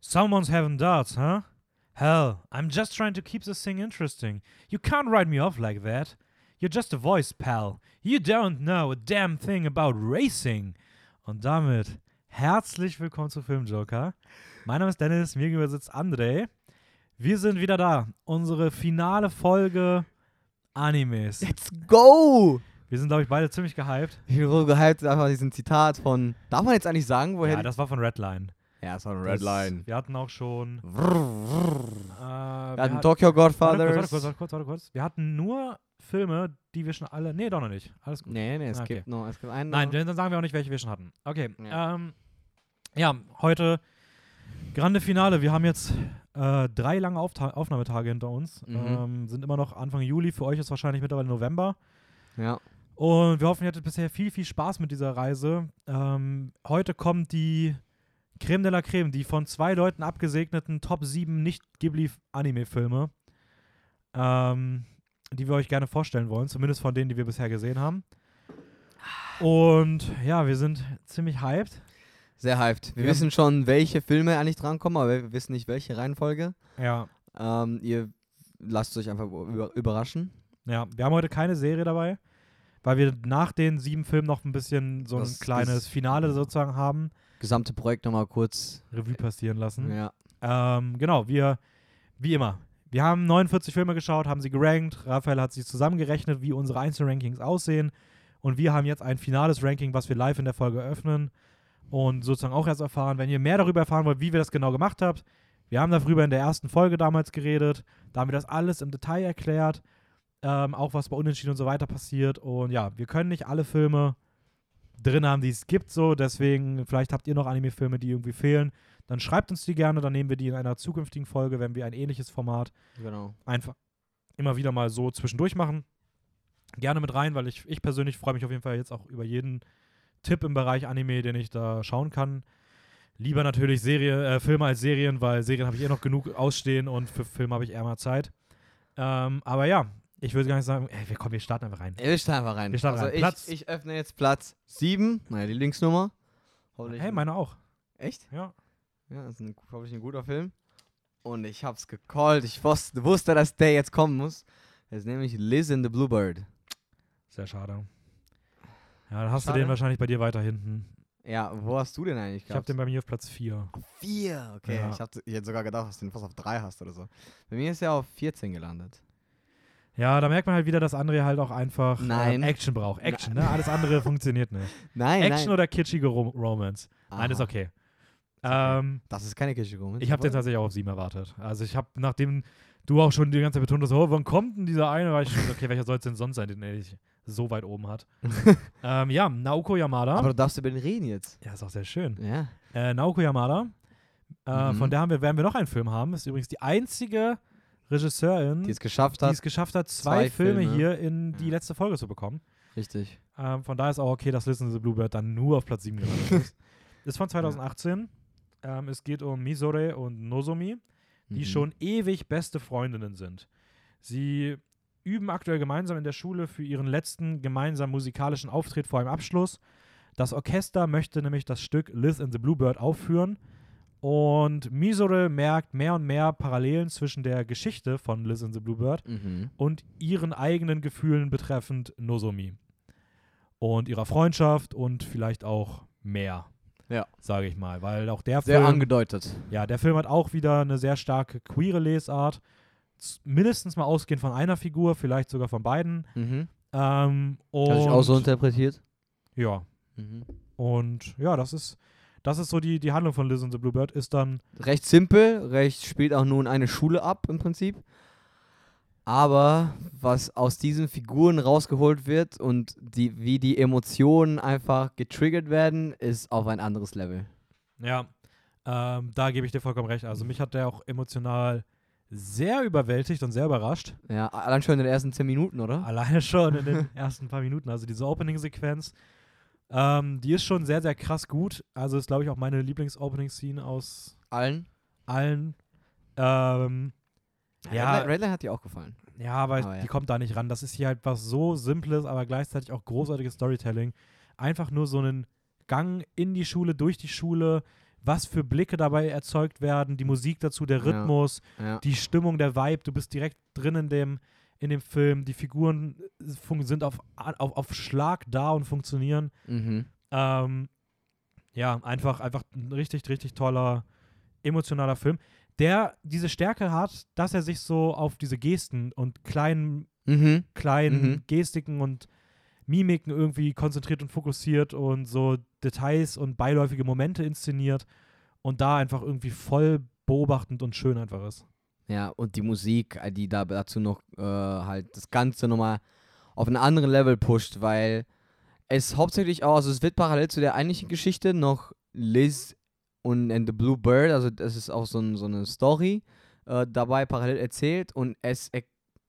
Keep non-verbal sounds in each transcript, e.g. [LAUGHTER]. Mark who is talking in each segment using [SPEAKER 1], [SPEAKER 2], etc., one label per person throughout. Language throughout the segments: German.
[SPEAKER 1] Someone's having doubts, huh? Hell, I'm just trying to keep this thing interesting. You can't write me off like that. You're just a voice, pal. You don't know a damn thing about racing. Und damit herzlich willkommen zu Filmjoker. Mein Name ist Dennis, mir gegenüber sitzt André. Wir sind wieder da. Unsere finale Folge Animes.
[SPEAKER 2] Let's go!
[SPEAKER 1] Wir sind, glaube ich, beide ziemlich gehypt.
[SPEAKER 2] Ich bin so gehypt, einfach diesen Zitat von. Darf man jetzt eigentlich sagen, woher.
[SPEAKER 1] Ja, das war von Redline.
[SPEAKER 2] Ja, war ein Redline.
[SPEAKER 1] Wir hatten auch schon. Äh,
[SPEAKER 2] Wir hatten Tokyo Godfathers.
[SPEAKER 1] warte kurz, warte kurz, warte kurz. Wir hatten nur Filme, die wir schon alle. Nee, doch noch nicht. Alles gut.
[SPEAKER 2] Nee, nee, es
[SPEAKER 1] Okay.
[SPEAKER 2] gibt noch. Es gibt einen.
[SPEAKER 1] Nein, dann sagen wir auch nicht, welche wir schon hatten. Okay.
[SPEAKER 2] Ja.
[SPEAKER 1] Ähm, ja, heute grande Finale. Wir haben jetzt äh, drei lange Aufta Aufnahmetage hinter uns.
[SPEAKER 2] Mhm.
[SPEAKER 1] Ähm, sind immer noch Anfang Juli. Für euch ist wahrscheinlich mittlerweile November.
[SPEAKER 2] Ja.
[SPEAKER 1] Und wir hoffen, ihr hattet bisher viel, viel Spaß mit dieser Reise. Ähm, heute kommt die Creme de la Creme, die von zwei Leuten abgesegneten Top 7 Nicht-Ghibli-Anime-Filme, ähm, die wir euch gerne vorstellen wollen, zumindest von denen, die wir bisher gesehen haben. Und ja, wir sind ziemlich hyped.
[SPEAKER 2] Sehr hyped. Wir
[SPEAKER 1] Wir
[SPEAKER 2] wissen schon, welche Filme eigentlich drankommen, aber wir wissen nicht, welche Reihenfolge.
[SPEAKER 1] Ja,
[SPEAKER 2] Ähm, ihr lasst euch einfach über überraschen.
[SPEAKER 1] ja, wir haben heute keine Serie dabei, weil wir nach den sieben Filmen noch ein bisschen so ein
[SPEAKER 2] Das-
[SPEAKER 1] kleines
[SPEAKER 2] das-
[SPEAKER 1] Finale sozusagen haben,
[SPEAKER 2] Gesamte Projekt nochmal kurz.
[SPEAKER 1] Revue passieren lassen.
[SPEAKER 2] Ja.
[SPEAKER 1] Ähm, genau, wir, wie immer, wir haben 49 Filme geschaut, haben sie gerankt. Raphael hat sie zusammengerechnet, wie unsere Einzelrankings aussehen. Und wir haben jetzt ein finales Ranking, was wir live in der Folge öffnen und sozusagen auch erst erfahren. Wenn ihr mehr darüber erfahren wollt, wie wir das genau gemacht habt, wir haben darüber in der ersten Folge damals geredet. Da haben wir das alles im Detail erklärt. Ähm, auch was bei Unentschieden und so weiter passiert. Und ja, wir können nicht alle Filme drin haben, die es gibt, so. Deswegen, vielleicht habt ihr noch Anime-Filme, die irgendwie fehlen. Dann schreibt uns die gerne, dann nehmen wir die in einer zukünftigen Folge, wenn wir ein ähnliches Format
[SPEAKER 2] Genau.
[SPEAKER 1] einfach immer wieder mal so zwischendurch machen. Gerne mit rein, weil ich, ich persönlich freue mich auf jeden Fall jetzt auch über jeden Tipp im Bereich Anime, den ich da schauen kann. Lieber natürlich Serie, äh, Filme als Serien, weil Serien habe ich eh noch genug ausstehen und für Filme habe ich eher mal Zeit. Ähm, aber ja, ich würde gar nicht sagen, ey, wir, komm, wir starten einfach rein.
[SPEAKER 2] Wir starten einfach rein.
[SPEAKER 1] Wir starten
[SPEAKER 2] also
[SPEAKER 1] rein.
[SPEAKER 2] ich,
[SPEAKER 1] Platz-
[SPEAKER 2] ich öffne jetzt Platz 7, meine Lieblingsnummer. Hoffentlich
[SPEAKER 1] Hey, meine auch.
[SPEAKER 2] Echt?
[SPEAKER 1] Ja.
[SPEAKER 2] Ja, das ist ein, hoffentlich ein guter Film. Und ich hab's gecallt. Ich wusste, wusste, dass der jetzt kommen muss. Das ist nämlich Liz in the Bluebird.
[SPEAKER 1] Sehr schade. Ja, dann hast du
[SPEAKER 2] Schade.
[SPEAKER 1] den wahrscheinlich bei dir weiter hinten.
[SPEAKER 2] Ja, wo hast du den eigentlich
[SPEAKER 1] Ich habe den bei mir auf Platz 4.
[SPEAKER 2] auf 4. Okay,
[SPEAKER 1] Ja.
[SPEAKER 2] ich, hatte, ich hätte sogar gedacht, dass du den fast auf 3 hast oder so. Bei mir ist er auf 14 gelandet.
[SPEAKER 1] Ja, da merkt man halt wieder, dass André halt auch einfach
[SPEAKER 2] Nein.
[SPEAKER 1] Äh, Action braucht. Action, ne? Alles andere [LAUGHS] funktioniert nicht.
[SPEAKER 2] Nein,
[SPEAKER 1] Action
[SPEAKER 2] nein.
[SPEAKER 1] oder kitschige Rom Romance? Nein, ist
[SPEAKER 2] Aha.
[SPEAKER 1] okay. Ähm,
[SPEAKER 2] Das ist keine Kirche
[SPEAKER 1] ich habe den tatsächlich auch auf 7 erwartet. Also ich habe, nachdem du auch schon die ganze Zeit betont hast, oh, wann kommt denn dieser eine, war ich schon, okay, welcher soll es denn sonst sein, den er nicht so weit oben hat. [LAUGHS] ähm, ja, Naoko Yamada.
[SPEAKER 2] Aber du darfst über den reden jetzt.
[SPEAKER 1] ja, ist auch sehr schön.
[SPEAKER 2] Ja.
[SPEAKER 1] Äh, Naoko Yamada. Äh,
[SPEAKER 2] Mhm.
[SPEAKER 1] Von der haben wir, werden wir noch einen Film haben. Ist übrigens die einzige Regisseurin,
[SPEAKER 2] Die es geschafft
[SPEAKER 1] die
[SPEAKER 2] hat.
[SPEAKER 1] es geschafft hat, zwei,
[SPEAKER 2] Zwei
[SPEAKER 1] Filme,
[SPEAKER 2] Filme.
[SPEAKER 1] hier in die
[SPEAKER 2] Ja.
[SPEAKER 1] letzte Folge zu bekommen.
[SPEAKER 2] Richtig.
[SPEAKER 1] Ähm, von daher ist auch okay, dass Listen to the Bluebird dann nur auf Platz 7 gelandet ist. [LAUGHS] Ist von 2018. Ähm, es geht um Misore und Nozomi, die
[SPEAKER 2] Mhm.
[SPEAKER 1] schon ewig beste Freundinnen sind. Sie üben aktuell gemeinsam in der Schule für ihren letzten gemeinsamen musikalischen Auftritt vor einem Abschluss. Das Orchester möchte nämlich das Stück Liz in the Bluebird aufführen. Und Misore merkt mehr und mehr Parallelen zwischen der Geschichte von Liz in the Bluebird
[SPEAKER 2] Mhm.
[SPEAKER 1] und ihren eigenen Gefühlen betreffend Nozomi. Und ihrer Freundschaft und vielleicht auch mehr.
[SPEAKER 2] Ja.
[SPEAKER 1] Sage ich mal. Weil auch der
[SPEAKER 2] Sehr
[SPEAKER 1] Film.
[SPEAKER 2] angedeutet.
[SPEAKER 1] Ja, der Film hat auch wieder eine sehr starke queere Lesart. Mindestens mal ausgehend von einer Figur, vielleicht sogar von beiden.
[SPEAKER 2] Mhm.
[SPEAKER 1] Ähm, und
[SPEAKER 2] Habe ich auch so interpretiert.
[SPEAKER 1] Ja.
[SPEAKER 2] Mhm.
[SPEAKER 1] Und ja, das ist, das ist so die, die Handlung von Liz and the Bluebird, ist dann,
[SPEAKER 2] Recht simpel, recht spielt auch nur in eine Schule ab im Prinzip. Aber was aus diesen Figuren rausgeholt wird und die, wie die Emotionen einfach getriggert werden, ist auf ein anderes Level.
[SPEAKER 1] ja, ähm, da gebe ich dir vollkommen recht. Also mich hat der auch emotional sehr überwältigt und sehr überrascht.
[SPEAKER 2] Ja, allein schon in den ersten 10 Minuten, oder?
[SPEAKER 1] Alleine schon in den [LAUGHS] ersten paar Minuten. Also diese Opening-Sequenz, ähm, die ist schon sehr, sehr krass gut. Also ist, glaube ich, auch meine Lieblings-Opening-Scene aus
[SPEAKER 2] Allen.
[SPEAKER 1] allen. Ähm, Ja.
[SPEAKER 2] Redline, hat dir auch gefallen.
[SPEAKER 1] ja, aber,
[SPEAKER 2] Aber ja.
[SPEAKER 1] die kommt da nicht ran. Das ist hier halt was so Simples, aber gleichzeitig auch großartiges Storytelling. Einfach nur so einen Gang in die Schule, durch die Schule, was für Blicke dabei erzeugt werden, die Musik dazu, der
[SPEAKER 2] Ja.
[SPEAKER 1] Rhythmus,
[SPEAKER 2] Ja.
[SPEAKER 1] die Stimmung, der Vibe, du bist direkt drin in dem, in dem Film, die Figuren äh, sind auf, auf, auf Schlag da und funktionieren.
[SPEAKER 2] Mhm.
[SPEAKER 1] Ähm, ja, einfach, einfach ein richtig, richtig toller, emotionaler Film, der diese Stärke hat, dass er sich so auf diese Gesten und kleinen,
[SPEAKER 2] Mhm.
[SPEAKER 1] kleinen
[SPEAKER 2] Mhm.
[SPEAKER 1] Gestiken und Mimiken irgendwie konzentriert und fokussiert und so Details und beiläufige Momente inszeniert und da einfach irgendwie voll beobachtend und schön einfach ist.
[SPEAKER 2] Ja, und die Musik, äh, die da dazu noch äh, halt das Ganze nochmal auf einen anderen Level pusht, weil es hauptsächlich auch, also es wird parallel zu der eigentlichen Geschichte noch Liz und and the Blue Bird, also das ist auch so, ein, so eine Story äh, dabei parallel erzählt und es, er-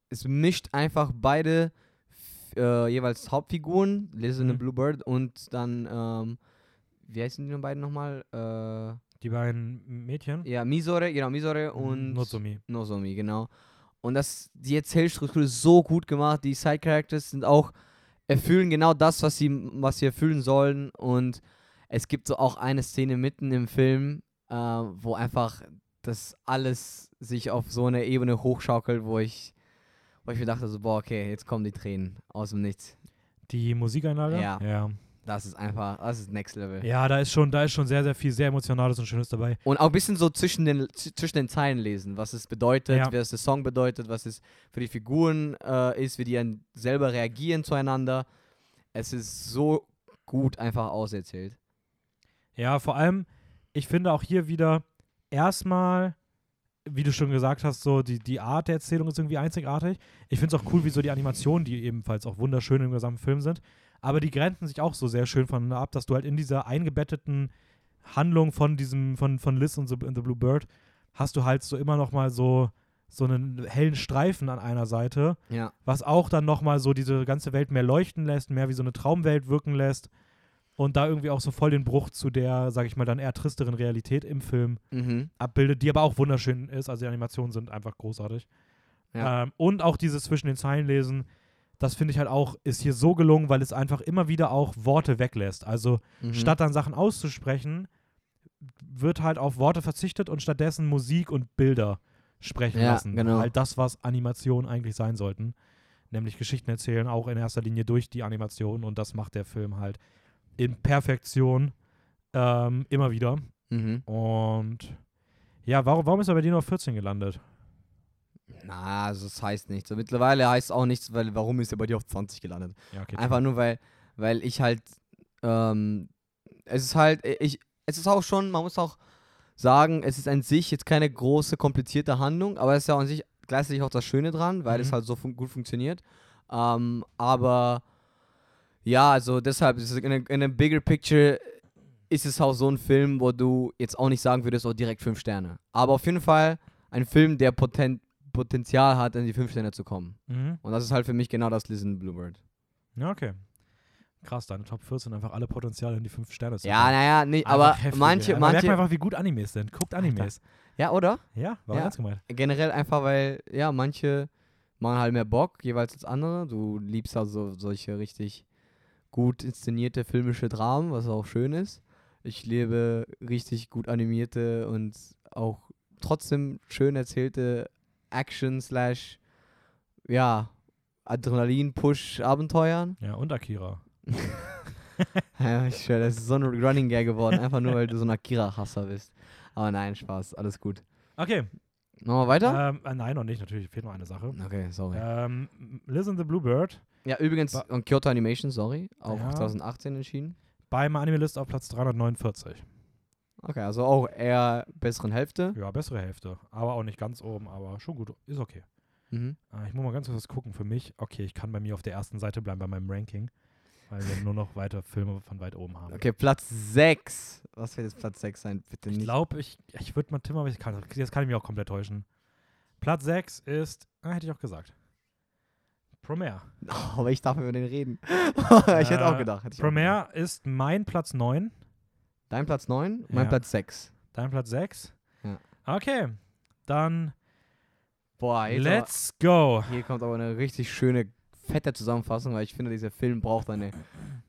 [SPEAKER 2] es mischt einfach beide äh, jeweils Hauptfiguren, Liz and the
[SPEAKER 1] Mhm.
[SPEAKER 2] Blue Bird und dann, ähm, wie heißen die beiden nochmal? Äh,
[SPEAKER 1] Die beiden Mädchen
[SPEAKER 2] ja, Misore, genau, Misore und
[SPEAKER 1] Nozomi.
[SPEAKER 2] Nozomi, genau. Und das, die Erzählstruktur ist so gut gemacht. Die Side-Characters sind auch, erfüllen genau das, was sie, was sie erfüllen sollen. Und es gibt so auch eine Szene mitten im Film, äh, wo einfach das alles sich auf so eine Ebene hochschaukelt, wo ich, wo ich mir dachte, so, boah, okay, jetzt kommen die Tränen aus dem Nichts.
[SPEAKER 1] Die Musikeinlage?
[SPEAKER 2] Ja.
[SPEAKER 1] ja.
[SPEAKER 2] Das ist einfach, das ist Next Level.
[SPEAKER 1] Ja, da ist schon, da ist schon sehr, sehr viel sehr Emotionales und Schönes dabei.
[SPEAKER 2] Und auch ein bisschen so zwischen den, zwischen den Zeilen lesen, was es bedeutet,
[SPEAKER 1] Ja.
[SPEAKER 2] was der Song bedeutet, was es für die Figuren äh, ist, wie die dann selber reagieren zueinander. Es ist so gut einfach auserzählt.
[SPEAKER 1] Ja, vor allem, ich finde auch hier wieder erstmal, wie du schon gesagt hast, so die, die Art der Erzählung ist irgendwie einzigartig. Ich finde es auch cool, wie so die Animationen, die ebenfalls auch wunderschön im gesamten Film sind, aber die grenzen sich auch so sehr schön voneinander ab, dass du halt in dieser eingebetteten Handlung von diesem, von, von Liz und The, The Blue Bird, hast du halt so immer noch mal so, so einen hellen Streifen an einer Seite,
[SPEAKER 2] Ja.
[SPEAKER 1] was auch dann nochmal so diese ganze Welt mehr leuchten lässt, mehr wie so eine Traumwelt wirken lässt und da irgendwie auch so voll den Bruch zu der, sag ich mal, dann eher tristeren Realität im Film
[SPEAKER 2] Mhm.
[SPEAKER 1] abbildet, die aber auch wunderschön ist. Also die Animationen sind einfach großartig.
[SPEAKER 2] Ja.
[SPEAKER 1] Ähm, und auch dieses zwischen den Zeilen lesen, das finde ich halt auch, ist hier so gelungen, weil es einfach immer wieder auch Worte weglässt. Also
[SPEAKER 2] Mhm.
[SPEAKER 1] statt dann Sachen auszusprechen, wird halt auf Worte verzichtet und stattdessen Musik und Bilder sprechen
[SPEAKER 2] Ja,
[SPEAKER 1] lassen.
[SPEAKER 2] genau.
[SPEAKER 1] Halt das, was Animationen eigentlich sein sollten. Nämlich Geschichten erzählen, auch in erster Linie durch die Animation. Und das macht der Film halt in Perfektion ähm, immer wieder.
[SPEAKER 2] Mhm.
[SPEAKER 1] Und ja, warum, warum ist er bei dir nur auf 14 gelandet?
[SPEAKER 2] Na, also das heißt nichts. So, mittlerweile heißt es auch nichts, weil warum ist er bei dir auf 20 gelandet?
[SPEAKER 1] Ja, okay.
[SPEAKER 2] Einfach nur, weil, weil ich halt, ähm, es ist halt, ich, es ist auch schon, man muss auch sagen, es ist an sich jetzt keine große, komplizierte Handlung, aber es ist ja an sich gleichzeitig auch das Schöne dran, weil es
[SPEAKER 1] Mhm.
[SPEAKER 2] halt so fun gut funktioniert. Ähm, aber ja, also deshalb ist es in a, in a bigger picture ist es auch so ein Film, wo du jetzt auch nicht sagen würdest, oh, direkt fünf Sterne. Aber auf jeden Fall ein Film, der Poten Potenzial hat, in die fünf Sterne zu kommen.
[SPEAKER 1] Mhm.
[SPEAKER 2] Und das ist halt für mich genau das Listen Bluebird.
[SPEAKER 1] Ja, okay. Krass, deine Top 14 einfach alle Potenziale in die 5 Sterne zu
[SPEAKER 2] Ja,
[SPEAKER 1] bringen.
[SPEAKER 2] naja, nee, aber
[SPEAKER 1] heftig,
[SPEAKER 2] manche,
[SPEAKER 1] merkt man
[SPEAKER 2] manche,
[SPEAKER 1] einfach, wie gut Animes sind. Guckt Animes.
[SPEAKER 2] ja, oder?
[SPEAKER 1] Ja, war
[SPEAKER 2] Ja.
[SPEAKER 1] ganz gemeint.
[SPEAKER 2] Generell einfach, weil, ja, manche machen halt mehr Bock, jeweils als andere. Du liebst also solche richtig gut inszenierte filmische Dramen, was auch schön ist. Ich liebe richtig gut animierte und auch trotzdem schön erzählte Action slash, ja, Adrenalin-Push-Abenteuern.
[SPEAKER 1] Ja, und Akira. [LAUGHS]
[SPEAKER 2] Ja, ich schwör, das ist so ein Running Gag geworden, einfach nur, weil du so ein Akira-Hasser bist. Aber nein, Spaß, alles gut.
[SPEAKER 1] Okay.
[SPEAKER 2] Machen wir weiter?
[SPEAKER 1] Ähm, äh, nein, noch nicht. Natürlich fehlt noch eine Sache.
[SPEAKER 2] Okay, sorry.
[SPEAKER 1] Ähm, Listen the Bluebird
[SPEAKER 2] Ja, übrigens,
[SPEAKER 1] Wa-
[SPEAKER 2] und Kyoto Animation, sorry, auch
[SPEAKER 1] Ja.
[SPEAKER 2] 2018 entschieden.
[SPEAKER 1] beim Anime List auf Platz 349.
[SPEAKER 2] Okay, also auch eher besseren Hälfte.
[SPEAKER 1] Ja, bessere Hälfte. Aber auch nicht ganz oben, aber schon gut. Ist okay.
[SPEAKER 2] Mhm.
[SPEAKER 1] Äh, ich muss mal ganz kurz gucken für mich. Okay, ich kann bei mir auf der ersten Seite bleiben bei meinem Ranking, weil wir nur noch weiter Filme von weit oben haben.
[SPEAKER 2] Okay, Platz 6. Was wird jetzt Platz 6 sein? Bitte
[SPEAKER 1] Ich
[SPEAKER 2] nicht.
[SPEAKER 1] glaube, ich, ich würde mal tippen, aber ich kann, jetzt kann ich mich auch komplett täuschen. Platz 6 ist, ah, hätte ich auch gesagt, Promare.
[SPEAKER 2] Oh, [LAUGHS] aber ich darf über den reden. [LAUGHS] ich hätte auch
[SPEAKER 1] Äh,
[SPEAKER 2] gedacht. Hätte ich auch gedacht.
[SPEAKER 1] Promare ist mein Platz 9,
[SPEAKER 2] Dein Platz 9, mein
[SPEAKER 1] Ja.
[SPEAKER 2] Platz 6.
[SPEAKER 1] dein Platz 6.
[SPEAKER 2] Ja.
[SPEAKER 1] Okay, dann
[SPEAKER 2] Boah,
[SPEAKER 1] let's go.
[SPEAKER 2] aber, hier kommt aber eine richtig schöne, fette Zusammenfassung, weil ich finde, dieser Film braucht eine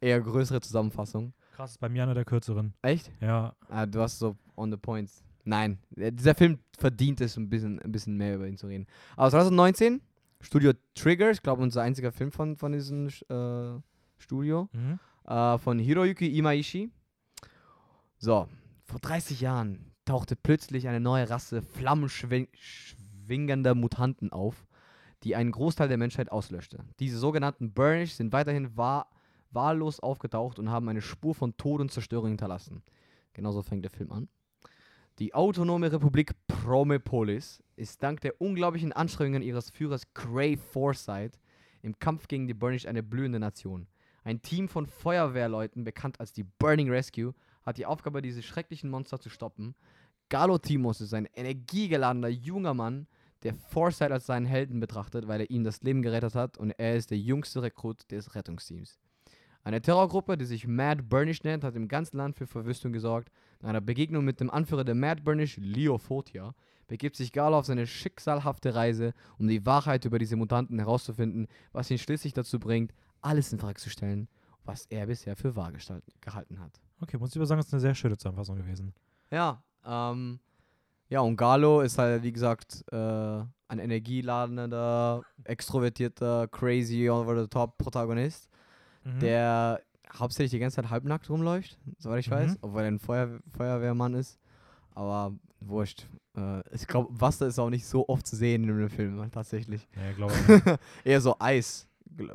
[SPEAKER 2] eher größere Zusammenfassung.
[SPEAKER 1] Krass, bei mir einer der kürzeren.
[SPEAKER 2] Echt?
[SPEAKER 1] Ja.
[SPEAKER 2] Ah, du hast so on the points. Nein, äh, dieser Film verdient es, ein bisschen, ein bisschen mehr über ihn zu reden. Aber 2019, Studio Trigger, ich glaube unser einziger Film von, von diesem äh, Studio,
[SPEAKER 1] Mhm.
[SPEAKER 2] äh, von Hiroyuki Imaishi. So, vor 30 Jahren tauchte plötzlich eine neue Rasse flammenschwingender Mutanten auf, die einen Großteil der Menschheit auslöschte. Diese sogenannten Burnish sind weiterhin wahr, wahllos aufgetaucht und haben eine Spur von Tod und Zerstörung hinterlassen. Genauso fängt der Film an. Die autonome Republik Promepolis ist dank der unglaublichen Anstrengungen ihres Führers Cray Forsyth im Kampf gegen die Burnish eine blühende Nation. Ein Team von Feuerwehrleuten, bekannt als die Burning Rescue, hat die Aufgabe, diese schrecklichen Monster zu stoppen. Galo Timos ist ein energiegeladener junger Mann, der Forsyth als seinen Helden betrachtet, weil er ihm das Leben gerettet hat und er ist der jüngste Rekrut des Rettungsteams. Eine Terrorgruppe, die sich Mad Burnish nennt, hat im ganzen Land für Verwüstung gesorgt. Nach einer Begegnung mit dem Anführer der Mad Burnish, Leo Fotia, begibt sich Galo auf seine schicksalhafte Reise, um die Wahrheit über diese Mutanten herauszufinden, was ihn schließlich dazu bringt, alles in Frage zu stellen, was er bisher für wahr gehalten hat.
[SPEAKER 1] Okay, muss ich aber sagen, das ist eine sehr schöne Zusammenfassung gewesen.
[SPEAKER 2] Ja, ähm, ja, und Galo ist halt, wie gesagt, äh, ein energieladender, extrovertierter, crazy, over-the-top-Protagonist,
[SPEAKER 1] Mhm.
[SPEAKER 2] der hauptsächlich die ganze Zeit halbnackt rumläuft, soweit ich
[SPEAKER 1] Mhm.
[SPEAKER 2] weiß, obwohl er ein Feuer Feuerwehrmann ist. Aber wurscht. Äh, ich glaube, Wasser ist auch nicht so oft zu sehen in dem Film, tatsächlich.
[SPEAKER 1] Ja, glaube ich. [LAUGHS]
[SPEAKER 2] Eher so Eis,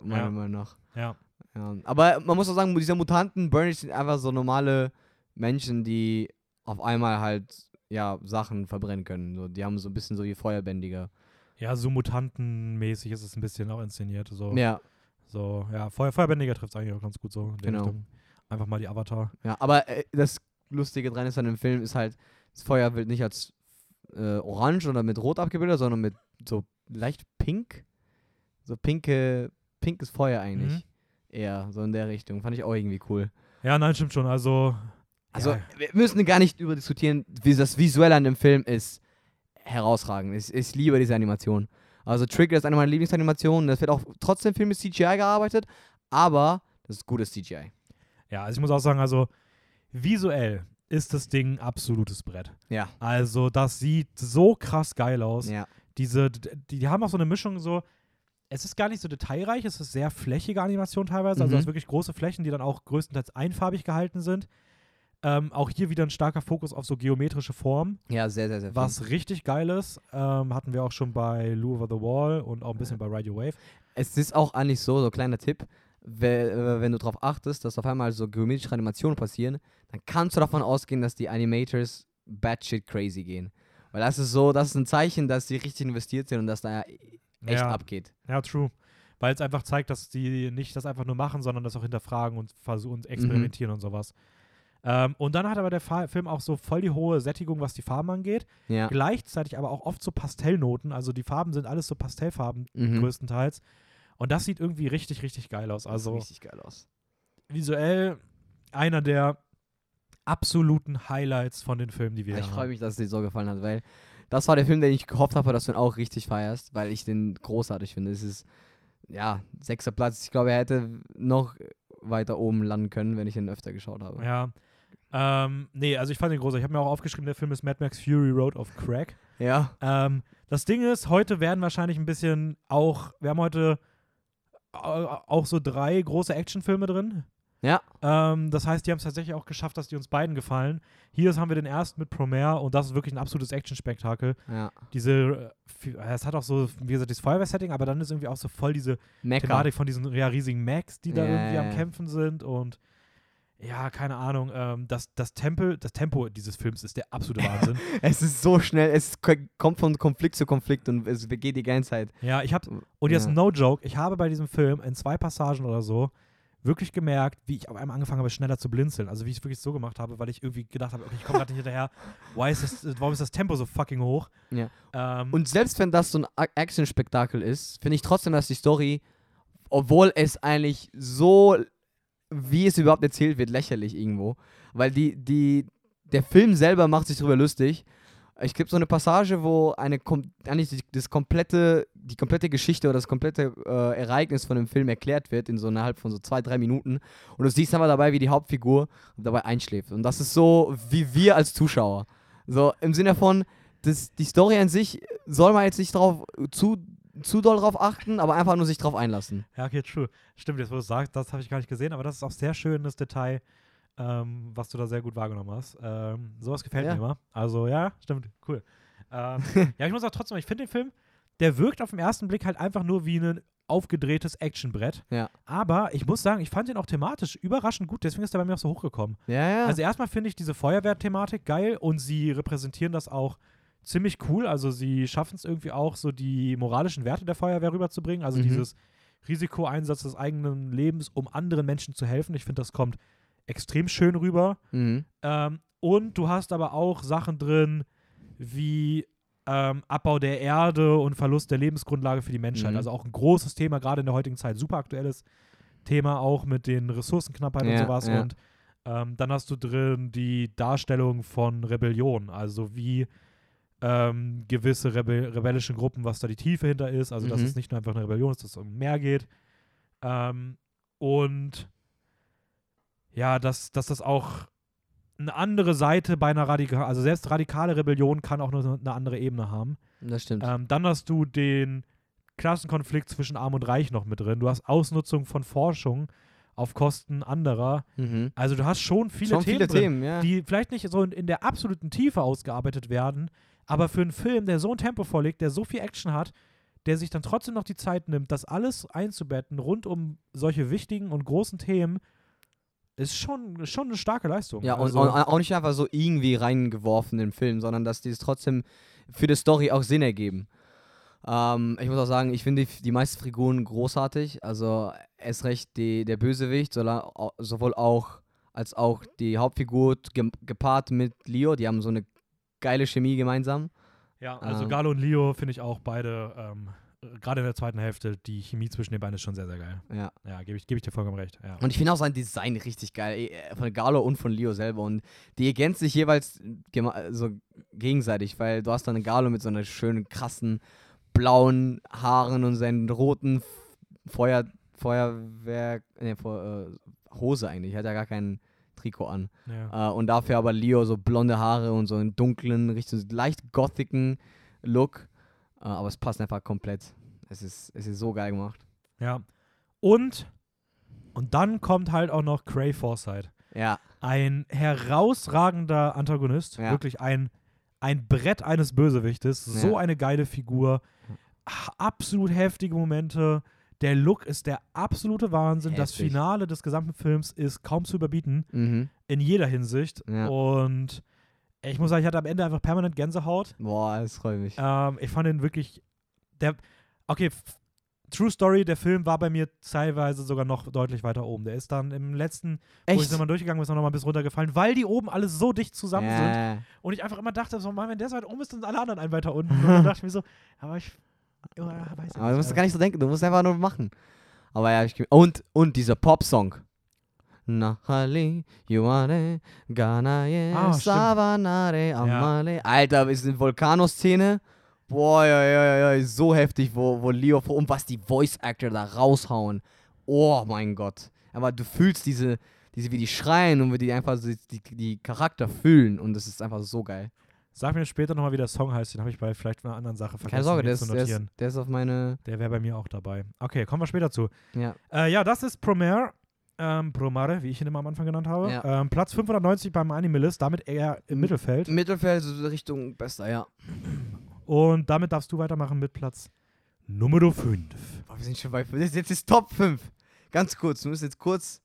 [SPEAKER 2] meiner
[SPEAKER 1] Ja.
[SPEAKER 2] Meinung nach.
[SPEAKER 1] ja.
[SPEAKER 2] Ja. Aber man muss auch sagen, diese Mutanten, Burnish sind einfach so normale Menschen, die auf einmal halt ja Sachen verbrennen können. So, die haben so ein bisschen so wie Feuerbändiger.
[SPEAKER 1] Ja, so mutantenmäßig ist es ein bisschen auch inszeniert. So,
[SPEAKER 2] Ja,
[SPEAKER 1] so ja Feuer, Feuerbändiger trifft es eigentlich auch ganz gut so.
[SPEAKER 2] Genau.
[SPEAKER 1] Richtung. Einfach mal die Avatar.
[SPEAKER 2] ja. Aber äh, das Lustige dran ist an dem Film ist halt, das Feuer wird nicht als äh, orange oder mit rot abgebildet, sondern mit so leicht pink. So pinke, pinkes Feuer eigentlich.
[SPEAKER 1] Mhm.
[SPEAKER 2] Eher, so in der Richtung. Fand ich auch irgendwie cool.
[SPEAKER 1] Ja, nein, stimmt schon. Also,
[SPEAKER 2] Also,
[SPEAKER 1] ja,
[SPEAKER 2] wir müssen gar nicht über diskutieren, wie das Visuelle an dem Film ist herausragend. Ich, ich liebe diese Animation. Also, Trigger ist eine meiner Lieblingsanimationen. Das wird auch trotzdem viel mit CGI gearbeitet, aber das ist gutes CGI.
[SPEAKER 1] ja, also ich muss auch sagen, also visuell ist das Ding ein absolutes Brett.
[SPEAKER 2] Ja.
[SPEAKER 1] Also, das sieht so krass geil aus.
[SPEAKER 2] Ja.
[SPEAKER 1] Diese, die, die haben auch so eine Mischung so. Es ist gar nicht so detailreich, es ist sehr flächige Animation teilweise. Also,
[SPEAKER 2] Mhm.
[SPEAKER 1] es ist wirklich große Flächen, die dann auch größtenteils einfarbig gehalten sind. Ähm, auch hier wieder ein starker Fokus auf so geometrische Formen,
[SPEAKER 2] Ja, sehr, sehr, sehr viel.
[SPEAKER 1] was richtig geil ist. Ähm, hatten wir auch schon bei Lou Over the Wall und auch ein bisschen bei Ride Your Wave.
[SPEAKER 2] Es ist auch eigentlich so, so kleiner Tipp, äh, wenn du darauf achtest, dass auf einmal so geometrische Animationen passieren, dann kannst du davon ausgehen, dass die Animators batshit crazy gehen. Weil das ist so, das ist ein Zeichen, dass die richtig investiert sind und dass da echt
[SPEAKER 1] Ja.
[SPEAKER 2] abgeht.
[SPEAKER 1] Ja, true. Weil es einfach zeigt, dass die nicht das einfach nur machen, sondern das auch hinterfragen und versuchen und experimentieren und sowas. Ähm, und dann hat aber der Fa Film auch so voll die hohe Sättigung, was die Farben angeht.
[SPEAKER 2] Ja.
[SPEAKER 1] Gleichzeitig aber auch oft so Pastellnoten. Also die Farben sind alles so Pastellfarben
[SPEAKER 2] Mhm.
[SPEAKER 1] größtenteils. Und das sieht irgendwie richtig, richtig geil aus.
[SPEAKER 2] Das
[SPEAKER 1] Also
[SPEAKER 2] sieht richtig geil aus.
[SPEAKER 1] visuell einer der absoluten Highlights von den Filmen, die wir
[SPEAKER 2] ich
[SPEAKER 1] hier
[SPEAKER 2] freue
[SPEAKER 1] haben.
[SPEAKER 2] mich, dass es dir so gefallen hat, weil das war der Film, den ich gehofft habe, dass du ihn auch richtig feierst, weil ich den großartig finde. Es ist, ja, sechster Platz. Ich glaube, er hätte noch weiter oben landen können, wenn ich ihn öfter geschaut habe.
[SPEAKER 1] Ja. Ähm, nee, also ich fand den groß. Ich habe mir auch aufgeschrieben, der Film ist Mad Max Fury Road of Crack.
[SPEAKER 2] Ja.
[SPEAKER 1] Ähm, das Ding ist, heute werden wahrscheinlich ein bisschen auch, wir haben heute au- auch so drei große Actionfilme drin.
[SPEAKER 2] Ja.
[SPEAKER 1] Ähm, das heißt, die haben es tatsächlich auch geschafft, dass die uns beiden gefallen. Hier haben wir den ersten mit Promare und das ist wirklich ein absolutes Actionspektakel.
[SPEAKER 2] Ja.
[SPEAKER 1] Diese, äh, es hat auch so, wie gesagt, dieses Feuerwehr-Setting, aber dann ist irgendwie auch so voll diese. Thematik von diesen ja, riesigen Macs, die da
[SPEAKER 2] Ja,
[SPEAKER 1] irgendwie am. Kämpfen sind und ja, keine Ahnung. Ähm, das, das, Tempo, das Tempo dieses Films ist der absolute [LAUGHS] Wahnsinn.
[SPEAKER 2] Es ist so schnell, es ko- kommt von Konflikt zu Konflikt und es geht die ganze Zeit.
[SPEAKER 1] ja, ich habe Und jetzt
[SPEAKER 2] Ja.
[SPEAKER 1] no joke, ich habe bei diesem Film in zwei Passagen oder so wirklich gemerkt, wie ich auf einmal angefangen habe, schneller zu blinzeln. Also wie ich es wirklich so gemacht habe, weil ich irgendwie gedacht habe, okay, ich komme gerade nicht hinterher. Why ist das, warum ist das Tempo so fucking hoch?
[SPEAKER 2] Ja.
[SPEAKER 1] Ähm,
[SPEAKER 2] Und selbst wenn das so ein Action-Spektakel ist, finde ich trotzdem, dass die Story, obwohl es eigentlich so, wie es überhaupt erzählt wird, lächerlich irgendwo. Weil die, die, der Film selber macht sich darüber lustig. Ich gibt so eine Passage, wo eine eigentlich das komplette, die komplette Geschichte oder das komplette äh, Ereignis von dem Film erklärt wird in so innerhalb von so zwei, drei Minuten. Und du siehst aber dabei, wie die Hauptfigur dabei einschläft. Und das ist so wie wir als Zuschauer. So im Sinne von, das, die Story an sich soll man jetzt nicht drauf zu, zu doll drauf achten, aber einfach nur sich drauf einlassen.
[SPEAKER 1] Ja, okay, true. Stimmt, jetzt wo du es sagst, das habe ich gar nicht gesehen, aber das ist auch sehr schönes Detail, ähm, was du da sehr gut wahrgenommen hast. Ähm, sowas gefällt
[SPEAKER 2] Ja.
[SPEAKER 1] mir immer. Also ja, stimmt, cool. Ähm, [LAUGHS] ja, ich muss auch trotzdem, ich finde den Film, der wirkt auf den ersten Blick halt einfach nur wie ein aufgedrehtes Actionbrett.
[SPEAKER 2] Ja.
[SPEAKER 1] Aber ich muss sagen, ich fand den auch thematisch überraschend gut, deswegen ist er bei mir auch so hochgekommen.
[SPEAKER 2] Ja, ja.
[SPEAKER 1] Also erstmal finde ich diese Feuerwehrthematik geil und sie repräsentieren das auch ziemlich cool. Also sie schaffen es irgendwie auch, so die moralischen Werte der Feuerwehr rüberzubringen. Also
[SPEAKER 2] Mhm.
[SPEAKER 1] dieses Risikoeinsatz des eigenen Lebens, um anderen Menschen zu helfen. Ich finde, das kommt extrem schön rüber.
[SPEAKER 2] mhm.
[SPEAKER 1] Ähm, und du hast aber auch Sachen drin wie ähm, Abbau der Erde und Verlust der Lebensgrundlage für die Menschheit.
[SPEAKER 2] Mhm.
[SPEAKER 1] Also auch ein großes Thema, gerade in der heutigen Zeit, super aktuelles Thema, auch mit den Ressourcenknappheit und
[SPEAKER 2] Ja,
[SPEAKER 1] sowas.
[SPEAKER 2] ja.
[SPEAKER 1] Und ähm, dann hast du drin die Darstellung von Rebellion, also wie ähm, gewisse Rebe rebellischen Gruppen, was da die Tiefe hinter ist. Also, dass
[SPEAKER 2] Mhm.
[SPEAKER 1] es nicht nur einfach eine Rebellion ist, dass es um mehr geht. Ähm, und ja, dass, dass das auch eine andere Seite bei einer radikalen, also selbst radikale Rebellion kann auch nur eine andere Ebene haben.
[SPEAKER 2] Das stimmt.
[SPEAKER 1] Ähm, dann hast du den Klassenkonflikt zwischen Arm und Reich noch mit drin. Du hast Ausnutzung von Forschung auf Kosten anderer.
[SPEAKER 2] mhm.
[SPEAKER 1] Also du hast schon viele
[SPEAKER 2] Schon
[SPEAKER 1] Themen
[SPEAKER 2] viele
[SPEAKER 1] drin,
[SPEAKER 2] Themen, ja.
[SPEAKER 1] die vielleicht nicht so in, in der absoluten Tiefe ausgearbeitet werden, aber für einen Film, der so ein Tempo vorlegt, der so viel Action hat, der sich dann trotzdem noch die Zeit nimmt, das alles einzubetten rund um solche wichtigen und großen Themen, ist schon, schon eine starke Leistung.
[SPEAKER 2] Ja, und,
[SPEAKER 1] also,
[SPEAKER 2] und auch nicht einfach so irgendwie reingeworfen in den Film, sondern dass die es trotzdem für die Story auch Sinn ergeben. Ähm, ich muss auch sagen, ich finde die, die meisten Figuren großartig. Also erst recht die, der Bösewicht, sowohl auch als auch die Hauptfigur ge gepaart mit Leo. Die haben so eine geile Chemie gemeinsam.
[SPEAKER 1] ja, also
[SPEAKER 2] ähm,
[SPEAKER 1] Galo und Leo finde ich auch beide, ähm, gerade in der zweiten Hälfte, die Chemie zwischen den beiden ist schon sehr, sehr geil.
[SPEAKER 2] Ja.
[SPEAKER 1] Ja, gebe ich, geb ich dir vollkommen recht. Ja.
[SPEAKER 2] Und ich finde auch sein Design richtig geil. eh, Von Galo und von Leo selber. Und die ergänzen sich jeweils so gegenseitig, weil du hast dann Galo mit so einer schönen, krassen, blauen Haaren und seinen roten Feuer, Feuerwerk, ne, Feu- äh, Hose eigentlich. Hat ja gar kein Trikot an.
[SPEAKER 1] ja.
[SPEAKER 2] Äh, und dafür aber Leo so blonde Haare und so einen dunklen, richtig leicht gothiken Look. Äh, aber es passt einfach komplett. Es ist, es ist so geil gemacht.
[SPEAKER 1] ja. Und, und dann kommt halt auch noch Cray Forsyth.
[SPEAKER 2] Ja,
[SPEAKER 1] ein herausragender Antagonist,
[SPEAKER 2] Ja.
[SPEAKER 1] wirklich ein, ein Brett eines Bösewichtes, so
[SPEAKER 2] Ja.
[SPEAKER 1] eine geile Figur, absolut heftige Momente. Der Look ist der absolute Wahnsinn. Das
[SPEAKER 2] Heftig.
[SPEAKER 1] Finale des gesamten Films ist kaum zu überbieten,
[SPEAKER 2] mhm.
[SPEAKER 1] in jeder Hinsicht.
[SPEAKER 2] Ja.
[SPEAKER 1] Und ich muss sagen, ich hatte am Ende einfach permanent Gänsehaut.
[SPEAKER 2] Boah, das freut mich.
[SPEAKER 1] Ähm, ich fand ihn wirklich. Der, okay, True Story, der Film war bei mir teilweise sogar noch deutlich weiter oben. Der ist dann im letzten, wo ich nochmal durchgegangen bin, ist er nochmal bis runtergefallen, weil die oben alle so dicht zusammen sind.
[SPEAKER 2] Ja.
[SPEAKER 1] Und ich einfach immer dachte, so, Mann, wenn der so weit oben ist, dann sind alle anderen ein weiter unten. Und dann dachte ich mir so, [LAUGHS] aber ich. Ja, weiß
[SPEAKER 2] Aber du musst
[SPEAKER 1] nicht.
[SPEAKER 2] gar nicht so denken, du musst einfach nur machen. Aber ja, ich, und, und dieser Pop-Song. Nachali, Yuare, Ganaye,
[SPEAKER 1] Ah.
[SPEAKER 2] Savanare, Amale. Alter, ist eine Vulkano-Szene. Boah, ja, ja, ja, ja, so heftig, wo, wo Leo, und was die Voice-Actor da raushauen. Oh mein Gott. Aber du fühlst diese, diese, wie die schreien und wie die einfach so die, die Charakter fühlen. Und das ist einfach so geil.
[SPEAKER 1] Sag mir später nochmal, wie der Song heißt. Den habe ich bei vielleicht einer anderen Sache vergessen
[SPEAKER 2] Keine Sorge, der
[SPEAKER 1] zu
[SPEAKER 2] ist, der, ist, der ist auf meine.
[SPEAKER 1] Der wäre bei mir auch dabei. Okay, kommen wir später zu.
[SPEAKER 2] Ja.
[SPEAKER 1] Äh, ja, das ist Promare. Ähm, Promare, wie ich ihn immer am Anfang genannt habe.
[SPEAKER 2] Ja.
[SPEAKER 1] Ähm, Platz 590 beim Animalist, damit eher im Mittelfeld.
[SPEAKER 2] Mittelfeld, so Richtung Bester, ja.
[SPEAKER 1] Und damit darfst du weitermachen mit Platz Nummer 5.
[SPEAKER 2] Boah, wir sind schon bei. Das ist jetzt ist Top 5. Ganz kurz, wir müssen jetzt kurz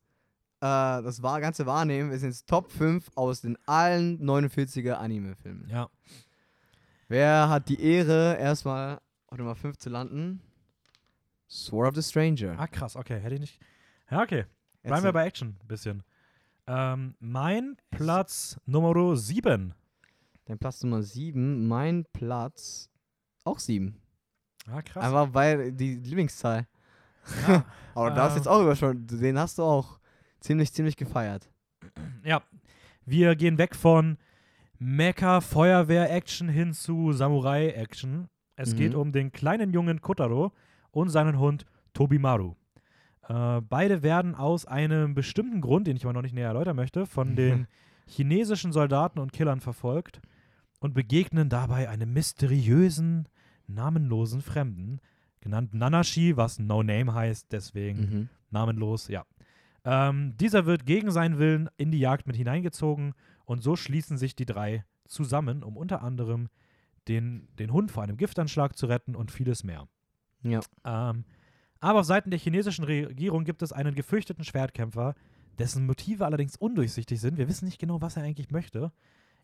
[SPEAKER 2] äh, das Ganze wahrnehmen. Wir sind jetzt Top 5 aus den allen 49er Anime-Filmen.
[SPEAKER 1] Ja.
[SPEAKER 2] Wer hat die Ehre, erstmal auf Nummer 5 zu landen? Sword of the Stranger.
[SPEAKER 1] Ah, krass, okay. Hätte ich nicht. Ja, okay. Bleiben wir bei Action ein bisschen. Ähm, mein Platz Nummer 7.
[SPEAKER 2] Dein Platz Nummer 7, mein Platz auch 7.
[SPEAKER 1] Ah, krass.
[SPEAKER 2] Einfach weil die Lieblingszahl.
[SPEAKER 1] ja. [LAUGHS]
[SPEAKER 2] Aber da hast
[SPEAKER 1] Ähm.
[SPEAKER 2] jetzt auch über schon, den hast du auch ziemlich, ziemlich gefeiert.
[SPEAKER 1] ja. Wir gehen weg von Mecha-Feuerwehr-Action hin zu Samurai-Action. Es
[SPEAKER 2] Mhm.
[SPEAKER 1] geht um den kleinen Jungen Kotaro und seinen Hund Tobimaru. Äh, beide werden aus einem bestimmten Grund, den ich aber noch nicht näher erläutern möchte, von [LAUGHS] den chinesischen Soldaten und Killern verfolgt und begegnen dabei einem mysteriösen, namenlosen Fremden, genannt Nanashi, was No Name heißt, deswegen
[SPEAKER 2] Mhm.
[SPEAKER 1] namenlos, ja. Ähm, dieser wird gegen seinen Willen in die Jagd mit hineingezogen und so schließen sich die drei zusammen, um unter anderem den, den Hund vor einem Giftanschlag zu retten und vieles mehr.
[SPEAKER 2] Ja.
[SPEAKER 1] Ähm, aber auf Seiten der chinesischen Regierung gibt es einen gefürchteten Schwertkämpfer, dessen Motive allerdings undurchsichtig sind. Wir wissen nicht genau, was er eigentlich möchte.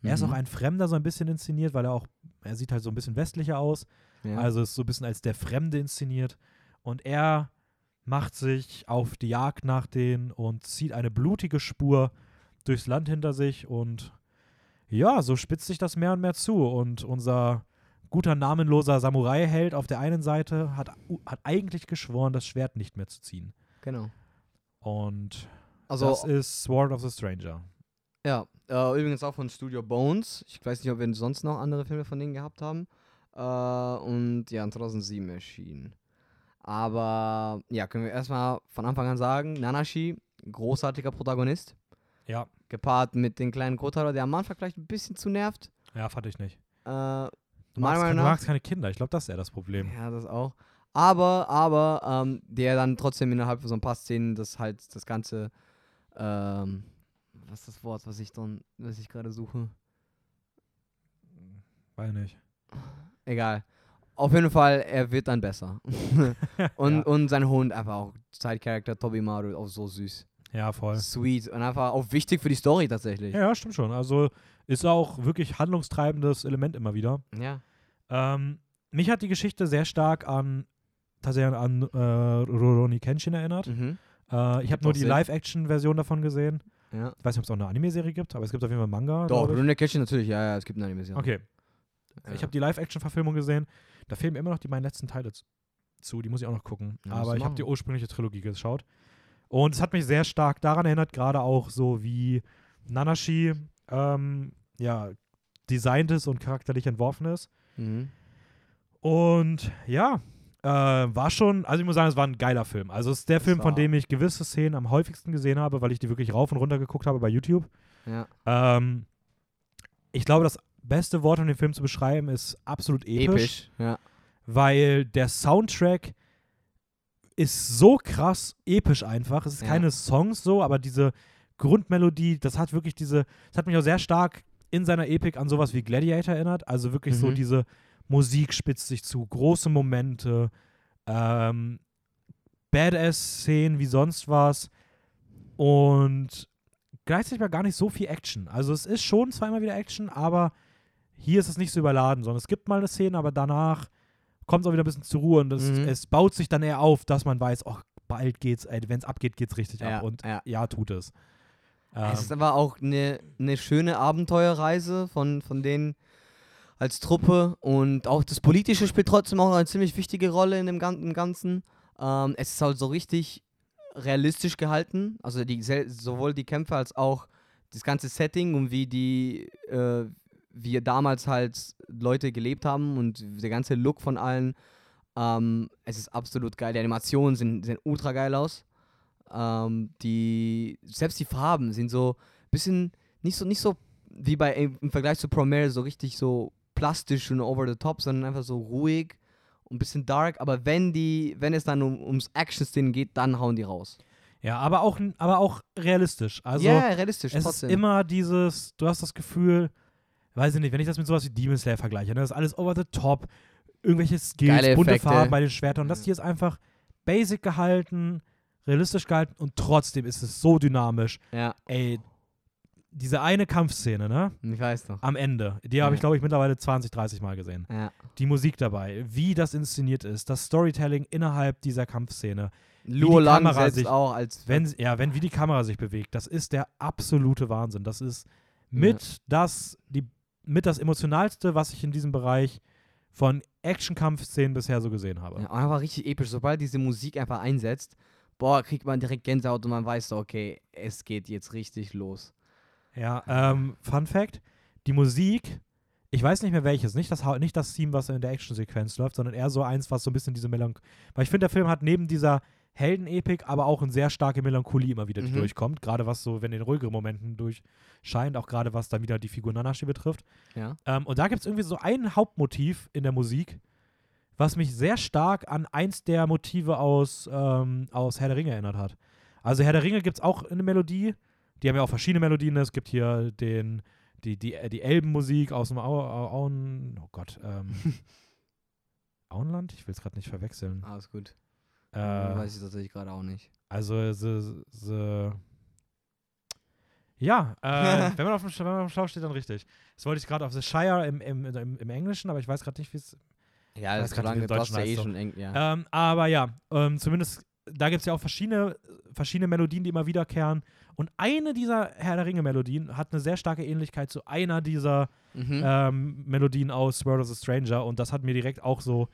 [SPEAKER 1] Er ist
[SPEAKER 2] Mhm.
[SPEAKER 1] auch ein Fremder so ein bisschen inszeniert, weil er auch, er sieht halt so ein bisschen westlicher aus.
[SPEAKER 2] Ja.
[SPEAKER 1] Also ist so ein bisschen als der Fremde inszeniert. Und er macht sich auf die Jagd nach denen und zieht eine blutige Spur durchs Land hinter sich. Und ja, so spitzt sich das mehr und mehr zu. Und unser guter namenloser Samurai-Held auf der einen Seite hat, hat eigentlich geschworen, das Schwert nicht mehr zu ziehen.
[SPEAKER 2] genau.
[SPEAKER 1] Und
[SPEAKER 2] Also,
[SPEAKER 1] das ist Sword of the Stranger.
[SPEAKER 2] ja, äh, übrigens auch von Studio Bones. Ich weiß nicht, ob wir sonst noch andere Filme von denen gehabt haben. Äh, und ja, in 2007 erschienen. Aber ja, können wir erstmal von Anfang an sagen, Nanashi, großartiger Protagonist.
[SPEAKER 1] Ja,
[SPEAKER 2] Gepaart mit den kleinen Kotaro, der am Anfang vielleicht ein bisschen zu nervt.
[SPEAKER 1] ja, fand ich nicht.
[SPEAKER 2] Äh,
[SPEAKER 1] Du magst,
[SPEAKER 2] Meinung
[SPEAKER 1] du magst keine Kinder. Ich glaube, das ist eher das Problem.
[SPEAKER 2] Ja, das auch. Aber, aber, ähm, der dann trotzdem innerhalb von so ein paar Szenen das halt, das Ganze, ähm, was ist das Wort, was ich dann, was ich gerade suche?
[SPEAKER 1] Weiß nicht.
[SPEAKER 2] Egal. Auf jeden Fall, er wird dann besser. [LAUGHS] und,
[SPEAKER 1] Ja.
[SPEAKER 2] und sein Hund einfach auch, Side-Character Toby Maru, auch so süß.
[SPEAKER 1] Ja, voll.
[SPEAKER 2] Sweet und einfach auch wichtig für die Story tatsächlich.
[SPEAKER 1] Ja, ja, stimmt schon. Also ist auch wirklich handlungstreibendes Element immer wieder.
[SPEAKER 2] Ja.
[SPEAKER 1] Ähm, mich hat die Geschichte sehr stark an tatsächlich an äh, Rurouni Kenshin erinnert.
[SPEAKER 2] Mhm.
[SPEAKER 1] Äh, ich habe nur die. Live-Action-Version davon gesehen.
[SPEAKER 2] Ja.
[SPEAKER 1] Ich weiß nicht, ob es auch eine Anime-Serie gibt, aber es gibt auf jeden Fall Manga.
[SPEAKER 2] Doch. Rune Kitchen natürlich, ja, ja, es gibt eine Animation.
[SPEAKER 1] Okay,
[SPEAKER 2] Ja.
[SPEAKER 1] ich habe die Live-Action-Verfilmung gesehen. Da fehlen mir immer noch die beiden letzten Teile zu. Die muss ich auch noch gucken.
[SPEAKER 2] Ja,
[SPEAKER 1] aber ich habe die ursprüngliche Trilogie geschaut. Und es hat mich sehr stark daran erinnert, gerade auch so wie Nanashi ähm, ja, designt ist und charakterlich entworfen ist.
[SPEAKER 2] Mhm.
[SPEAKER 1] Und ja, äh, war schon, also ich muss sagen, es war ein geiler Film. Also es ist der
[SPEAKER 2] Es
[SPEAKER 1] Film, von dem ich gewisse Szenen am häufigsten gesehen habe, weil ich die wirklich rauf und runter geguckt habe bei YouTube.
[SPEAKER 2] Ja.
[SPEAKER 1] Ähm, ich glaube, das beste Wort, um den Film zu beschreiben, ist absolut episch,
[SPEAKER 2] Episch. Ja.
[SPEAKER 1] weil der Soundtrack ist so krass episch einfach. Es ist
[SPEAKER 2] Ja.
[SPEAKER 1] keine Songs so, aber diese Grundmelodie, das hat wirklich diese, das hat mich auch sehr stark in seiner Epik an sowas wie Gladiator erinnert. Also wirklich so
[SPEAKER 2] Mhm.
[SPEAKER 1] diese Musik spitzt sich zu, große Momente, ähm, Badass-Szenen wie sonst was und gleichzeitig war gar nicht so viel Action. Also es ist schon zweimal wieder Action, aber hier ist es nicht so überladen, sondern es gibt mal eine Szene, aber danach kommt es auch wieder ein bisschen zur Ruhe und es,
[SPEAKER 2] Mhm.
[SPEAKER 1] es baut sich dann eher auf, dass man weiß, oh, bald geht's, wenn es abgeht, geht's richtig
[SPEAKER 2] Ja,
[SPEAKER 1] ab und
[SPEAKER 2] ja.
[SPEAKER 1] ja, tut es. Ähm,
[SPEAKER 2] Es ist aber auch eine ne schöne Abenteuerreise von, von denen als Truppe und auch das Politische spielt trotzdem auch eine ziemlich wichtige Rolle in dem Ganzen. Ähm, es ist halt so richtig realistisch gehalten, also die, sowohl die Kämpfe als auch das ganze Setting und wie die, äh, wie damals halt Leute gelebt haben und der ganze Look von allen. Ähm, es ist absolut geil. Die Animationen sehen, sehen ultra geil aus. Ähm, die, selbst die Farben sind so ein bisschen nicht so, nicht so wie bei im Vergleich zu Promare so richtig so plastisch und over the top, sondern einfach so ruhig und ein bisschen dark. Aber wenn die, wenn es dann um, ums Action-Szenen geht, dann hauen die raus.
[SPEAKER 1] ja, aber auch, aber auch realistisch. Also
[SPEAKER 2] ja, yeah, realistisch,
[SPEAKER 1] es
[SPEAKER 2] trotzdem.
[SPEAKER 1] ist immer dieses, du hast das Gefühl, weiß ich nicht, wenn ich das mit sowas wie Demon Slayer vergleiche, ne, das ist alles over the top, irgendwelche Skills, bunte. Farben bei den Schwertern und das
[SPEAKER 2] Ja.
[SPEAKER 1] hier ist einfach basic gehalten, realistisch gehalten und trotzdem ist es so dynamisch.
[SPEAKER 2] ja,
[SPEAKER 1] Ey, diese eine Kampfszene, ne,
[SPEAKER 2] ich weiß noch.
[SPEAKER 1] am Ende, die habe ich
[SPEAKER 2] Ja.
[SPEAKER 1] glaube ich mittlerweile 20, 30 Mal gesehen.
[SPEAKER 2] Ja.
[SPEAKER 1] Die Musik dabei, wie das inszeniert ist, das Storytelling innerhalb dieser Kampfszene,
[SPEAKER 2] Luo
[SPEAKER 1] die
[SPEAKER 2] Lang
[SPEAKER 1] Kamera sich-
[SPEAKER 2] auch als
[SPEAKER 1] wenn, ja, wenn wie die Kamera sich bewegt, das ist der absolute Wahnsinn. Das ist mit das, die, mit das emotionalste, was ich in diesem Bereich von Action-Kampfszenen bisher so gesehen habe.
[SPEAKER 2] Ja, einfach richtig episch. Sobald diese Musik einfach einsetzt, boah, kriegt man direkt Gänsehaut und man weiß so, okay, es geht jetzt richtig los.
[SPEAKER 1] Ja, ähm, Fun Fact: die Musik, ich weiß nicht mehr welches, nicht das, nicht das Theme, was in der Actionsequenz läuft, sondern eher so eins, was so ein bisschen diese Melancholie. Weil ich finde, der Film hat neben dieser Heldenepik aber auch eine sehr starke Melancholie immer wieder, die
[SPEAKER 2] Mhm.
[SPEAKER 1] durchkommt. Gerade was so, wenn in ruhigeren Momenten durchscheint, auch gerade was dann wieder die Figur Nanashi betrifft.
[SPEAKER 2] Ja.
[SPEAKER 1] Ähm, und da gibt es irgendwie so ein Hauptmotiv in der Musik, was mich sehr stark an eins der Motive aus, ähm, aus Herr der Ringe erinnert hat. Also Herr der Ringe gibt es auch eine Melodie. Die haben ja auch verschiedene Melodien. Es gibt hier den, die, die, äh, die Elbenmusik aus dem Au, Au, Auen. Oh Gott. Ähm, [LAUGHS] Auenland? Ich will es gerade nicht verwechseln.
[SPEAKER 2] Alles gut.
[SPEAKER 1] Äh,
[SPEAKER 2] Weiß ich tatsächlich gerade auch nicht.
[SPEAKER 1] also, the, the ja, äh, [LAUGHS] wenn, man auf dem, wenn man auf dem Schlauch steht, dann richtig. Das wollte ich gerade auf The Shire im, im, im, im Englischen, aber ich weiß gerade nicht, wie es.
[SPEAKER 2] Ja, das solange hast ja eh schon eng, ja.
[SPEAKER 1] Ähm, aber ja, ähm, zumindest, da gibt es ja auch verschiedene, verschiedene Melodien, die immer wiederkehren. Und eine dieser Herr der Ringe-Melodien hat eine sehr starke Ähnlichkeit zu einer dieser
[SPEAKER 2] Mhm.
[SPEAKER 1] ähm, Melodien aus World of the Stranger. Und das hat mir direkt auch so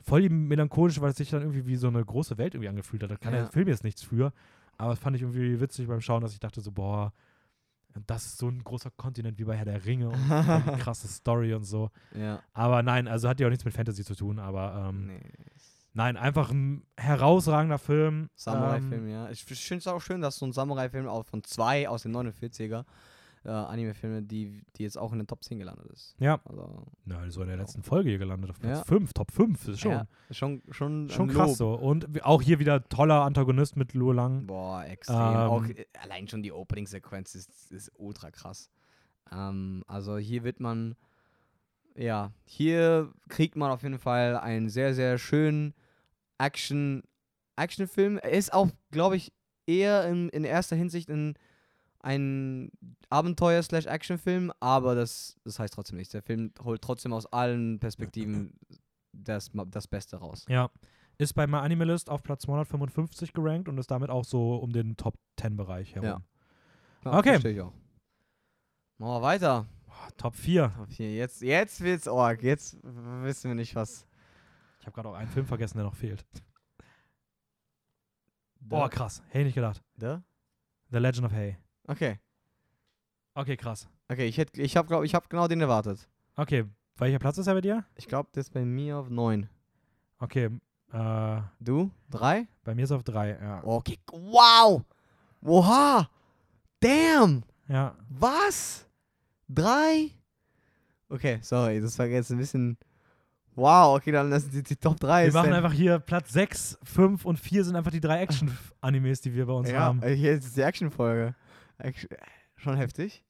[SPEAKER 1] voll melancholisch, weil es sich dann irgendwie wie so eine große Welt irgendwie angefühlt hat. Da kann
[SPEAKER 2] Ja.
[SPEAKER 1] der Film jetzt nichts für. Aber das fand ich irgendwie witzig beim Schauen, dass ich dachte so, boah, das ist so ein großer Kontinent wie bei Herr der Ringe und [LAUGHS] die krasse Story und so.
[SPEAKER 2] ja.
[SPEAKER 1] Aber nein, also hat ja auch nichts mit Fantasy zu tun, aber ähm,
[SPEAKER 2] Nee.
[SPEAKER 1] nein, einfach ein herausragender Film.
[SPEAKER 2] Samurai-Film,
[SPEAKER 1] Ähm,
[SPEAKER 2] ja. Ich finde es auch schön, dass so ein Samurai-Film auch von zwei aus den 49er äh, Anime-Filme, die, die jetzt auch in den Top 10 gelandet ist.
[SPEAKER 1] Ja,
[SPEAKER 2] Also,
[SPEAKER 1] na, so in der letzten Folge hier gelandet auf Platz
[SPEAKER 2] Ja.
[SPEAKER 1] 5, Top 5, ist schon,
[SPEAKER 2] ja, schon, schon,
[SPEAKER 1] schon krass
[SPEAKER 2] Lob.
[SPEAKER 1] so. Und auch hier wieder toller Antagonist mit Luo Lang.
[SPEAKER 2] Boah, extrem.
[SPEAKER 1] Ähm,
[SPEAKER 2] auch äh, allein schon die Opening-Sequenz ist, ist ultra krass. Ähm, also hier wird man, ja, hier kriegt man auf jeden Fall einen sehr, sehr schönen Action, Actionfilm. Er ist auch, glaube ich, eher in, in erster Hinsicht ein, ein Abenteuer-Actionfilm, aber das, das heißt trotzdem nichts. Der Film holt trotzdem aus allen Perspektiven das, das Beste raus.
[SPEAKER 1] Ja. Ist bei My Animalist auf Platz 255 gerankt und ist damit auch so um den Top 10 Bereich herum.
[SPEAKER 2] Ja.
[SPEAKER 1] Okay.
[SPEAKER 2] Verstehe ich auch. Machen wir weiter.
[SPEAKER 1] Boah, Top 4.
[SPEAKER 2] Top vier. Jetzt, jetzt wird's org. Jetzt wissen wir nicht, was.
[SPEAKER 1] Ich habe gerade auch einen Film vergessen, der noch fehlt. Boah, krass. Hätte ich nicht gedacht.
[SPEAKER 2] Da?
[SPEAKER 1] The Legend of Hay.
[SPEAKER 2] Okay.
[SPEAKER 1] Okay, krass.
[SPEAKER 2] Okay, ich, hätt- ich habe ich hab genau den erwartet.
[SPEAKER 1] Okay, welcher Platz ist er bei dir?
[SPEAKER 2] Ich glaube, das ist bei mir auf 9.
[SPEAKER 1] Okay, äh,
[SPEAKER 2] Du? 3?
[SPEAKER 1] bei mir ist er auf 3, ja.
[SPEAKER 2] Okay. Wow! Oha! Damn!
[SPEAKER 1] Ja,
[SPEAKER 2] Was? 3? Okay, sorry, das war jetzt ein bisschen. Wow, okay, dann das die, die Top 3
[SPEAKER 1] wir machen einfach hier Platz 6, 5 und 4 sind einfach die drei Action-Animes, die wir bei uns
[SPEAKER 2] ja,
[SPEAKER 1] haben.
[SPEAKER 2] äh, hier ist die Action-Folge. Action, schon heftig.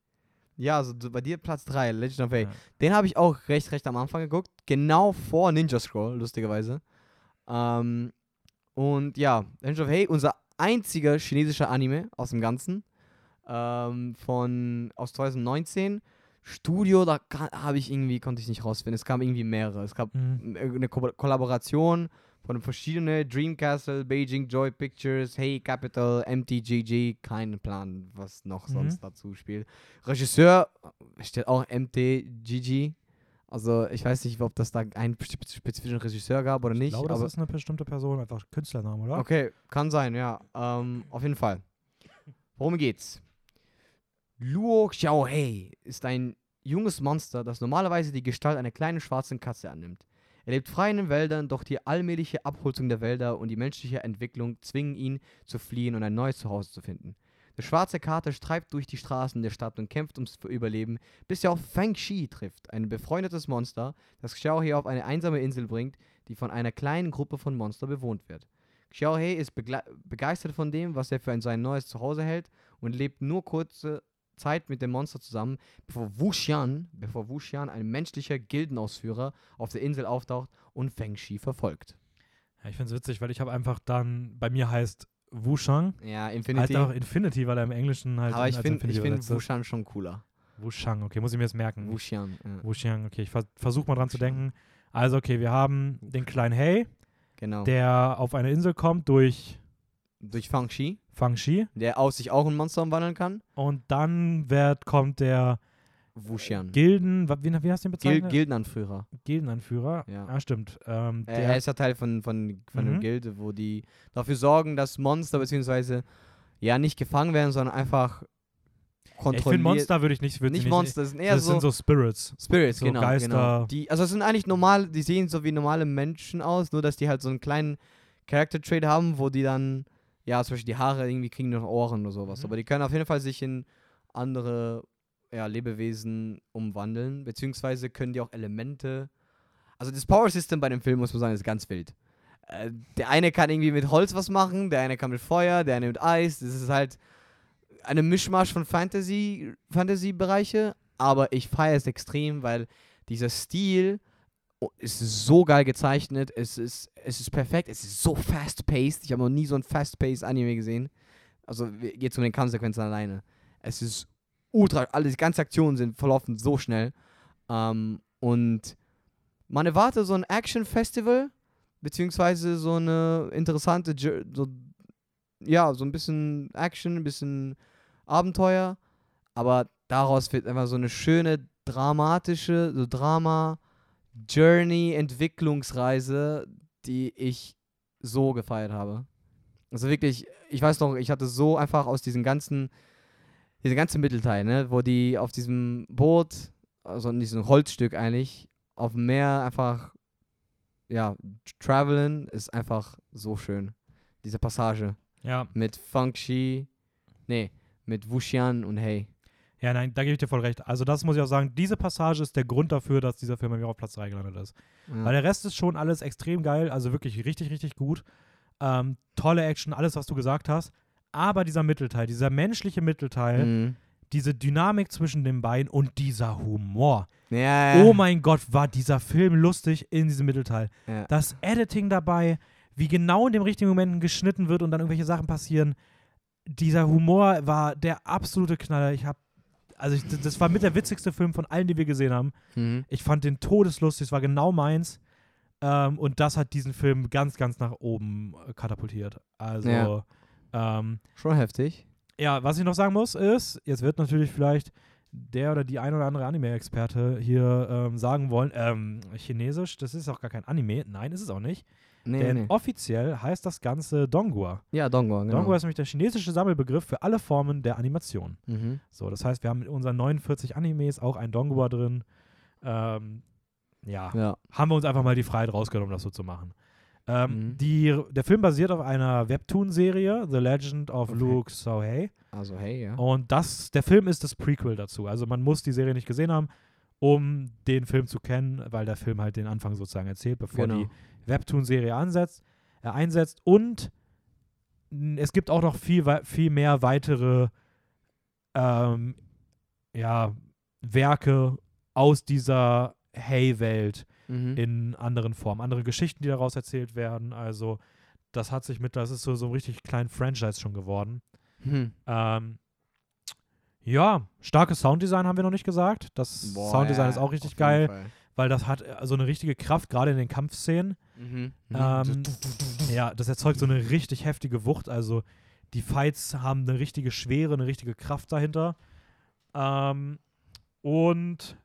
[SPEAKER 2] Ja, also bei dir Platz 3, Legend of Hay.
[SPEAKER 1] Ja.
[SPEAKER 2] Den habe ich auch recht, recht am Anfang geguckt. Genau vor Ninja Scroll, lustigerweise. Ähm, und ja, Legend of Hay, unser einziger chinesischer Anime aus dem Ganzen. Ähm, von aus 2019. Studio, da habe ich irgendwie, konnte ich nicht rausfinden. Es kam irgendwie mehrere. Es gab
[SPEAKER 1] Mhm.
[SPEAKER 2] eine Ko Kollaboration von verschiedenen Dreamcastle, Beijing Joy Pictures, Hey Capital, MTGG, kein Plan, was noch
[SPEAKER 1] Mhm.
[SPEAKER 2] sonst dazu spielt. Regisseur steht auch MTGG. Also ich weiß nicht, ob das da einen spe- spezifischen Regisseur gab oder
[SPEAKER 1] Ich
[SPEAKER 2] nicht.
[SPEAKER 1] glaube, das ist eine bestimmte Person, einfach Künstlername, oder?
[SPEAKER 2] okay, kann sein, ja. Ähm, auf jeden Fall. Worum geht's? Luo Xiaohei ist ein junges Monster, das normalerweise die Gestalt einer kleinen schwarzen Katze annimmt. Er lebt frei in den Wäldern, doch die allmähliche Abholzung der Wälder und die menschliche Entwicklung zwingen ihn zu fliehen und ein neues Zuhause zu finden. Der schwarze Kater streift durch die Straßen der Stadt und kämpft ums Überleben, bis er auf Feng Shi trifft, ein befreundetes Monster, das Xiaohei auf eine einsame Insel bringt, die von einer kleinen Gruppe von Monstern bewohnt wird. Xiaohei ist begeistert von dem, was er für ein sein neues Zuhause hält und lebt nur kurze Zeit mit dem Monster zusammen, bevor Wu Xian, bevor Wu Xian, ein menschlicher Gildenausführer, auf der Insel auftaucht und Feng Shi verfolgt.
[SPEAKER 1] Ja, ich finde es witzig, weil ich habe einfach dann, bei mir heißt Wushang,
[SPEAKER 2] Ja,
[SPEAKER 1] heißt
[SPEAKER 2] Infinity.
[SPEAKER 1] auch Infinity, weil er im Englischen halt
[SPEAKER 2] aber ich finde find
[SPEAKER 1] übersetzt
[SPEAKER 2] Wu
[SPEAKER 1] ist.
[SPEAKER 2] Xian schon cooler.
[SPEAKER 1] Wushang, okay, muss ich mir jetzt merken.
[SPEAKER 2] Wu Xian. Ja.
[SPEAKER 1] Wuxiang, okay, ich vers versuche mal dran zu
[SPEAKER 2] Wuxiang.
[SPEAKER 1] denken. Also, okay, wir haben den kleinen Hey,
[SPEAKER 2] Genau.
[SPEAKER 1] der auf eine Insel kommt durch
[SPEAKER 2] Durch Feng Shi,
[SPEAKER 1] Fang Shi.
[SPEAKER 2] der aus sich auch in Monster umwandeln kann.
[SPEAKER 1] Und dann wird, kommt der
[SPEAKER 2] Wu Xian.
[SPEAKER 1] Gilden, wie, wie hast du ihn bezeichnet?
[SPEAKER 2] Gildenanführer.
[SPEAKER 1] Gildenanführer.
[SPEAKER 2] Ja.
[SPEAKER 1] Ah, stimmt. Ähm,
[SPEAKER 2] Er,
[SPEAKER 1] der,
[SPEAKER 2] er ist ja Teil von, von, von
[SPEAKER 1] Mhm.
[SPEAKER 2] der Gilde, wo die dafür sorgen, dass Monster beziehungsweise ja nicht gefangen werden, sondern einfach
[SPEAKER 1] Ich
[SPEAKER 2] kontrolliert.
[SPEAKER 1] finde Monster würde ich nicht, würd
[SPEAKER 2] nicht Monster, das sind eher
[SPEAKER 1] das
[SPEAKER 2] so,
[SPEAKER 1] sind so Spirits.
[SPEAKER 2] Spirits,
[SPEAKER 1] so
[SPEAKER 2] genau,
[SPEAKER 1] Geister.
[SPEAKER 2] genau. Die, also es sind eigentlich normal, die sehen so wie normale Menschen aus, nur dass die halt so einen kleinen Character Trait haben, wo die dann, ja, zum Beispiel die Haare irgendwie kriegen noch Ohren oder sowas.
[SPEAKER 1] Mhm.
[SPEAKER 2] Aber die können auf jeden Fall sich in andere ja, Lebewesen umwandeln, beziehungsweise können die auch Elemente. Also das Power System bei dem Film, muss man sagen, ist ganz wild. Äh, der eine kann irgendwie mit Holz was machen, der eine kann mit Feuer, der eine mit Eis. Das ist halt eine Mischmasch von Fantasy, Fantasy-Bereiche, aber ich feiere es extrem, weil dieser Stil oh, ist so geil gezeichnet, es ist, es ist perfekt, es ist so fast-paced. Ich habe noch nie so ein fast-paced Anime gesehen. Also wir- jetzt um den Konsequenzen alleine. Es ist ultra, alle die ganzen Aktionen sind verlaufen so schnell. Ähm, und man erwartet so ein Action-Festival, beziehungsweise so eine interessante, so, ja, so ein bisschen Action, ein bisschen Abenteuer, aber daraus wird einfach so eine schöne, dramatische, so Drama, Journey, Entwicklungsreise, die ich so gefeiert habe. Also wirklich, ich weiß noch, ich hatte so einfach aus diesen ganzen, diese ganze Mittelteil, ne, wo die auf diesem Boot, also in diesem Holzstück eigentlich, auf dem Meer einfach, ja, travelen, ist einfach so schön. Diese Passage
[SPEAKER 1] Ja.
[SPEAKER 2] mit Feng Shi, nee, mit Wuxian und Hey.
[SPEAKER 1] Ja, nein, da gebe ich dir voll recht. Also das muss ich auch sagen, diese Passage ist der Grund dafür, dass dieser Film bei mir auf Platz 3 gelandet ist.
[SPEAKER 2] Ja.
[SPEAKER 1] Weil der Rest ist schon alles extrem geil, also wirklich richtig, richtig gut. Ähm, tolle Action, alles, was du gesagt hast. Aber dieser Mittelteil, dieser menschliche Mittelteil,
[SPEAKER 2] Mhm.
[SPEAKER 1] diese Dynamik zwischen den beiden und dieser Humor.
[SPEAKER 2] Ja, ja.
[SPEAKER 1] Oh mein Gott, war dieser Film lustig in diesem Mittelteil. Das Editing dabei, wie genau in dem richtigen Moment geschnitten wird und dann irgendwelche Sachen passieren. Dieser Humor war der absolute Knaller. Ich habe, also ich, das war mit der witzigste Film von allen, die wir gesehen haben.
[SPEAKER 2] Mhm.
[SPEAKER 1] Ich fand den todeslustig, es war genau meins. Ähm, und das hat diesen Film ganz, ganz nach oben äh, katapultiert. Also,
[SPEAKER 2] Ja.
[SPEAKER 1] ähm,
[SPEAKER 2] Schon heftig.
[SPEAKER 1] ja, was ich noch sagen muss, ist, jetzt wird natürlich vielleicht der oder die ein oder andere Anime-Experte hier ähm, sagen wollen, ähm, Chinesisch, das ist auch gar kein Anime. Nein, ist es auch nicht.
[SPEAKER 2] Nee,
[SPEAKER 1] Denn
[SPEAKER 2] nee.
[SPEAKER 1] offiziell heißt das Ganze Donghua.
[SPEAKER 2] Ja, Dongguan, genau.
[SPEAKER 1] Donghua ist nämlich der chinesische Sammelbegriff für alle Formen der Animation.
[SPEAKER 2] Mhm.
[SPEAKER 1] So, das heißt, wir haben in unseren 49 Animes auch ein Donghua drin. Ähm, ja,
[SPEAKER 2] Ja.
[SPEAKER 1] haben wir uns einfach mal die Freiheit rausgenommen, das so zu machen. Ähm,
[SPEAKER 2] Mhm.
[SPEAKER 1] die, der Film basiert auf einer Webtoon-Serie, The Legend of
[SPEAKER 2] Okay.
[SPEAKER 1] Luke Sohei.
[SPEAKER 2] Also, hey, ja.
[SPEAKER 1] Und das, der Film ist das Prequel dazu. Also man muss die Serie nicht gesehen haben, um den Film zu kennen, weil der Film halt den Anfang sozusagen erzählt, bevor
[SPEAKER 2] Genau.
[SPEAKER 1] die Webtoon-Serie ansetzt, äh, einsetzt. Und es gibt auch noch viel, viel mehr weitere ähm, ja, Werke aus dieser Hey-Welt
[SPEAKER 2] Mhm.
[SPEAKER 1] in anderen Formen, andere Geschichten, die daraus erzählt werden. Also das hat sich mit, das ist so, so ein richtig kleinen Franchise schon geworden.
[SPEAKER 2] Hm.
[SPEAKER 1] Ähm, ja, starkes Sounddesign haben wir noch nicht gesagt. Das
[SPEAKER 2] Boah,
[SPEAKER 1] Sounddesign
[SPEAKER 2] ja,
[SPEAKER 1] ist auch richtig geil,
[SPEAKER 2] Fall.
[SPEAKER 1] weil das hat äh, so eine richtige Kraft, gerade in den Kampfszenen.
[SPEAKER 2] Mhm. Mhm.
[SPEAKER 1] Ähm, ja, das erzeugt so eine richtig heftige Wucht. Also die Fights haben eine richtige Schwere, eine richtige Kraft dahinter. Ähm, und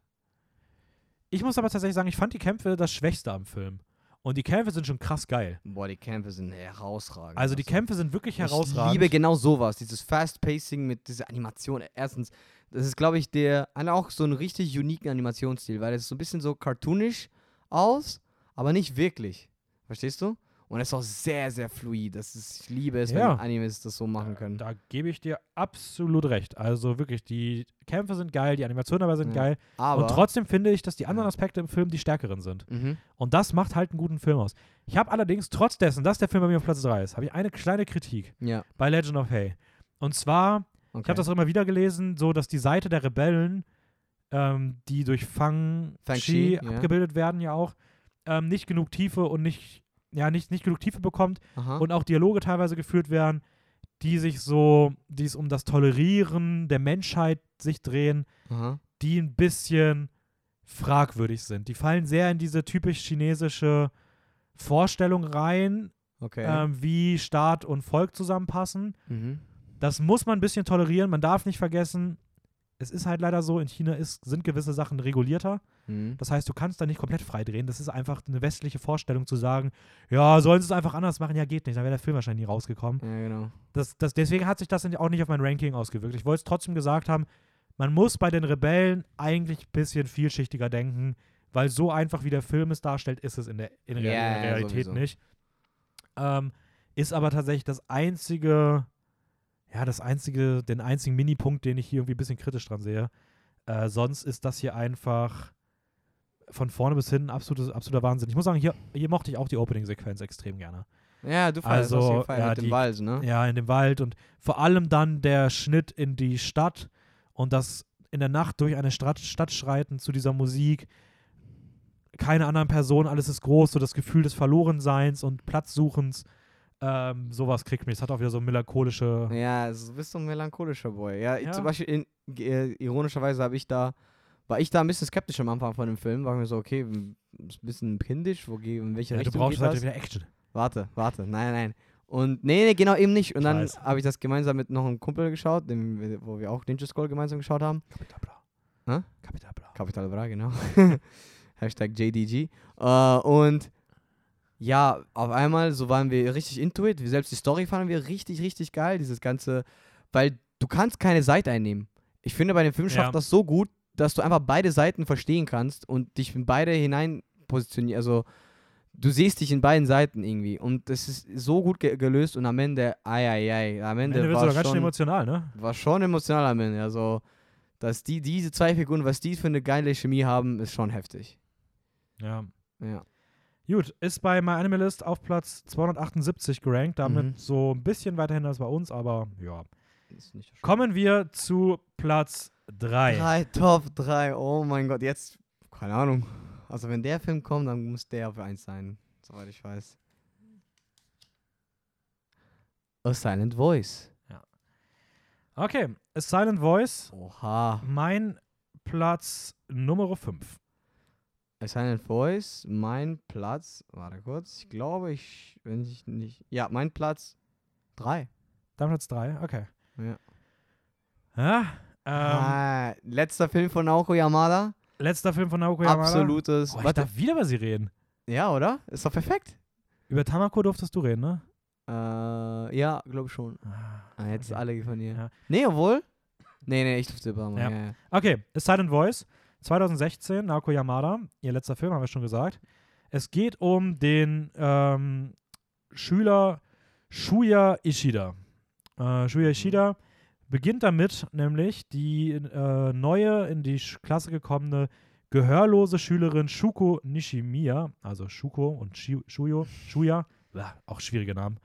[SPEAKER 1] ich muss aber tatsächlich sagen, ich fand die Kämpfe das Schwächste am Film. Und die Kämpfe sind schon krass geil.
[SPEAKER 2] Boah, die Kämpfe sind herausragend.
[SPEAKER 1] Also die Kämpfe sind wirklich
[SPEAKER 2] Ich
[SPEAKER 1] herausragend.
[SPEAKER 2] liebe genau sowas, dieses Fast Pacing mit dieser Animation. Erstens, das ist, glaube ich, der auch so einen richtig uniken Animationsstil, weil es so ein bisschen so cartoonisch aus, aber nicht wirklich. Verstehst du? Und es ist auch sehr, sehr fluid. Das ist, ich liebe es,
[SPEAKER 1] Ja.
[SPEAKER 2] wenn Animes das so machen können.
[SPEAKER 1] Da gebe ich dir absolut recht. Also wirklich, die Kämpfe sind geil, die Animationen dabei sind
[SPEAKER 2] Ja.
[SPEAKER 1] geil.
[SPEAKER 2] Aber.
[SPEAKER 1] und trotzdem finde ich, dass die anderen. Aspekte im Film die stärkeren sind.
[SPEAKER 2] Mhm.
[SPEAKER 1] Und das macht halt einen guten Film aus. Ich habe allerdings, trotz dessen, dass der Film bei mir auf Platz 3 ist, habe ich eine kleine Kritik
[SPEAKER 2] Ja.
[SPEAKER 1] bei Legend of Hay. Und zwar,
[SPEAKER 2] Okay.
[SPEAKER 1] ich habe das auch immer wieder gelesen, so dass die Seite der Rebellen, ähm, die durch Fang,
[SPEAKER 2] ja.
[SPEAKER 1] abgebildet werden, ja auch, ähm, nicht genug Tiefe und nicht, ja, nicht, nicht genug Tiefe bekommt
[SPEAKER 2] Aha.
[SPEAKER 1] und auch Dialoge teilweise geführt werden, die sich so, die es um das Tolerieren der Menschheit sich drehen,
[SPEAKER 2] Aha.
[SPEAKER 1] die ein bisschen fragwürdig sind. Die fallen sehr in diese typisch chinesische Vorstellung rein,
[SPEAKER 2] Okay.
[SPEAKER 1] ähm, wie Staat und Volk zusammenpassen.
[SPEAKER 2] mhm.
[SPEAKER 1] Das muss man ein bisschen tolerieren. Man darf nicht vergessen, es ist halt leider so, in China ist, sind gewisse Sachen regulierter.
[SPEAKER 2] Mhm.
[SPEAKER 1] Das heißt, du kannst da nicht komplett frei drehen. Das ist einfach eine westliche Vorstellung zu sagen, ja, sollen sie es einfach anders machen? Ja, geht nicht. Dann wäre der Film wahrscheinlich nie rausgekommen.
[SPEAKER 2] Ja, genau.
[SPEAKER 1] Das, das, deswegen hat sich das auch nicht auf mein Ranking ausgewirkt. Ich wollte es trotzdem gesagt haben, man muss bei den Rebellen eigentlich ein bisschen vielschichtiger denken, weil so einfach wie der Film es darstellt, ist es in der, in der
[SPEAKER 2] Ja, ja,
[SPEAKER 1] Realität
[SPEAKER 2] sowieso.
[SPEAKER 1] nicht. Ähm, ist aber tatsächlich das einzige, ja, das einzige, den einzigen Minipunkt, den ich hier irgendwie ein bisschen kritisch dran sehe. Äh, sonst ist das hier einfach von vorne bis hinten absolutes, absoluter Wahnsinn. Ich muss sagen, hier, hier mochte ich auch die Opening-Sequenz extrem gerne.
[SPEAKER 2] Ja, du feierst
[SPEAKER 1] Also,
[SPEAKER 2] Fall
[SPEAKER 1] ja,
[SPEAKER 2] mit dem
[SPEAKER 1] die-
[SPEAKER 2] Wald, ne?
[SPEAKER 1] Ja, in dem Wald und vor allem dann der Schnitt in die Stadt und das in der Nacht durch eine Stadt, Stadt schreiten zu dieser Musik. Keine anderen Personen, alles ist groß, so das Gefühl des Verlorenseins und Platzsuchens. Ähm, sowas kriegt mich. Es hat auch wieder so melancholische.
[SPEAKER 2] Ja, also du bist so ein melancholischer Boy. Ja,
[SPEAKER 1] Ja.
[SPEAKER 2] zum Beispiel, in, äh, ironischerweise habe ich da, war ich da ein bisschen skeptisch am Anfang von dem Film. War mir so, okay, m- ist ein bisschen kindisch, wo, ge- in welche
[SPEAKER 1] Ja, du
[SPEAKER 2] Richtung
[SPEAKER 1] brauchst
[SPEAKER 2] geht
[SPEAKER 1] halt
[SPEAKER 2] das?
[SPEAKER 1] wieder Action.
[SPEAKER 2] Warte, warte, nein, nein. Und nee, nee, genau eben nicht. Und dann habe ich das gemeinsam mit noch einem Kumpel geschaut, dem, wo wir auch Ninja Skull gemeinsam geschaut haben.
[SPEAKER 1] Capital Bra.
[SPEAKER 2] Hä?
[SPEAKER 1] Capital Bra.
[SPEAKER 2] Capital Bra, genau. [LAUGHS] Hashtag JDG. Äh, und ja, auf einmal, so waren wir richtig into it. Wir selbst die Story fanden wir richtig, richtig geil. Dieses ganze, weil du kannst keine Seite einnehmen. Ich finde, bei dem Film schafft
[SPEAKER 1] Ja.
[SPEAKER 2] das so gut, dass du einfach beide Seiten verstehen kannst und dich in beide hinein positionierst. Also, du siehst dich in beiden Seiten irgendwie. Und das ist so gut ge gelöst und am Ende, ai, ai, ai, am
[SPEAKER 1] Am
[SPEAKER 2] Ende,
[SPEAKER 1] Ende wird es
[SPEAKER 2] war
[SPEAKER 1] doch ganz schön
[SPEAKER 2] schon,
[SPEAKER 1] emotional, ne?
[SPEAKER 2] war schon emotional am Ende. Also, dass die, diese zwei Figuren, was die für eine geile Chemie haben, ist schon heftig.
[SPEAKER 1] Ja.
[SPEAKER 2] Ja.
[SPEAKER 1] Gut, ist bei My Animalist auf Platz 278 gerankt, damit
[SPEAKER 2] Mhm.
[SPEAKER 1] so ein bisschen weiterhin als bei uns, aber ja. Kommen wir zu Platz 3.
[SPEAKER 2] Drei, Top 3. Oh mein Gott, jetzt, keine Ahnung. Also wenn der Film kommt, dann muss der auf 1 sein, soweit ich weiß. A Silent Voice.
[SPEAKER 1] Okay, A Silent Voice,
[SPEAKER 2] Oha.
[SPEAKER 1] mein Platz Nummer 5.
[SPEAKER 2] A Silent Voice, mein Platz, warte kurz, ich glaube, ich, wenn ich nicht, ja, mein Platz 3.
[SPEAKER 1] Dann Platz 3, okay.
[SPEAKER 2] Ja.
[SPEAKER 1] Ja, ähm,
[SPEAKER 2] ah, letzter Film von Naoko Yamada.
[SPEAKER 1] letzter Film von Naoko Yamada.
[SPEAKER 2] Absolutes.
[SPEAKER 1] Oh, ich
[SPEAKER 2] warte,
[SPEAKER 1] darf wieder über sie reden.
[SPEAKER 2] ja, oder? Ist doch perfekt.
[SPEAKER 1] Über Tamako durftest du reden, ne?
[SPEAKER 2] Äh, ja, glaube schon. Ah, jetzt
[SPEAKER 1] okay.
[SPEAKER 2] alle von dir.
[SPEAKER 1] Ja.
[SPEAKER 2] Nee, obwohl? Nee, nee, ich durfte über
[SPEAKER 1] Ja.
[SPEAKER 2] ja. ja.
[SPEAKER 1] Okay, A Silent Voice, 2016, Naoko Yamada, ihr letzter Film, haben wir schon gesagt. Es geht um den ähm, Schüler Shuya Ishida. Äh, Shuya Ishida beginnt damit, nämlich die äh, neue in die Klasse gekommene gehörlose Schülerin Shuko Nishimiya, also Shuko und Shi Shuyo, Shuya, auch schwierige Namen.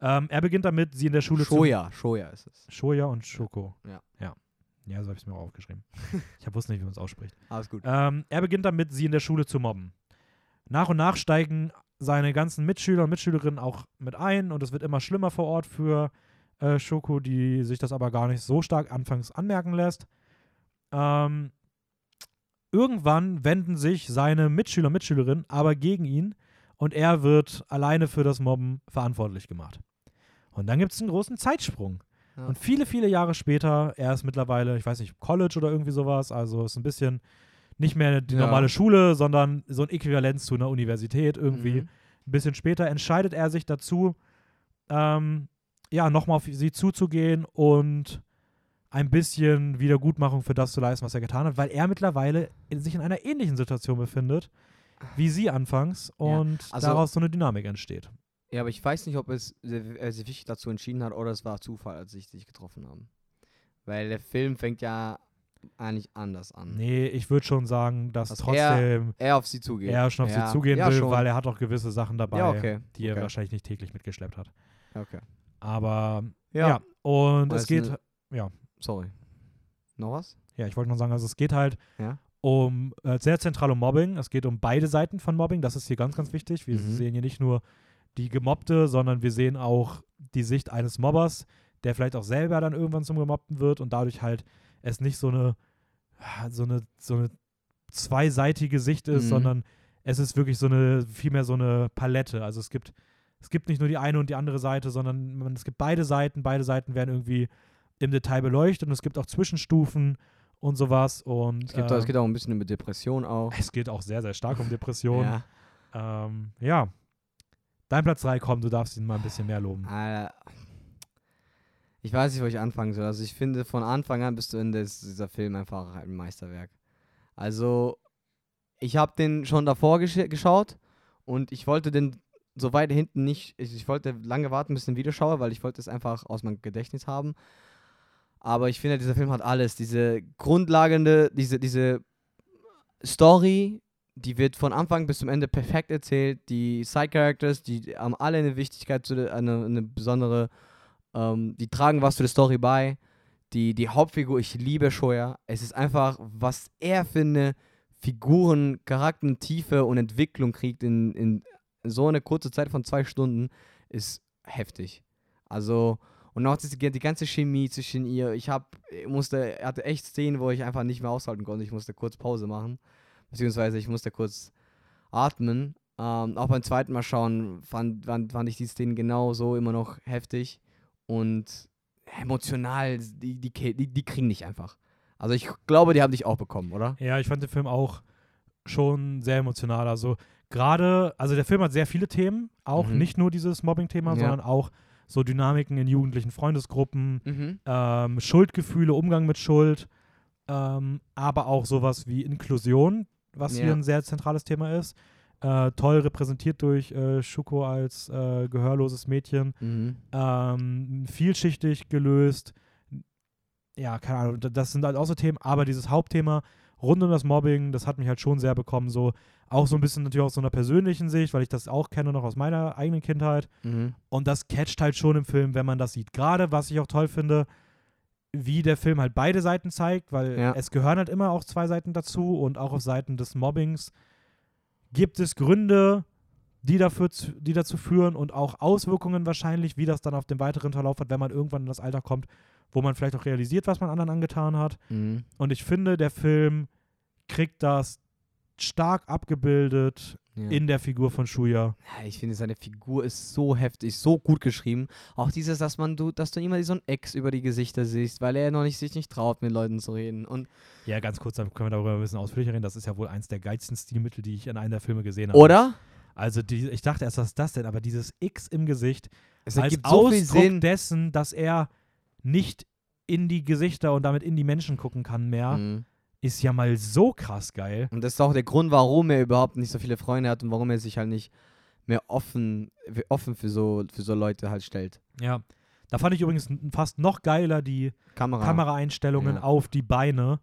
[SPEAKER 1] Ähm, er beginnt damit, sie in der Schule zu
[SPEAKER 2] Shoya, Shoya ist es.
[SPEAKER 1] Shoya und Shoko.
[SPEAKER 2] Ja.
[SPEAKER 1] Ja, ja so habe ich es mir auch aufgeschrieben. ich wusste nicht, wie man es ausspricht.
[SPEAKER 2] Alles gut.
[SPEAKER 1] Ähm, er beginnt damit, sie in der Schule zu mobben. Nach und nach steigen seine ganzen Mitschüler und Mitschülerinnen auch mit ein und es wird immer schlimmer vor Ort für äh, Shoko, die sich das aber gar nicht so stark anfangs anmerken lässt. Ähm, irgendwann wenden sich seine Mitschüler und Mitschülerinnen aber gegen ihn und er wird alleine für das Mobben verantwortlich gemacht. Und dann gibt es einen großen Zeitsprung.
[SPEAKER 2] Ja.
[SPEAKER 1] Und viele, viele Jahre später, er ist mittlerweile, ich weiß nicht, College oder irgendwie sowas, also ist ein bisschen nicht mehr die
[SPEAKER 2] Ja.
[SPEAKER 1] normale Schule, sondern so ein Äquivalenz zu einer Universität irgendwie.
[SPEAKER 2] Mhm.
[SPEAKER 1] Ein bisschen später entscheidet er sich dazu, ähm, ja, nochmal auf sie zuzugehen und ein bisschen Wiedergutmachung für das zu leisten, was er getan hat, weil er mittlerweile in, sich in einer ähnlichen Situation befindet, wie sie anfangs und
[SPEAKER 2] also-
[SPEAKER 1] daraus so eine Dynamik entsteht.
[SPEAKER 2] Ja, aber ich weiß nicht, ob es er sich wirklich dazu entschieden hat oder es war Zufall, als sie sich getroffen haben. Weil der Film fängt ja eigentlich anders an.
[SPEAKER 1] Nee, ich würde schon sagen, dass
[SPEAKER 2] Dass
[SPEAKER 1] trotzdem
[SPEAKER 2] Er auf sie zugeht.
[SPEAKER 1] er schon auf
[SPEAKER 2] ja.
[SPEAKER 1] sie zugehen
[SPEAKER 2] ja,
[SPEAKER 1] will,
[SPEAKER 2] schon.
[SPEAKER 1] weil er hat auch gewisse Sachen dabei,
[SPEAKER 2] Ja, okay.
[SPEAKER 1] die er
[SPEAKER 2] okay.
[SPEAKER 1] wahrscheinlich nicht täglich mitgeschleppt hat.
[SPEAKER 2] Okay.
[SPEAKER 1] Aber
[SPEAKER 2] Ja.
[SPEAKER 1] und
[SPEAKER 2] Weil
[SPEAKER 1] es geht,
[SPEAKER 2] eine-
[SPEAKER 1] ja,
[SPEAKER 2] Sorry. Noch was?
[SPEAKER 1] ja, ich wollte nur sagen, also es geht halt um äh, sehr zentral um Mobbing. Es geht um beide Seiten von Mobbing. Das ist hier ganz, ganz wichtig. Wir
[SPEAKER 2] Mhm.
[SPEAKER 1] sehen hier nicht nur die Gemobbte, sondern wir sehen auch die Sicht eines Mobbers, der vielleicht auch selber dann irgendwann zum Gemobbten wird und dadurch halt es nicht so eine so eine so eine zweiseitige Sicht ist,
[SPEAKER 2] Mhm.
[SPEAKER 1] sondern es ist wirklich so eine vielmehr so eine Palette. Also es gibt es gibt nicht nur die eine und die andere Seite, sondern man, es gibt beide Seiten. Beide Seiten werden irgendwie im Detail beleuchtet und es gibt auch Zwischenstufen und sowas. Und
[SPEAKER 2] Es, gibt,
[SPEAKER 1] äh,
[SPEAKER 2] auch- es geht auch ein bisschen über Depression auch.
[SPEAKER 1] es geht auch sehr, sehr stark um Depressionen. [LAUGHS]
[SPEAKER 2] Ja.
[SPEAKER 1] Ähm, ja. Dein Platz 3, komm, du darfst ihn mal ein bisschen mehr loben.
[SPEAKER 2] Äh, ich weiß nicht, wo ich anfangen soll. Also ich finde, von Anfang an bis zu Ende ist dieser Film einfach ein Meisterwerk. Also, ich habe den schon davor gesch geschaut und ich wollte den so weit hinten nicht, ich, ich wollte lange warten, bis ich den wieder schaue, weil ich wollte es einfach aus meinem Gedächtnis haben. Aber ich finde, dieser Film hat alles. Diese grundlegende, diese, diese Story, die wird von Anfang bis zum Ende perfekt erzählt. Die Side-Characters, die haben alle eine Wichtigkeit, zu eine, eine besondere, ähm, die tragen was zu der Story bei. Die, die Hauptfigur, ich liebe Shoya. Es ist einfach, was er für eine Figuren, Charakteren, Tiefe und Entwicklung kriegt in, in so eine kurze Zeit von zwei Stunden, ist heftig. Also, und auch die, die ganze Chemie zwischen ihr. Ich hab, ich musste, hatte echt Szenen, wo ich einfach nicht mehr aushalten konnte. Ich musste kurz Pause machen. Beziehungsweise ich musste kurz atmen. Ähm, auch beim zweiten Mal schauen fand, fand, fand ich die Szenen genauso immer noch heftig. Und emotional, die, die, die, die kriegen dich einfach. Also ich glaube, die haben dich auch bekommen, oder?
[SPEAKER 1] Ja, ich fand den Film auch schon sehr emotional. Also gerade, also der Film hat sehr viele Themen, auch
[SPEAKER 2] Mhm.
[SPEAKER 1] nicht nur dieses Mobbing-Thema,
[SPEAKER 2] Ja.
[SPEAKER 1] sondern auch so Dynamiken in jugendlichen Freundesgruppen,
[SPEAKER 2] Mhm.
[SPEAKER 1] ähm, Schuldgefühle, Umgang mit Schuld, ähm, aber auch sowas wie Inklusion, was hier
[SPEAKER 2] Ja.
[SPEAKER 1] ein sehr zentrales Thema ist. Äh, toll repräsentiert durch äh, Shuko als äh, gehörloses Mädchen.
[SPEAKER 2] Mhm.
[SPEAKER 1] ähm, vielschichtig gelöst. Ja, keine Ahnung, das sind halt auch so Themen, aber dieses Hauptthema rund um das Mobbing, das hat mich halt schon sehr bekommen, so auch so ein bisschen natürlich aus so einer persönlichen Sicht, weil ich das auch kenne noch aus meiner eigenen Kindheit
[SPEAKER 2] Mhm.
[SPEAKER 1] und das catcht halt schon im Film, wenn man das sieht. Gerade, was ich auch toll finde, wie der Film halt beide Seiten zeigt, weil
[SPEAKER 2] Ja.
[SPEAKER 1] es gehören halt immer auch zwei Seiten dazu und auch auf Seiten des Mobbings gibt es Gründe, die, dafür, die dazu führen und auch Auswirkungen wahrscheinlich, wie das dann auf den weiteren Verlauf hat, wenn man irgendwann in das Alter kommt, wo man vielleicht auch realisiert, was man anderen angetan hat.
[SPEAKER 2] Mhm.
[SPEAKER 1] Und ich finde, der Film kriegt das stark abgebildet
[SPEAKER 2] Ja.
[SPEAKER 1] in der Figur von Shuya.
[SPEAKER 2] Ja, ich finde, seine Figur ist so heftig, so gut geschrieben. Auch dieses, dass man du, dass du immer so ein Ex über die Gesichter siehst, weil er noch nicht sich nicht traut, mit Leuten zu reden. Und
[SPEAKER 1] Ja, ganz kurz, dann können wir darüber ein bisschen ausführlicher reden. Das ist ja wohl eins der geilsten Stilmittel, die ich in einem der Filme gesehen habe.
[SPEAKER 2] oder?
[SPEAKER 1] Also die, ich dachte erst, was ist das denn? Aber dieses X im Gesicht
[SPEAKER 2] Es
[SPEAKER 1] als
[SPEAKER 2] so viel
[SPEAKER 1] Ausdruck
[SPEAKER 2] Sinn.
[SPEAKER 1] dessen, dass er nicht in die Gesichter und damit in die Menschen gucken kann mehr,
[SPEAKER 2] Mhm.
[SPEAKER 1] Ist ja mal so krass geil.
[SPEAKER 2] Und das ist auch der Grund, warum er überhaupt nicht so viele Freunde hat und warum er sich halt nicht mehr offen, offen für so, für so Leute halt stellt.
[SPEAKER 1] Ja. Da fand ich übrigens fast noch geiler die
[SPEAKER 2] Kamera.
[SPEAKER 1] Kameraeinstellungen
[SPEAKER 2] Ja.
[SPEAKER 1] auf die Beine.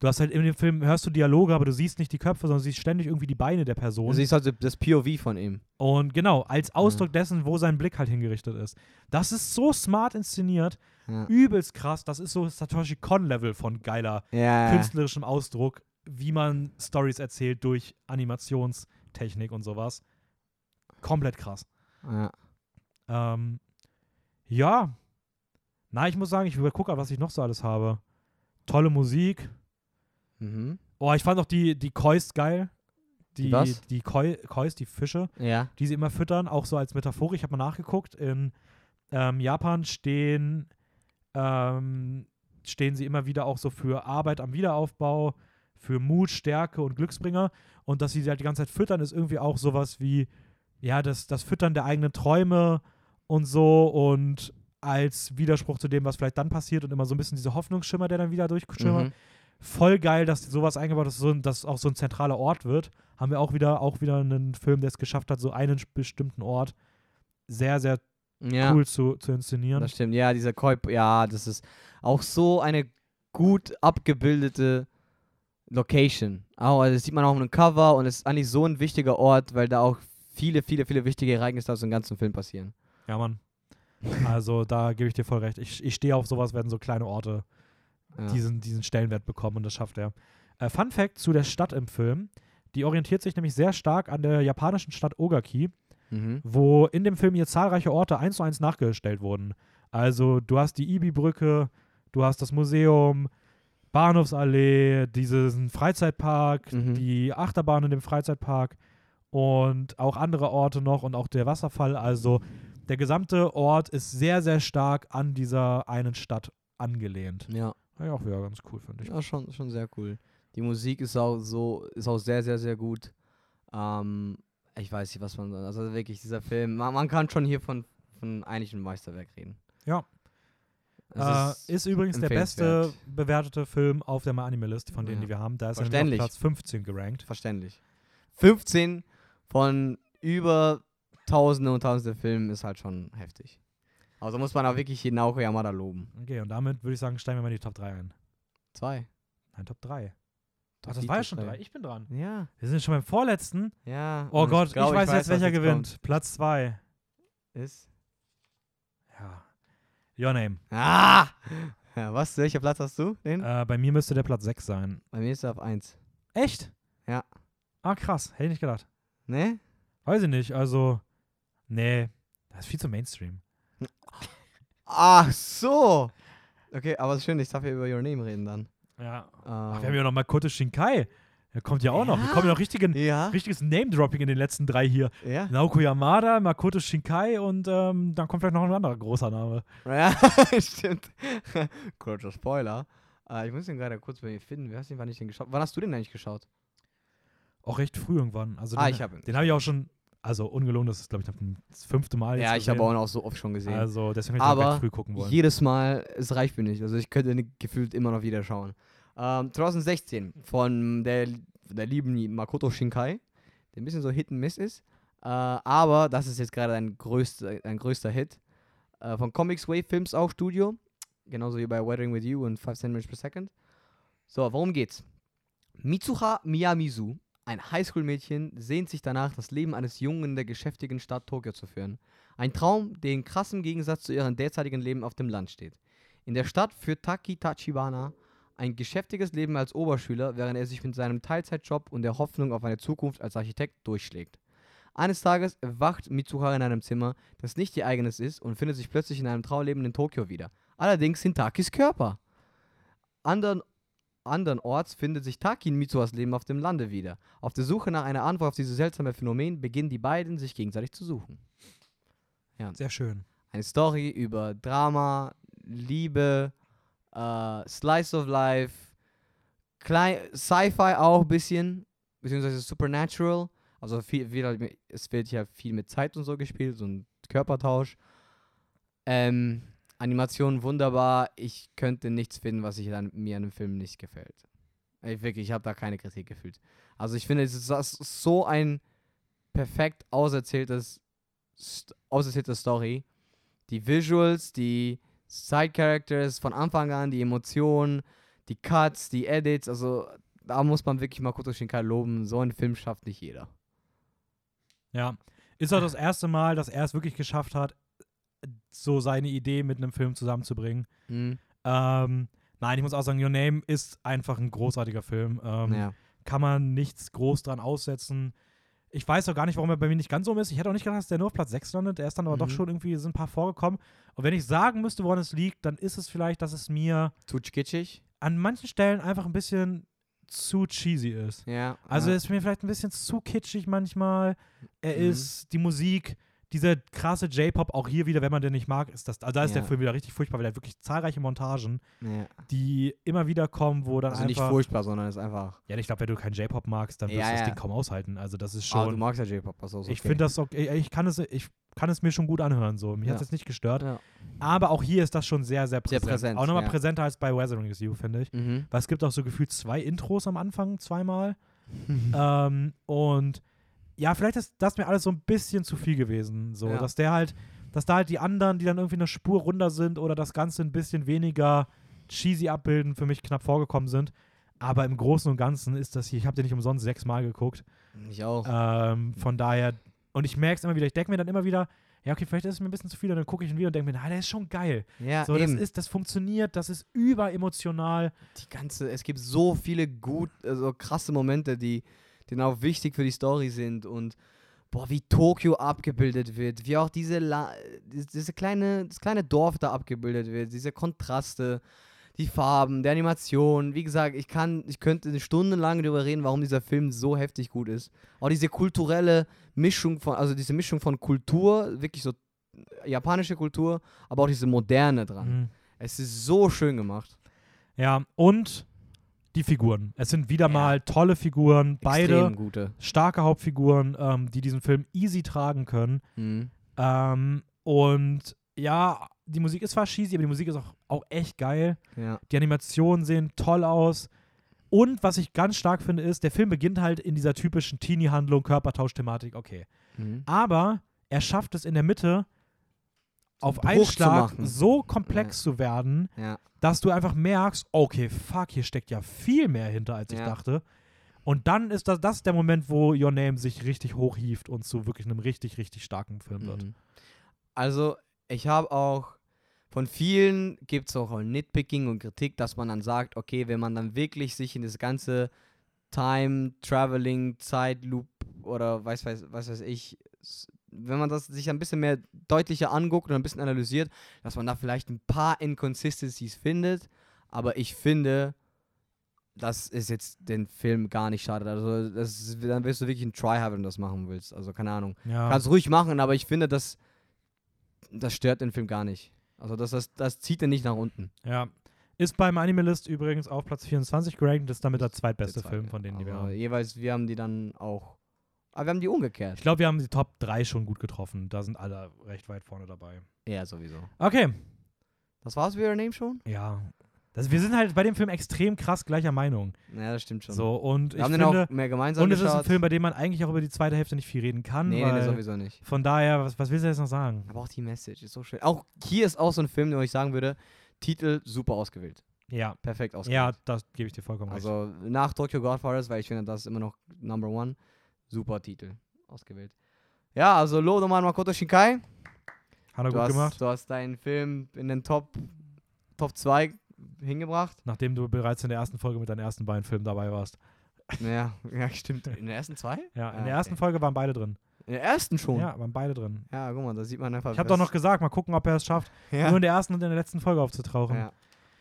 [SPEAKER 1] Du hast halt in dem Film, hörst du Dialoge, aber du siehst nicht die Köpfe, sondern siehst ständig irgendwie die Beine der Person.
[SPEAKER 2] Du siehst also das POV von ihm.
[SPEAKER 1] Und genau, als Ausdruck dessen, wo sein Blick halt hingerichtet ist. Das ist so smart inszeniert,
[SPEAKER 2] Ja.
[SPEAKER 1] übelst krass. Das ist so Satoshi Kon-Level von geiler
[SPEAKER 2] Ja.
[SPEAKER 1] künstlerischem Ausdruck, wie man Stories erzählt durch Animationstechnik und sowas. Komplett krass.
[SPEAKER 2] ja.
[SPEAKER 1] Ähm, ja. Na, ich muss sagen, ich gucke, was ich noch so alles habe. Tolle Musik.
[SPEAKER 2] Mhm.
[SPEAKER 1] Oh, ich fand auch die, die Kois geil. Die,
[SPEAKER 2] Die was?
[SPEAKER 1] Die Koi, Kois, die Fische.
[SPEAKER 2] Ja.
[SPEAKER 1] die sie immer füttern, auch so als Metaphor. Ich habe mal nachgeguckt. In ähm, Japan stehen, ähm, stehen sie immer wieder auch so für Arbeit am Wiederaufbau, für Mut, Stärke und Glücksbringer. Und dass sie sie halt die ganze Zeit füttern, ist irgendwie auch sowas wie, ja, das, das Füttern der eigenen Träume und so und als Widerspruch zu dem, was vielleicht dann passiert und immer so ein bisschen dieser Hoffnungsschimmer, der dann wieder durchschimmert
[SPEAKER 2] Mhm.
[SPEAKER 1] voll geil, dass sowas eingebaut ist, dass auch so ein zentraler Ort wird. Haben wir auch wieder, auch wieder einen Film, der es geschafft hat, so einen bestimmten Ort sehr, sehr
[SPEAKER 2] Ja.
[SPEAKER 1] cool zu, zu inszenieren.
[SPEAKER 2] Das stimmt, ja, dieser Koi, ja, das ist auch so eine gut abgebildete Location. Auch, also das sieht man auch auf einem Cover und es ist eigentlich so ein wichtiger Ort, weil da auch viele, viele, viele wichtige Ereignisse aus dem ganzen Film passieren.
[SPEAKER 1] Ja, Mann. Also da gebe ich dir voll recht. Ich, ich stehe auf sowas, wenn so kleine Orte
[SPEAKER 2] Ja.
[SPEAKER 1] diesen, diesen Stellenwert bekommen und das schafft er. Äh, Fun Fact zu der Stadt im Film. Die orientiert sich nämlich sehr stark an der japanischen Stadt Ogaki.
[SPEAKER 2] Mhm.
[SPEAKER 1] wo in dem Film hier zahlreiche Orte eins zu eins nachgestellt wurden. Also du hast die Ibi-Brücke, du hast das Museum, Bahnhofsallee, diesen Freizeitpark,
[SPEAKER 2] Mhm.
[SPEAKER 1] die Achterbahn in dem Freizeitpark und auch andere Orte noch und auch der Wasserfall. Also der gesamte Ort ist sehr, sehr stark an dieser einen Stadt angelehnt.
[SPEAKER 2] Ja.
[SPEAKER 1] Ja, auch wieder ganz cool, finde ich.
[SPEAKER 2] Ja, schon, schon sehr cool. Die Musik ist auch so, ist auch sehr, sehr, sehr gut. Ähm, ich weiß nicht, was man, also wirklich dieser Film, man, man kann schon hier von, von eigentlichem Meisterwerk reden.
[SPEAKER 1] Ja. Äh,
[SPEAKER 2] ist-
[SPEAKER 1] ist, übrigens der beste bewertete Film auf der Animalist von denen,
[SPEAKER 2] Ja.
[SPEAKER 1] die wir haben. Da ist er auf Platz 15 gerankt.
[SPEAKER 2] Verständlich. 15 von über Tausende und Tausende Filmen ist halt schon heftig. Also muss man auch wirklich hier Naoko Yamada loben.
[SPEAKER 1] Okay, und damit würde ich sagen, steigen wir mal in die Top 3 ein.
[SPEAKER 2] Zwei.
[SPEAKER 1] Nein, Top 3. Ach,
[SPEAKER 2] Doch,
[SPEAKER 1] das war ja schon
[SPEAKER 2] drei.
[SPEAKER 1] 3. Ich bin dran.
[SPEAKER 2] Ja,
[SPEAKER 1] Wir sind schon beim vorletzten.
[SPEAKER 2] ja.
[SPEAKER 1] Oh Gott, ich,
[SPEAKER 2] glaub,
[SPEAKER 1] weiß jetzt, welcher gewinnt. Platz 2.
[SPEAKER 2] kommt. Ist.
[SPEAKER 1] Ja. Your Name.
[SPEAKER 2] Ah! Ja, was? Welcher Platz hast du? Den?
[SPEAKER 1] Äh, bei mir müsste der Platz 6 sein.
[SPEAKER 2] Bei mir ist er auf 1.
[SPEAKER 1] Echt?
[SPEAKER 2] Ja.
[SPEAKER 1] Ah, krass. Hätte ich nicht gedacht.
[SPEAKER 2] Ne?
[SPEAKER 1] Weiß ich nicht. Also, nee. Das ist viel zu Mainstream.
[SPEAKER 2] Ach so! Okay, aber es ist schön, ich darf hier über Your Name reden dann.
[SPEAKER 1] Ja.
[SPEAKER 2] Ähm,
[SPEAKER 1] Ach, wir haben ja noch Makoto Shinkai. Der kommt ja auch noch. Wir
[SPEAKER 2] Ja?
[SPEAKER 1] kommen ja noch richtigen,
[SPEAKER 2] ja,
[SPEAKER 1] richtiges Name-Dropping in den letzten drei hier.
[SPEAKER 2] ja.
[SPEAKER 1] Naoko Yamada, Makoto Shinkai und ähm, dann kommt vielleicht noch ein anderer großer Name.
[SPEAKER 2] Ja, [LAUGHS] stimmt. [LAUGHS] Kurzer Spoiler. Äh, ich muss den gerade kurz bei mir finden. Wer hast den, wann ich den geschaut Wann hast du den eigentlich geschaut?
[SPEAKER 1] Auch recht früh irgendwann. Also
[SPEAKER 2] ah,
[SPEAKER 1] den,
[SPEAKER 2] ich habe ihn.
[SPEAKER 1] den habe ich auch schon, also ungelogen, das ist glaube ich das fünfte Mal.
[SPEAKER 2] Ja, ich habe auch noch so oft schon gesehen.
[SPEAKER 1] Also deswegen hätte ich auch
[SPEAKER 2] Aber
[SPEAKER 1] früh gucken wollen.
[SPEAKER 2] Jedes Mal, es reicht mir nicht. Also ich könnte gefühlt immer noch wieder schauen. Ähm, 2016 von der, der lieben Makoto Shinkai, der ein bisschen so Hit and Miss ist. Äh, aber das ist jetzt gerade ein größter, ein größter Hit. Äh, von Comics Wave Films auch Studio. Genauso wie bei Weathering with You und 5 cm per second. So, worum geht's? Mitsuha Miyamizu, ein Highschool-Mädchen, sehnt sich danach, das Leben eines Jungen in der geschäftigen Stadt Tokio zu führen. Ein Traum, der in krassem Gegensatz zu ihrem derzeitigen Leben auf dem Land steht. In der Stadt führt Taki Tachibana ein geschäftiges Leben als Oberschüler, während er sich mit seinem Teilzeitjob und der Hoffnung auf eine Zukunft als Architekt durchschlägt. Eines Tages erwacht Mitsuha in einem Zimmer, das nicht ihr eigenes ist und findet sich plötzlich in einem Traumleben in Tokio wieder. Allerdings in Takis Körper. Andern, andernorts findet sich Taki in Mitsuhas Leben auf dem Lande wieder. Auf der Suche nach einer Antwort auf dieses seltsame Phänomen beginnen die beiden sich gegenseitig zu suchen.
[SPEAKER 1] Sehr schön.
[SPEAKER 2] Eine Story über Drama, Liebe, äh, Slice of Life, Sci-Fi auch ein bisschen, beziehungsweise Supernatural. Also viel, viel, es wird ja viel mit Zeit und so gespielt, so ein Körpertausch. Ähm, Animation wunderbar. Ich könnte nichts finden, was ich an, mir an dem Film nicht gefällt. Ey, wirklich, ich habe da keine Kritik gefühlt. Also ich finde, es ist so ein perfekt auserzähltes, auserzählte Story. Die Visuals, die Side Characters von Anfang an, die Emotionen, die Cuts, die Edits, also da muss man wirklich Makoto Shinkai loben. So einen Film schafft nicht jeder.
[SPEAKER 1] Ja. Ist auch das erste Mal, dass er es wirklich geschafft hat, so seine Idee mit einem Film zusammenzubringen.
[SPEAKER 2] Mhm.
[SPEAKER 1] Ähm, nein, ich muss auch sagen, Your Name ist einfach ein großartiger Film. Ähm,
[SPEAKER 2] ja.
[SPEAKER 1] Kann man nichts groß dran aussetzen. Ich weiß auch gar nicht, warum er bei mir nicht ganz oben ist. Ich hätte auch nicht gedacht, dass der nur auf Platz 6 landet. Der ist dann aber doch
[SPEAKER 2] Mhm.
[SPEAKER 1] schon irgendwie, sind ein paar vorgekommen. Und wenn ich sagen müsste, woran es liegt, dann ist es vielleicht, dass es mir
[SPEAKER 2] Zu kitschig.
[SPEAKER 1] an manchen Stellen einfach ein bisschen zu cheesy ist.
[SPEAKER 2] Ja.
[SPEAKER 1] Also
[SPEAKER 2] ja.
[SPEAKER 1] ist mir vielleicht ein bisschen zu kitschig manchmal. Er
[SPEAKER 2] Mhm.
[SPEAKER 1] ist die Musik, dieser krasse J-Pop, auch hier wieder, wenn man den nicht mag, ist das, also da ist der
[SPEAKER 2] Ja.
[SPEAKER 1] Film wieder richtig furchtbar, weil er hat wirklich zahlreiche Montagen,
[SPEAKER 2] ja.
[SPEAKER 1] die immer wieder kommen, wo dann
[SPEAKER 2] Also nicht
[SPEAKER 1] einfach.
[SPEAKER 2] furchtbar, sondern ist einfach.
[SPEAKER 1] ja, ich glaube, wenn du keinen J-Pop magst, dann wirst
[SPEAKER 2] Ja,
[SPEAKER 1] du das. Ding kaum aushalten. Also das ist
[SPEAKER 2] Ah, du
[SPEAKER 1] schon.
[SPEAKER 2] magst ja J-Pop, also ist
[SPEAKER 1] ich
[SPEAKER 2] okay.
[SPEAKER 1] finde das okay. Ich kann es, ich kann es mir schon gut anhören. So. Mich hat es jetzt nicht gestört. Aber auch hier ist das schon sehr, sehr
[SPEAKER 2] Sehr
[SPEAKER 1] präsent.
[SPEAKER 2] präsent,
[SPEAKER 1] auch nochmal präsenter als bei Weathering is You, finde ich.
[SPEAKER 2] Mhm.
[SPEAKER 1] Weil es gibt auch so gefühlt zwei Intros am Anfang, zweimal. [LAUGHS] ähm, und ja, vielleicht ist das mir alles so ein bisschen zu viel gewesen. So,
[SPEAKER 2] Ja.
[SPEAKER 1] dass der halt, dass da halt die anderen, die dann irgendwie eine Spur runter sind oder das Ganze ein bisschen weniger cheesy abbilden, für mich knapp vorgekommen sind. Aber im Großen und Ganzen ist das hier, ich habe den nicht umsonst sechsmal geguckt.
[SPEAKER 2] Ich auch.
[SPEAKER 1] Ähm, von daher, und ich merke es immer wieder, ich denke mir dann immer wieder, ja, okay, vielleicht ist es mir ein bisschen zu viel, und dann gucke ich ihn wieder und denke mir, na, der ist schon geil.
[SPEAKER 2] ja,
[SPEAKER 1] so, das
[SPEAKER 2] eben.
[SPEAKER 1] ist, das funktioniert, das ist überemotional.
[SPEAKER 2] die ganze, es gibt so viele gut, also krasse Momente, die, die dann auch wichtig für die Story sind und boah, wie Tokio abgebildet wird, wie auch diese, La die- diese kleine, das kleine Dorf da abgebildet wird, diese Kontraste, die Farben, die Animation. Wie gesagt, ich kann, ich könnte eine Stunde lang darüber reden, warum dieser Film so heftig gut ist. Auch diese kulturelle Mischung von, also diese Mischung von Kultur, wirklich so japanische Kultur, aber auch diese moderne dran.
[SPEAKER 1] Mhm.
[SPEAKER 2] Es ist so schön gemacht.
[SPEAKER 1] Ja, und die Figuren. Es sind wieder
[SPEAKER 2] Ja.
[SPEAKER 1] mal tolle Figuren, beide starke Hauptfiguren, ähm, die diesen Film easy tragen können.
[SPEAKER 2] Mhm.
[SPEAKER 1] Ähm, und ja, die Musik ist zwar cheesy, aber die Musik ist auch, auch echt geil.
[SPEAKER 2] Ja.
[SPEAKER 1] Die Animationen sehen toll aus. Und was ich ganz stark finde, ist, der Film beginnt halt in dieser typischen Teenie-Handlung, Körpertausch-Thematik, okay.
[SPEAKER 2] Mhm.
[SPEAKER 1] Aber er schafft es in der Mitte, auf einen Schlag so komplex zu werden,
[SPEAKER 2] Ja.
[SPEAKER 1] dass du einfach merkst, okay, fuck, hier steckt ja viel mehr hinter, als ich
[SPEAKER 2] Ja.
[SPEAKER 1] dachte. Und dann ist das, das ist der Moment, wo Your Name sich richtig hochhieft und zu wirklich einem richtig, richtig starken Film wird.
[SPEAKER 2] Mhm. Also, ich habe auch von vielen gibt es auch ein Nitpicking und Kritik, dass man dann sagt, okay, wenn man dann wirklich sich in das ganze Time, Traveling, Zeitloop oder weiß, weiß, was weiß ich, wenn man das sich ein bisschen mehr deutlicher anguckt und ein bisschen analysiert, dass man da vielleicht ein paar Inconsistencies findet, aber ich finde, das ist jetzt den Film gar nicht schadet. Also, das ist, dann wirst du wirklich ein Try haben, wenn du das machen willst. Also, keine Ahnung.
[SPEAKER 1] Ja.
[SPEAKER 2] Kannst ruhig machen, aber ich finde, das, das stört den Film gar nicht. Also das, das, das zieht ihn nicht nach unten.
[SPEAKER 1] ja. Ist beim Animalist übrigens auf Platz 24 gerankt, ist damit der zweitbeste
[SPEAKER 2] Der
[SPEAKER 1] Film
[SPEAKER 2] zweite.
[SPEAKER 1] von denen, die wir haben.
[SPEAKER 2] Jeweils, wir haben die dann auch. Aber wir haben die umgekehrt.
[SPEAKER 1] Ich glaube, wir haben die Top 3 schon gut getroffen. Da sind alle recht weit vorne dabei.
[SPEAKER 2] Ja, sowieso.
[SPEAKER 1] Okay,
[SPEAKER 2] Das war's mit Your Name schon?
[SPEAKER 1] ja. Das, wir sind halt bei dem Film extrem krass gleicher Meinung.
[SPEAKER 2] Ja, das stimmt schon.
[SPEAKER 1] So, und
[SPEAKER 2] wir
[SPEAKER 1] ich
[SPEAKER 2] haben
[SPEAKER 1] finde,
[SPEAKER 2] den auch mehr gemeinsam
[SPEAKER 1] und es ist ein. Film, bei dem man eigentlich auch über die zweite Hälfte nicht viel reden kann,
[SPEAKER 2] Nee, nee, sowieso nicht.
[SPEAKER 1] von daher, was, was willst du jetzt noch sagen?
[SPEAKER 2] Aber auch die Message ist so schön. Auch hier ist auch so ein Film, wo ich sagen würde, Titel super ausgewählt.
[SPEAKER 1] Ja,
[SPEAKER 2] Perfekt ausgewählt.
[SPEAKER 1] ja, das gebe ich dir vollkommen recht.
[SPEAKER 2] Also nach Tokyo Godfathers, weil ich finde, das ist immer noch Number One. Super Titel ausgewählt. Ja, also Lo Noman Makoto Shinkai.
[SPEAKER 1] Hat er
[SPEAKER 2] Du
[SPEAKER 1] gut
[SPEAKER 2] hast,
[SPEAKER 1] gemacht,
[SPEAKER 2] du hast deinen Film in den Top, Top 2 hingebracht.
[SPEAKER 1] nachdem du bereits in der ersten Folge mit deinen ersten beiden Filmen dabei warst.
[SPEAKER 2] Ja, [LAUGHS] ja, stimmt. In der ersten zwei?
[SPEAKER 1] Ja, in
[SPEAKER 2] Ah,
[SPEAKER 1] der ersten
[SPEAKER 2] okay.
[SPEAKER 1] Folge waren beide drin.
[SPEAKER 2] In der ersten schon?
[SPEAKER 1] Ja, waren beide drin.
[SPEAKER 2] Ja, guck mal, da sieht man einfach.
[SPEAKER 1] Ich habe doch noch gesagt, mal gucken, ob er es schafft, [LAUGHS]
[SPEAKER 2] Ja.
[SPEAKER 1] nur in der ersten und in der letzten Folge aufzutauchen.
[SPEAKER 2] ja.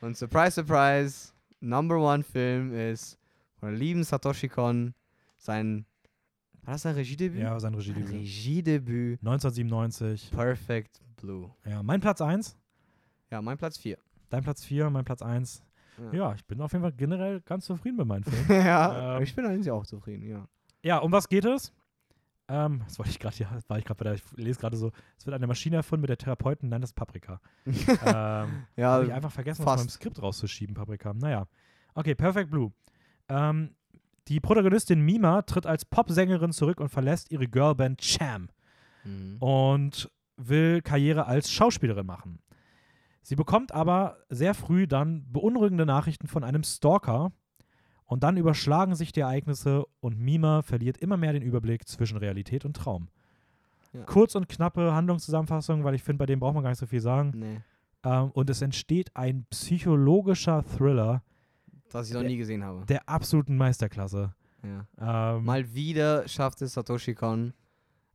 [SPEAKER 2] Und surprise, surprise, Number One Film ist von der lieben Satoshi Kon sein. War das sein Regiedebüt?
[SPEAKER 1] Ja, sein Regiedebüt.
[SPEAKER 2] Regiedebüt.
[SPEAKER 1] 1997.
[SPEAKER 2] Perfect Blue.
[SPEAKER 1] Ja, mein Platz 1,
[SPEAKER 2] Ja, mein Platz 4.
[SPEAKER 1] dein Platz 4, mein Platz 1. Ja, ich bin auf jeden Fall generell ganz zufrieden mit meinen Filmen. [LAUGHS]
[SPEAKER 2] ja,
[SPEAKER 1] Ähm.
[SPEAKER 2] ich bin eigentlich auch zufrieden, ja.
[SPEAKER 1] Ja, um was geht es? Ähm, das wollte ich gerade, ja, das war ich gerade bei der, ich lese gerade so, es wird eine Maschine erfunden, mit der Therapeuten nennt es Paprika. [LAUGHS] ähm,
[SPEAKER 2] Ja,
[SPEAKER 1] Habe ich einfach vergessen, aus
[SPEAKER 2] fast.
[SPEAKER 1] meinem Skript rauszuschieben, Paprika. Naja. Okay, Perfect Blue. Ähm, die Protagonistin Mima tritt als Popsängerin zurück und verlässt ihre Girlband Cham
[SPEAKER 2] Mhm.
[SPEAKER 1] und will Karriere als Schauspielerin machen. Sie bekommt aber sehr früh dann beunruhigende Nachrichten von einem Stalker und dann überschlagen sich die Ereignisse und Mima verliert immer mehr den Überblick zwischen Realität und Traum.
[SPEAKER 2] Ja.
[SPEAKER 1] Kurz und knappe Handlungszusammenfassung, weil ich finde, bei dem braucht man gar nicht so viel sagen.
[SPEAKER 2] Nee,
[SPEAKER 1] Ähm, und es entsteht ein psychologischer Thriller
[SPEAKER 2] was ich noch
[SPEAKER 1] Der-
[SPEAKER 2] nie gesehen habe.
[SPEAKER 1] der absoluten Meisterklasse.
[SPEAKER 2] Ja.
[SPEAKER 1] Ähm,
[SPEAKER 2] Mal wieder schafft es Satoshi Kon,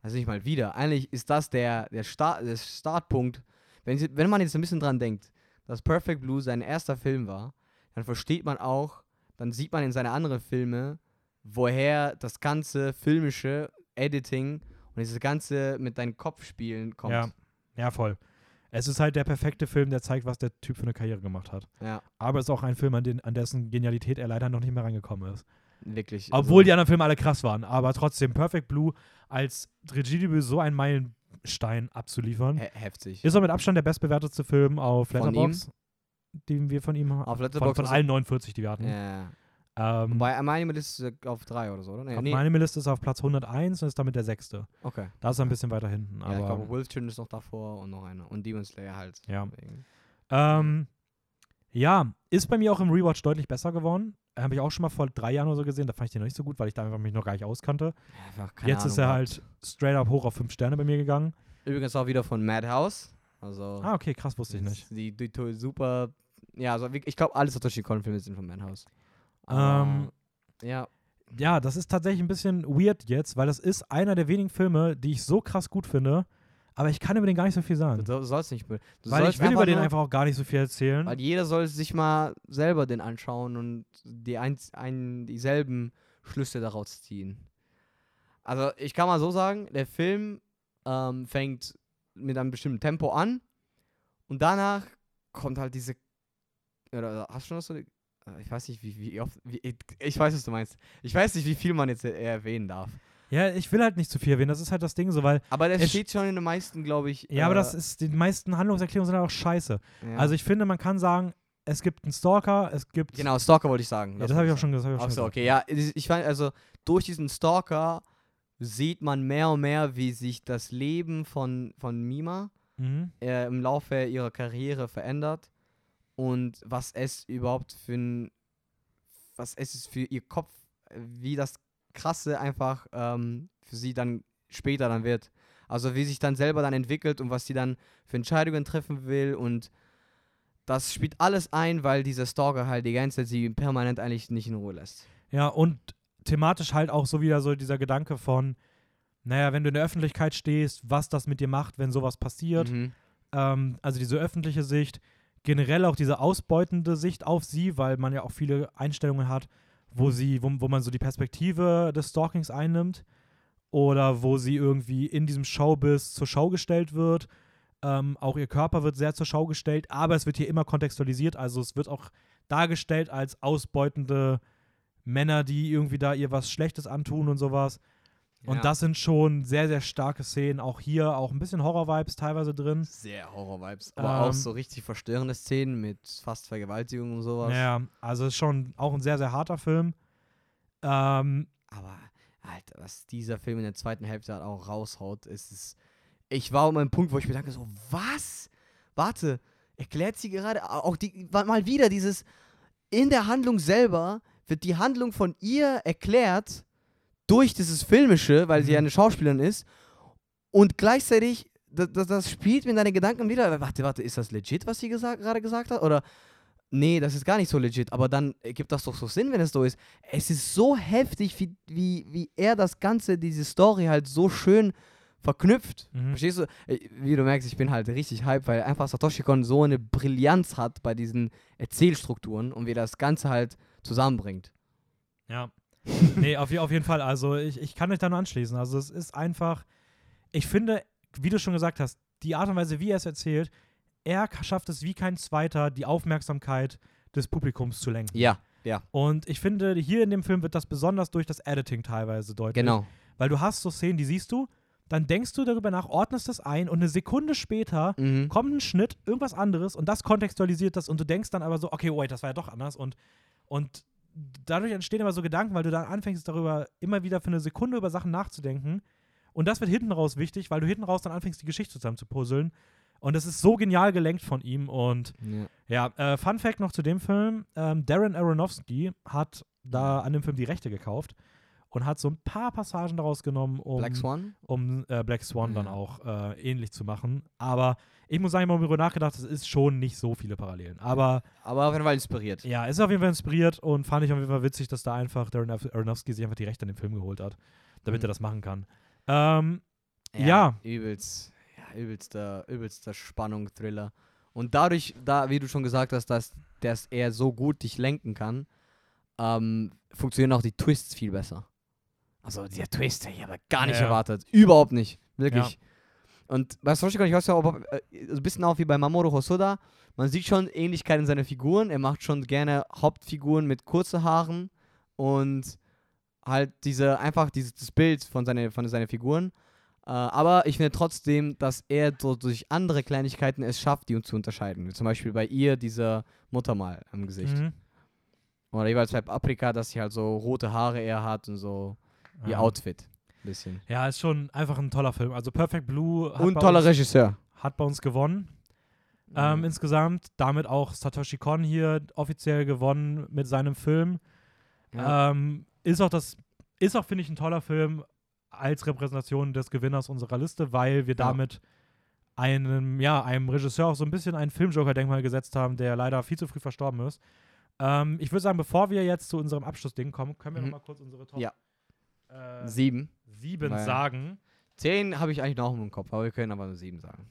[SPEAKER 2] also nicht mal wieder, eigentlich ist das der, der, Start, der Startpunkt, wenn, sie, wenn man jetzt ein bisschen dran denkt, dass Perfect Blue sein erster Film war, dann versteht man auch, dann sieht man in seine anderen Filme, woher das ganze filmische Editing und dieses ganze mit deinem Kopf spielen kommt.
[SPEAKER 1] Ja. ja, voll. Es ist halt der perfekte Film, der zeigt, was der Typ für eine Karriere gemacht hat.
[SPEAKER 2] ja
[SPEAKER 1] Aber es ist auch ein Film, an, den, an dessen Genialität er leider noch nicht mehr rangekommen ist.
[SPEAKER 2] wirklich.
[SPEAKER 1] Obwohl die anderen Filme alle krass waren. Aber trotzdem, Perfect Blue als Regiedebüt so ein Meilenstein abzuliefern.
[SPEAKER 2] he heftig.
[SPEAKER 1] Ist auch mit Abstand der bestbewertetste Film auf
[SPEAKER 2] Von
[SPEAKER 1] Letterboxd, den wir von ihm haben.
[SPEAKER 2] Auf
[SPEAKER 1] Von,
[SPEAKER 2] Letterboxd
[SPEAKER 1] von
[SPEAKER 2] ist-
[SPEAKER 1] allen 49, die wir hatten.
[SPEAKER 2] Ja.
[SPEAKER 1] Ähm,
[SPEAKER 2] Bei meinem ist auf drei oder so, oder? Nee, nee.
[SPEAKER 1] meinem Liste ist auf Platz 101 und ist damit der sechste.
[SPEAKER 2] Okay.
[SPEAKER 1] Da ist er ein bisschen weiter hinten.
[SPEAKER 2] Ja, ich
[SPEAKER 1] aber,
[SPEAKER 2] glaube, Wolfchen ist noch davor und noch einer. Und Demon Slayer halt.
[SPEAKER 1] Ja. Ähm, ja, ist bei mir auch im Rewatch deutlich besser geworden. Habe ich auch schon mal vor drei Jahren oder so gesehen. Da fand ich den noch nicht so gut, weil ich da einfach mich noch gar nicht auskannte.
[SPEAKER 2] Keine
[SPEAKER 1] Jetzt ist er
[SPEAKER 2] Ahnung
[SPEAKER 1] halt straight up hoch auf fünf Sterne bei mir gegangen.
[SPEAKER 2] Übrigens auch wieder von Madhouse. Also.
[SPEAKER 1] Ah, okay, krass, wusste ich nicht.
[SPEAKER 2] Die, die, die super. Ja, also ich glaube, alle Satoshi Kon-Filme sind von Madhouse.
[SPEAKER 1] Ähm,
[SPEAKER 2] ja.
[SPEAKER 1] Ja, das ist tatsächlich ein bisschen weird jetzt, weil das ist einer der wenigen Filme, die ich so krass gut finde, aber ich kann über den gar nicht so viel sagen.
[SPEAKER 2] Du sollst nicht. Du
[SPEAKER 1] Weil
[SPEAKER 2] sollst
[SPEAKER 1] ich will über den einfach auch gar nicht so viel erzählen.
[SPEAKER 2] Weil jeder soll sich mal selber den anschauen und die ein, ein, dieselben Schlüsse daraus ziehen. Also ich kann mal so sagen, der Film ähm, fängt mit einem bestimmten Tempo an und danach kommt halt diese. Oder hast du schon das so? Äh, ich weiß nicht, wie, wie oft, wie, ich- weiß, was du meinst. Ich weiß nicht, wie viel man jetzt äh, erwähnen darf.
[SPEAKER 1] Ja, ich will halt nicht zu viel erwähnen, das ist halt das Ding so, weil,
[SPEAKER 2] Aber das steht schon in den meisten, glaube ich.
[SPEAKER 1] ja, aber
[SPEAKER 2] äh,
[SPEAKER 1] das ist, die meisten Handlungserklärungen sind halt auch scheiße.
[SPEAKER 2] ja.
[SPEAKER 1] Also ich finde, man kann sagen, es gibt einen Stalker, es gibt.
[SPEAKER 2] Genau, Stalker wollte ich sagen.
[SPEAKER 1] Ja, das habe ich auch schon, das hab ich auch
[SPEAKER 2] Ach
[SPEAKER 1] schon
[SPEAKER 2] so,
[SPEAKER 1] gesagt.
[SPEAKER 2] okay, ja. Ich ich fand, also durch diesen Stalker sieht man mehr und mehr, wie sich das Leben von, von Mima
[SPEAKER 1] Mhm.
[SPEAKER 2] äh, im Laufe ihrer Karriere verändert und was es überhaupt für ein, was es ist für ihr Kopf, wie das Krasse einfach ähm, für sie dann später dann wird. Also wie sich dann selber dann entwickelt und was sie dann für Entscheidungen treffen will und das spielt alles ein, weil dieser Stalker halt die ganze Zeit sie permanent eigentlich nicht in Ruhe lässt.
[SPEAKER 1] Ja, und thematisch halt auch so wieder so dieser Gedanke von, naja, wenn du in der Öffentlichkeit stehst, was das mit dir macht, wenn sowas passiert.
[SPEAKER 2] Mhm.
[SPEAKER 1] Ähm, also diese öffentliche Sicht, generell auch diese ausbeutende Sicht auf sie, weil man ja auch viele Einstellungen hat, wo sie, wo, wo man so die Perspektive des Stalkings einnimmt oder wo sie irgendwie in diesem Showbiz zur Schau gestellt wird. Ähm, auch ihr Körper wird sehr zur Schau gestellt, aber es wird hier immer kontextualisiert, also es wird auch dargestellt als ausbeutende Männer, die irgendwie da ihr was Schlechtes antun und sowas. Und
[SPEAKER 2] Ja.
[SPEAKER 1] das sind schon sehr, sehr starke Szenen. Auch hier auch ein bisschen Horror-Vibes teilweise drin.
[SPEAKER 2] Sehr Horror-Vibes. Aber auch
[SPEAKER 1] Ähm,
[SPEAKER 2] so richtig verstörende Szenen mit fast Vergewaltigung und sowas.
[SPEAKER 1] Ja, also ist schon auch ein sehr, sehr harter Film. Ähm,
[SPEAKER 2] Aber, Alter, was dieser Film in der zweiten Hälfte halt auch raushaut, ist es. Ich war um einen Punkt, wo ich mir dachte, so, was? Warte, erklärt sie gerade auch die, mal wieder dieses. In der Handlung selber wird die Handlung von ihr erklärt durch dieses Filmische, weil sie
[SPEAKER 1] Mhm.
[SPEAKER 2] ja eine Schauspielerin ist. Und gleichzeitig, das, das, das spielt mir deine Gedanken wieder. Warte, warte, ist das legit, was sie gesagt, gerade gesagt hat? Oder nee, das ist gar nicht so legit. Aber dann ergibt das doch so Sinn, wenn es so ist. Es ist so heftig, wie, wie, wie er das Ganze, diese Story halt so schön verknüpft.
[SPEAKER 1] Mhm.
[SPEAKER 2] Verstehst du? Äh, Wie du merkst, ich bin halt richtig hype, weil einfach Satoshi Kon so eine Brillanz hat bei diesen Erzählstrukturen und wie das Ganze halt zusammenbringt.
[SPEAKER 1] Ja. Nee, auf, auf jeden Fall. Also ich, ich kann mich da nur anschließen. Also es ist einfach, ich finde, wie du schon gesagt hast, die Art und Weise, wie er es erzählt, er schafft es wie kein Zweiter, die Aufmerksamkeit des Publikums zu lenken.
[SPEAKER 2] Ja, ja,
[SPEAKER 1] Und ich finde, hier in dem Film wird das besonders durch das Editing teilweise deutlich.
[SPEAKER 2] genau.
[SPEAKER 1] Weil du hast so Szenen, die siehst du, dann denkst du darüber nach, ordnest es ein und eine Sekunde später
[SPEAKER 2] Mhm.
[SPEAKER 1] kommt ein Schnitt, irgendwas anderes und das kontextualisiert das und du denkst dann aber so, okay, wait, das war ja doch anders und, und dadurch entstehen immer so Gedanken, weil du dann anfängst darüber immer wieder für eine Sekunde über Sachen nachzudenken und das wird hinten raus wichtig, weil du hinten raus dann anfängst, die Geschichte zusammen zu puzzeln und das ist so genial gelenkt von ihm und
[SPEAKER 2] Ja.
[SPEAKER 1] ja, äh, Fun Fact noch zu dem Film, ähm, Darren Aronofsky hat da an dem Film die Rechte gekauft und hat so ein paar Passagen daraus genommen, um
[SPEAKER 2] Black Swan?
[SPEAKER 1] um äh, Black Swan dann
[SPEAKER 2] Ja.
[SPEAKER 1] auch äh, ähnlich zu machen. Aber ich muss sagen, ich habe darüber nachgedacht, es ist schon nicht so viele Parallelen. Aber
[SPEAKER 2] Aber auf jeden Fall inspiriert.
[SPEAKER 1] ja, ist auf jeden Fall inspiriert und fand ich auf jeden Fall witzig, dass da einfach Darren Aronofsky sich einfach die Rechte an den Film geholt hat, damit
[SPEAKER 2] Mhm.
[SPEAKER 1] er das machen kann. Ähm, Ja.
[SPEAKER 2] Übelst, ja, übelster, übelster Spannung, Thriller. Und dadurch, da, wie du schon gesagt hast, dass, dass er so gut dich lenken kann, ähm, funktionieren auch die Twists viel besser. Also der Twist, ich habe gar nicht
[SPEAKER 1] Ja, ja.
[SPEAKER 2] erwartet. Überhaupt nicht. Wirklich. Und bei Satoshi ich weiß ja, ob, äh, so ein bisschen auch wie bei Mamoru Hosoda. Man sieht schon Ähnlichkeit in seinen Figuren. Er macht schon gerne Hauptfiguren mit kurzen Haaren und halt diese, einfach dieses Bild von, seine, von seinen Figuren. Äh, aber ich finde trotzdem, dass er so durch andere Kleinigkeiten es schafft, die uns zu unterscheiden. Wie Zum Beispiel bei ihr dieser Muttermal im Gesicht.
[SPEAKER 1] mhm.
[SPEAKER 2] Oder jeweils bei Paprika, dass sie halt so rote Haare eher hat und so ihr
[SPEAKER 1] Ja.
[SPEAKER 2] Outfit. Bisschen.
[SPEAKER 1] Ja, ist schon einfach ein toller Film. Also Perfect Blue hat,
[SPEAKER 2] Und
[SPEAKER 1] bei,
[SPEAKER 2] toller
[SPEAKER 1] uns,
[SPEAKER 2] Regisseur.
[SPEAKER 1] hat bei uns gewonnen. Ähm,
[SPEAKER 2] Mhm.
[SPEAKER 1] insgesamt damit auch Satoshi Kon hier offiziell gewonnen mit seinem Film.
[SPEAKER 2] Ja.
[SPEAKER 1] Ähm, ist auch das, ist auch, finde ich, ein toller Film als Repräsentation des Gewinners unserer Liste, weil wir
[SPEAKER 2] Ja.
[SPEAKER 1] damit einem, ja, einem Regisseur auch so ein bisschen ein Filmjoker-Denkmal gesetzt haben, der leider viel zu früh verstorben ist. Ähm, ich würde sagen, bevor wir jetzt zu unserem Abschlussding kommen, können wir
[SPEAKER 2] Mhm.
[SPEAKER 1] noch mal kurz unsere Top
[SPEAKER 2] Ja.
[SPEAKER 1] Äh,
[SPEAKER 2] Sieben.
[SPEAKER 1] sieben
[SPEAKER 2] Weil-
[SPEAKER 1] sagen.
[SPEAKER 2] Zehn habe ich eigentlich noch im Kopf, aber wir können aber nur sieben sagen.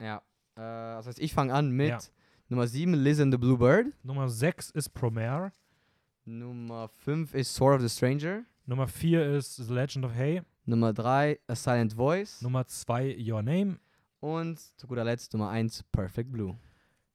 [SPEAKER 2] Ja. Äh, das heißt, ich fange an mit
[SPEAKER 1] Ja.
[SPEAKER 2] Nummer sieben, Liz and the Blue Bird.
[SPEAKER 1] Nummer sechs ist Promare.
[SPEAKER 2] Nummer fünf ist Sword of the Stranger.
[SPEAKER 1] Nummer vier ist The Legend of Hay.
[SPEAKER 2] Nummer drei, A Silent Voice.
[SPEAKER 1] Nummer zwei Your Name.
[SPEAKER 2] Und zu guter Letzt Nummer eins, Perfect Blue.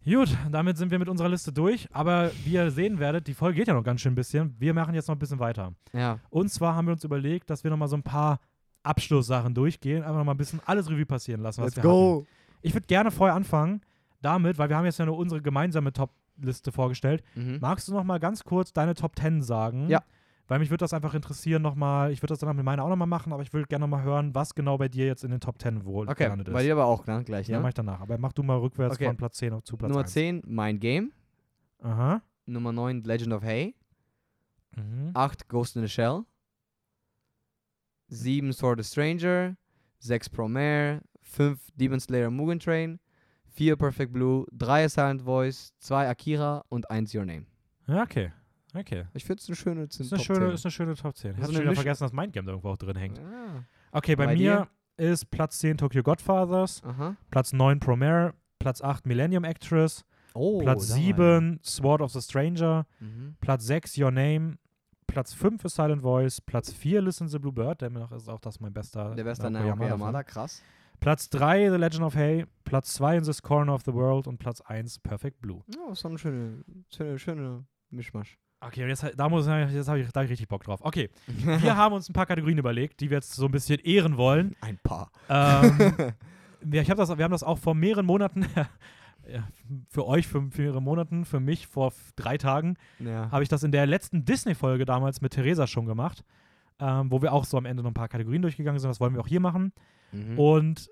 [SPEAKER 1] Gut, damit sind wir mit unserer Liste durch. Aber wie ihr sehen werdet, die Folge geht ja noch ganz schön ein bisschen. Wir machen jetzt noch ein bisschen weiter.
[SPEAKER 2] Ja.
[SPEAKER 1] Und zwar haben wir uns überlegt, dass wir noch mal so ein paar Abschlusssachen durchgehen. Einfach noch mal ein bisschen alles Revue passieren lassen, was wir hatten. Ich würde gerne vorher anfangen damit, weil wir haben jetzt ja nur unsere gemeinsame Top-Liste vorgestellt.
[SPEAKER 2] Mhm.
[SPEAKER 1] Magst du noch mal ganz kurz deine Top 10 sagen?
[SPEAKER 2] Ja.
[SPEAKER 1] Weil mich würde das einfach interessieren nochmal. Ich würde das dann mit meiner auch nochmal machen, aber ich würde gerne nochmal hören, was genau bei dir jetzt in den Top 10 wohl
[SPEAKER 2] Okay,
[SPEAKER 1] gelandet ist.
[SPEAKER 2] bei dir aber auch, ne? Gleich,
[SPEAKER 1] ja,
[SPEAKER 2] ne?
[SPEAKER 1] mach ich danach. Aber mach du mal rückwärts
[SPEAKER 2] Okay.
[SPEAKER 1] von Platz 10 auf- zu Platz
[SPEAKER 2] Nummer
[SPEAKER 1] 1.
[SPEAKER 2] 10, Mind Game.
[SPEAKER 1] Aha.
[SPEAKER 2] Nummer 9, Legend of Hay.
[SPEAKER 1] Mhm.
[SPEAKER 2] 8, Ghost in the Shell. 7, Sword of Stranger. 6, Promare. 5, Demon Slayer Mugen Train. 4, Perfect Blue. 3, Silent Voice. 2, Akira. Und 1, Your Name.
[SPEAKER 1] Ja, okay. Okay.
[SPEAKER 2] Ich finde es eine schöne
[SPEAKER 1] Ist eine, schöne, ist eine schöne Top 10. Ich habe schon wieder vergessen, dass Mindgame da irgendwo auch drin hängt.
[SPEAKER 2] Ja.
[SPEAKER 1] Okay, bei,
[SPEAKER 2] Bei
[SPEAKER 1] mir ist Platz 10 Tokyo Godfathers,
[SPEAKER 2] Aha.
[SPEAKER 1] Platz 9 Promare, Platz 8 Millennium Actress,
[SPEAKER 2] Oh,
[SPEAKER 1] Platz
[SPEAKER 2] da war
[SPEAKER 1] 7 Sword of the Stranger,
[SPEAKER 2] er. Mhm.
[SPEAKER 1] Platz 6 Your Name, Platz 5 ist Silent Voice, Platz 4 Listen the Blue Bird, der mir noch ist auch das mein bester.
[SPEAKER 2] Der beste Naoki
[SPEAKER 1] Yamada-Film.
[SPEAKER 2] Yamada, krass.
[SPEAKER 1] Platz 3 The Legend of Hay, Platz 2 In This Corner of the World und Platz 1 Perfect Blue.
[SPEAKER 2] Ja, ist so eine schöne, schöne, schöne Mischmasch.
[SPEAKER 1] Okay, und jetzt, da muss jetzt habe ich, da hab ich richtig Bock drauf. Okay, [LAUGHS] wir haben uns ein paar Kategorien überlegt, die wir jetzt so ein bisschen ehren wollen.
[SPEAKER 2] Ein paar.
[SPEAKER 1] Ähm, [LAUGHS] ja, ich hab das, wir haben das auch vor mehreren Monaten, [LAUGHS] für euch für, für mehrere Monaten, für mich vor drei Tagen,
[SPEAKER 2] ja.
[SPEAKER 1] habe ich das in der letzten Disney-Folge damals mit Theresa schon gemacht, ähm, wo wir auch so am Ende noch ein paar Kategorien durchgegangen sind. Das wollen wir auch hier machen.
[SPEAKER 2] Mhm.
[SPEAKER 1] Und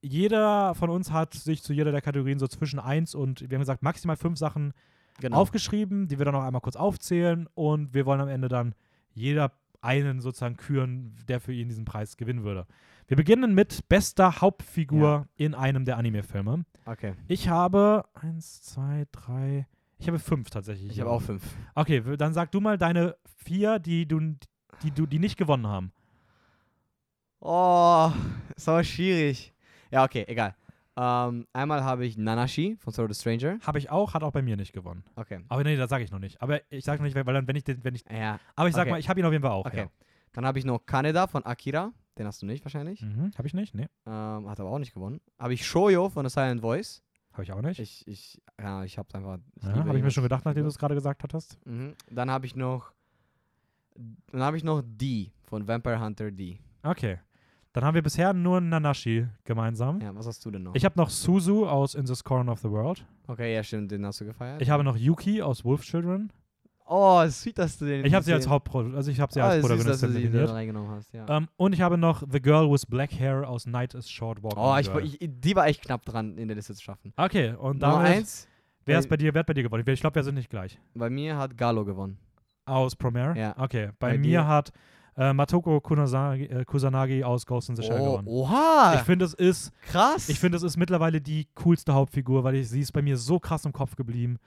[SPEAKER 1] jeder von uns hat sich zu jeder der Kategorien so zwischen eins und, wir haben gesagt, maximal fünf Sachen
[SPEAKER 2] genau.
[SPEAKER 1] aufgeschrieben, die wir dann noch einmal kurz aufzählen und wir wollen am Ende dann jeder einen sozusagen küren, der für ihn diesen Preis gewinnen würde. Wir beginnen mit bester Hauptfigur in einem der Anime-Filme.
[SPEAKER 2] Okay.
[SPEAKER 1] Ich habe eins, zwei, drei, ich habe fünf tatsächlich.
[SPEAKER 2] Ich habe auch fünf.
[SPEAKER 1] Okay, dann sag du mal deine vier, die du, die du, die nicht gewonnen haben.
[SPEAKER 2] Oh, ist aber schwierig. Ja, okay, egal. Ähm, einmal habe ich Nanashi von Sword of the Stranger.
[SPEAKER 1] Habe ich auch, hat auch bei mir nicht gewonnen.
[SPEAKER 2] Okay.
[SPEAKER 1] Aber nee, das sage ich noch nicht. Aber ich sage noch nicht, weil dann, wenn ich den, wenn ich,
[SPEAKER 2] Ja,
[SPEAKER 1] aber ich sag
[SPEAKER 2] Okay.
[SPEAKER 1] mal, ich habe ihn auf jeden Fall auch.
[SPEAKER 2] okay. Dann habe ich noch Kaneda von Akira. Den hast du nicht wahrscheinlich.
[SPEAKER 1] Ja. Mhm, habe ich nicht? Nee,
[SPEAKER 2] Ähm, hat aber auch nicht gewonnen. Habe ich Shoyo von The Silent Voice.
[SPEAKER 1] habe ich auch nicht.
[SPEAKER 2] Ich, ich, ja, ich habe einfach.
[SPEAKER 1] ja, habe ich mir schon gedacht, nachdem du es gerade gesagt hattest.
[SPEAKER 2] Mhm. Dann habe ich noch. Dann habe ich noch D von Vampire Hunter D.
[SPEAKER 1] Okay. Dann haben wir bisher nur Nanashi gemeinsam.
[SPEAKER 2] Ja, was hast du denn noch?
[SPEAKER 1] Ich habe noch Suzu aus In This Corner of the World.
[SPEAKER 2] okay, ja, stimmt, den hast du gefeiert.
[SPEAKER 1] Ich habe noch Yuki aus Wolf Children.
[SPEAKER 2] oh, sweet, dass du den.
[SPEAKER 1] Ich habe sie als
[SPEAKER 2] gesehen-
[SPEAKER 1] Hauptpro also ich habe sie
[SPEAKER 2] Ah,
[SPEAKER 1] als
[SPEAKER 2] süß, dass du
[SPEAKER 1] Protagonistin
[SPEAKER 2] sie reingenommen hast, ja.
[SPEAKER 1] Ähm, und ich habe noch The Girl with Black Hair aus Night is Short Walking
[SPEAKER 2] oh, ich, ich, die war echt knapp dran, in der Liste zu schaffen.
[SPEAKER 1] Okay, und
[SPEAKER 2] Nummer
[SPEAKER 1] damit,
[SPEAKER 2] eins,
[SPEAKER 1] wer ist
[SPEAKER 2] bei-
[SPEAKER 1] bei dir, wer hat bei dir gewonnen? Ich glaube, wir sind nicht gleich.
[SPEAKER 2] bei mir hat Galo gewonnen.
[SPEAKER 1] Aus Promare?
[SPEAKER 2] Ja.
[SPEAKER 1] Okay, bei,
[SPEAKER 2] Bei
[SPEAKER 1] mir
[SPEAKER 2] dir?
[SPEAKER 1] hat äh, Matoko Kusanagi, äh, Kusanagi aus Ghost in the Shell
[SPEAKER 2] Oh,
[SPEAKER 1] gewonnen.
[SPEAKER 2] oha!
[SPEAKER 1] Ich finde, es ist
[SPEAKER 2] krass!
[SPEAKER 1] Ich finde, es ist mittlerweile die coolste Hauptfigur, weil ich, sie ist bei mir so krass im Kopf geblieben.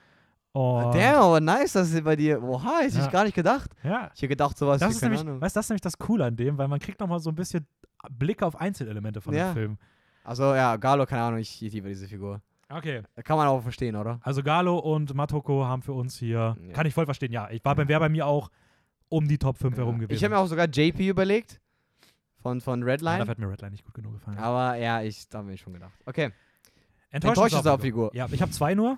[SPEAKER 1] Und
[SPEAKER 2] Damn, aber nice, dass sie bei dir. Oha, hätte
[SPEAKER 1] Ja.
[SPEAKER 2] ich gar nicht gedacht.
[SPEAKER 1] Ja,
[SPEAKER 2] Ich hätte gedacht, sowas
[SPEAKER 1] das
[SPEAKER 2] wie,
[SPEAKER 1] ist, nämlich,
[SPEAKER 2] Ahnung.
[SPEAKER 1] weißt, das ist nämlich das Coole an dem, weil man kriegt nochmal so ein bisschen Blick auf Einzelelemente von
[SPEAKER 2] Ja.
[SPEAKER 1] dem Film.
[SPEAKER 2] Also, ja, Galo, keine Ahnung, ich, ich liebe diese Figur.
[SPEAKER 1] Okay,
[SPEAKER 2] Kann man auch verstehen, oder?
[SPEAKER 1] also Galo und Matoko haben für uns hier,
[SPEAKER 2] Ja.
[SPEAKER 1] kann ich voll verstehen, ja, ich war bei, wäre bei mir auch um die Top 5 herum gewesen.
[SPEAKER 2] Ich habe mir auch sogar JP überlegt. Von, von
[SPEAKER 1] ja,
[SPEAKER 2] Redline.
[SPEAKER 1] dafür hat mir Redline nicht gut genug gefallen.
[SPEAKER 2] aber ja, ich da habe mir schon gedacht. Okay.
[SPEAKER 1] Enttäuschende
[SPEAKER 2] Hauptfigur.
[SPEAKER 1] Ja, ich habe zwei nur.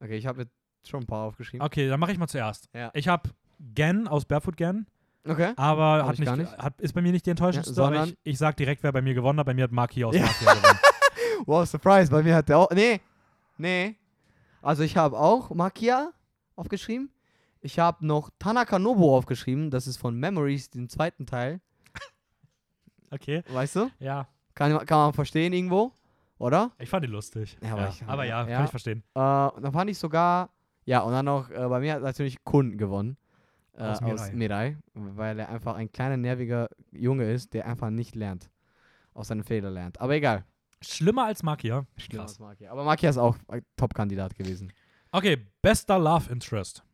[SPEAKER 2] Okay, ich habe jetzt schon ein paar aufgeschrieben.
[SPEAKER 1] Okay, dann mache ich mal zuerst.
[SPEAKER 2] Ja.
[SPEAKER 1] Ich habe Gen aus Barefoot Gen.
[SPEAKER 2] Okay.
[SPEAKER 1] Aber
[SPEAKER 2] Hab
[SPEAKER 1] hat
[SPEAKER 2] ich
[SPEAKER 1] nicht,
[SPEAKER 2] nicht.
[SPEAKER 1] Hat, ist bei mir nicht die enttäuschendste,
[SPEAKER 2] Ja,
[SPEAKER 1] ich, ich sag direkt, wer bei mir gewonnen hat. Bei mir hat Maki aus
[SPEAKER 2] Ja.
[SPEAKER 1] Mafia gewonnen. [LAUGHS]
[SPEAKER 2] Wow, Surprise, bei mir hat der auch. Nee. Nee. Also ich habe auch Makia aufgeschrieben. Ich habe noch Tanaka Nobu aufgeschrieben. Das ist von Memories, den zweiten Teil.
[SPEAKER 1] Okay,
[SPEAKER 2] Weißt du?
[SPEAKER 1] ja.
[SPEAKER 2] Kann, kann man verstehen irgendwo. Oder?
[SPEAKER 1] Ich fand ihn lustig.
[SPEAKER 2] Ja, aber ich-
[SPEAKER 1] aber ja,
[SPEAKER 2] ja.
[SPEAKER 1] kann ich verstehen.
[SPEAKER 2] Äh, und dann fand ich sogar. Ja, und dann noch, äh, bei mir hat natürlich Kun gewonnen. Äh,
[SPEAKER 1] Aus
[SPEAKER 2] aus,
[SPEAKER 1] Mirai.
[SPEAKER 2] Weil er einfach ein kleiner, nerviger Junge ist, der einfach nicht lernt. Aus seinen Fehlern lernt. Aber egal.
[SPEAKER 1] Schlimmer als Makia.
[SPEAKER 2] Schlimmer
[SPEAKER 1] Krass.
[SPEAKER 2] als Makia. Aber Makia ist auch ein Top-Kandidat gewesen.
[SPEAKER 1] Okay, bester Love Interest.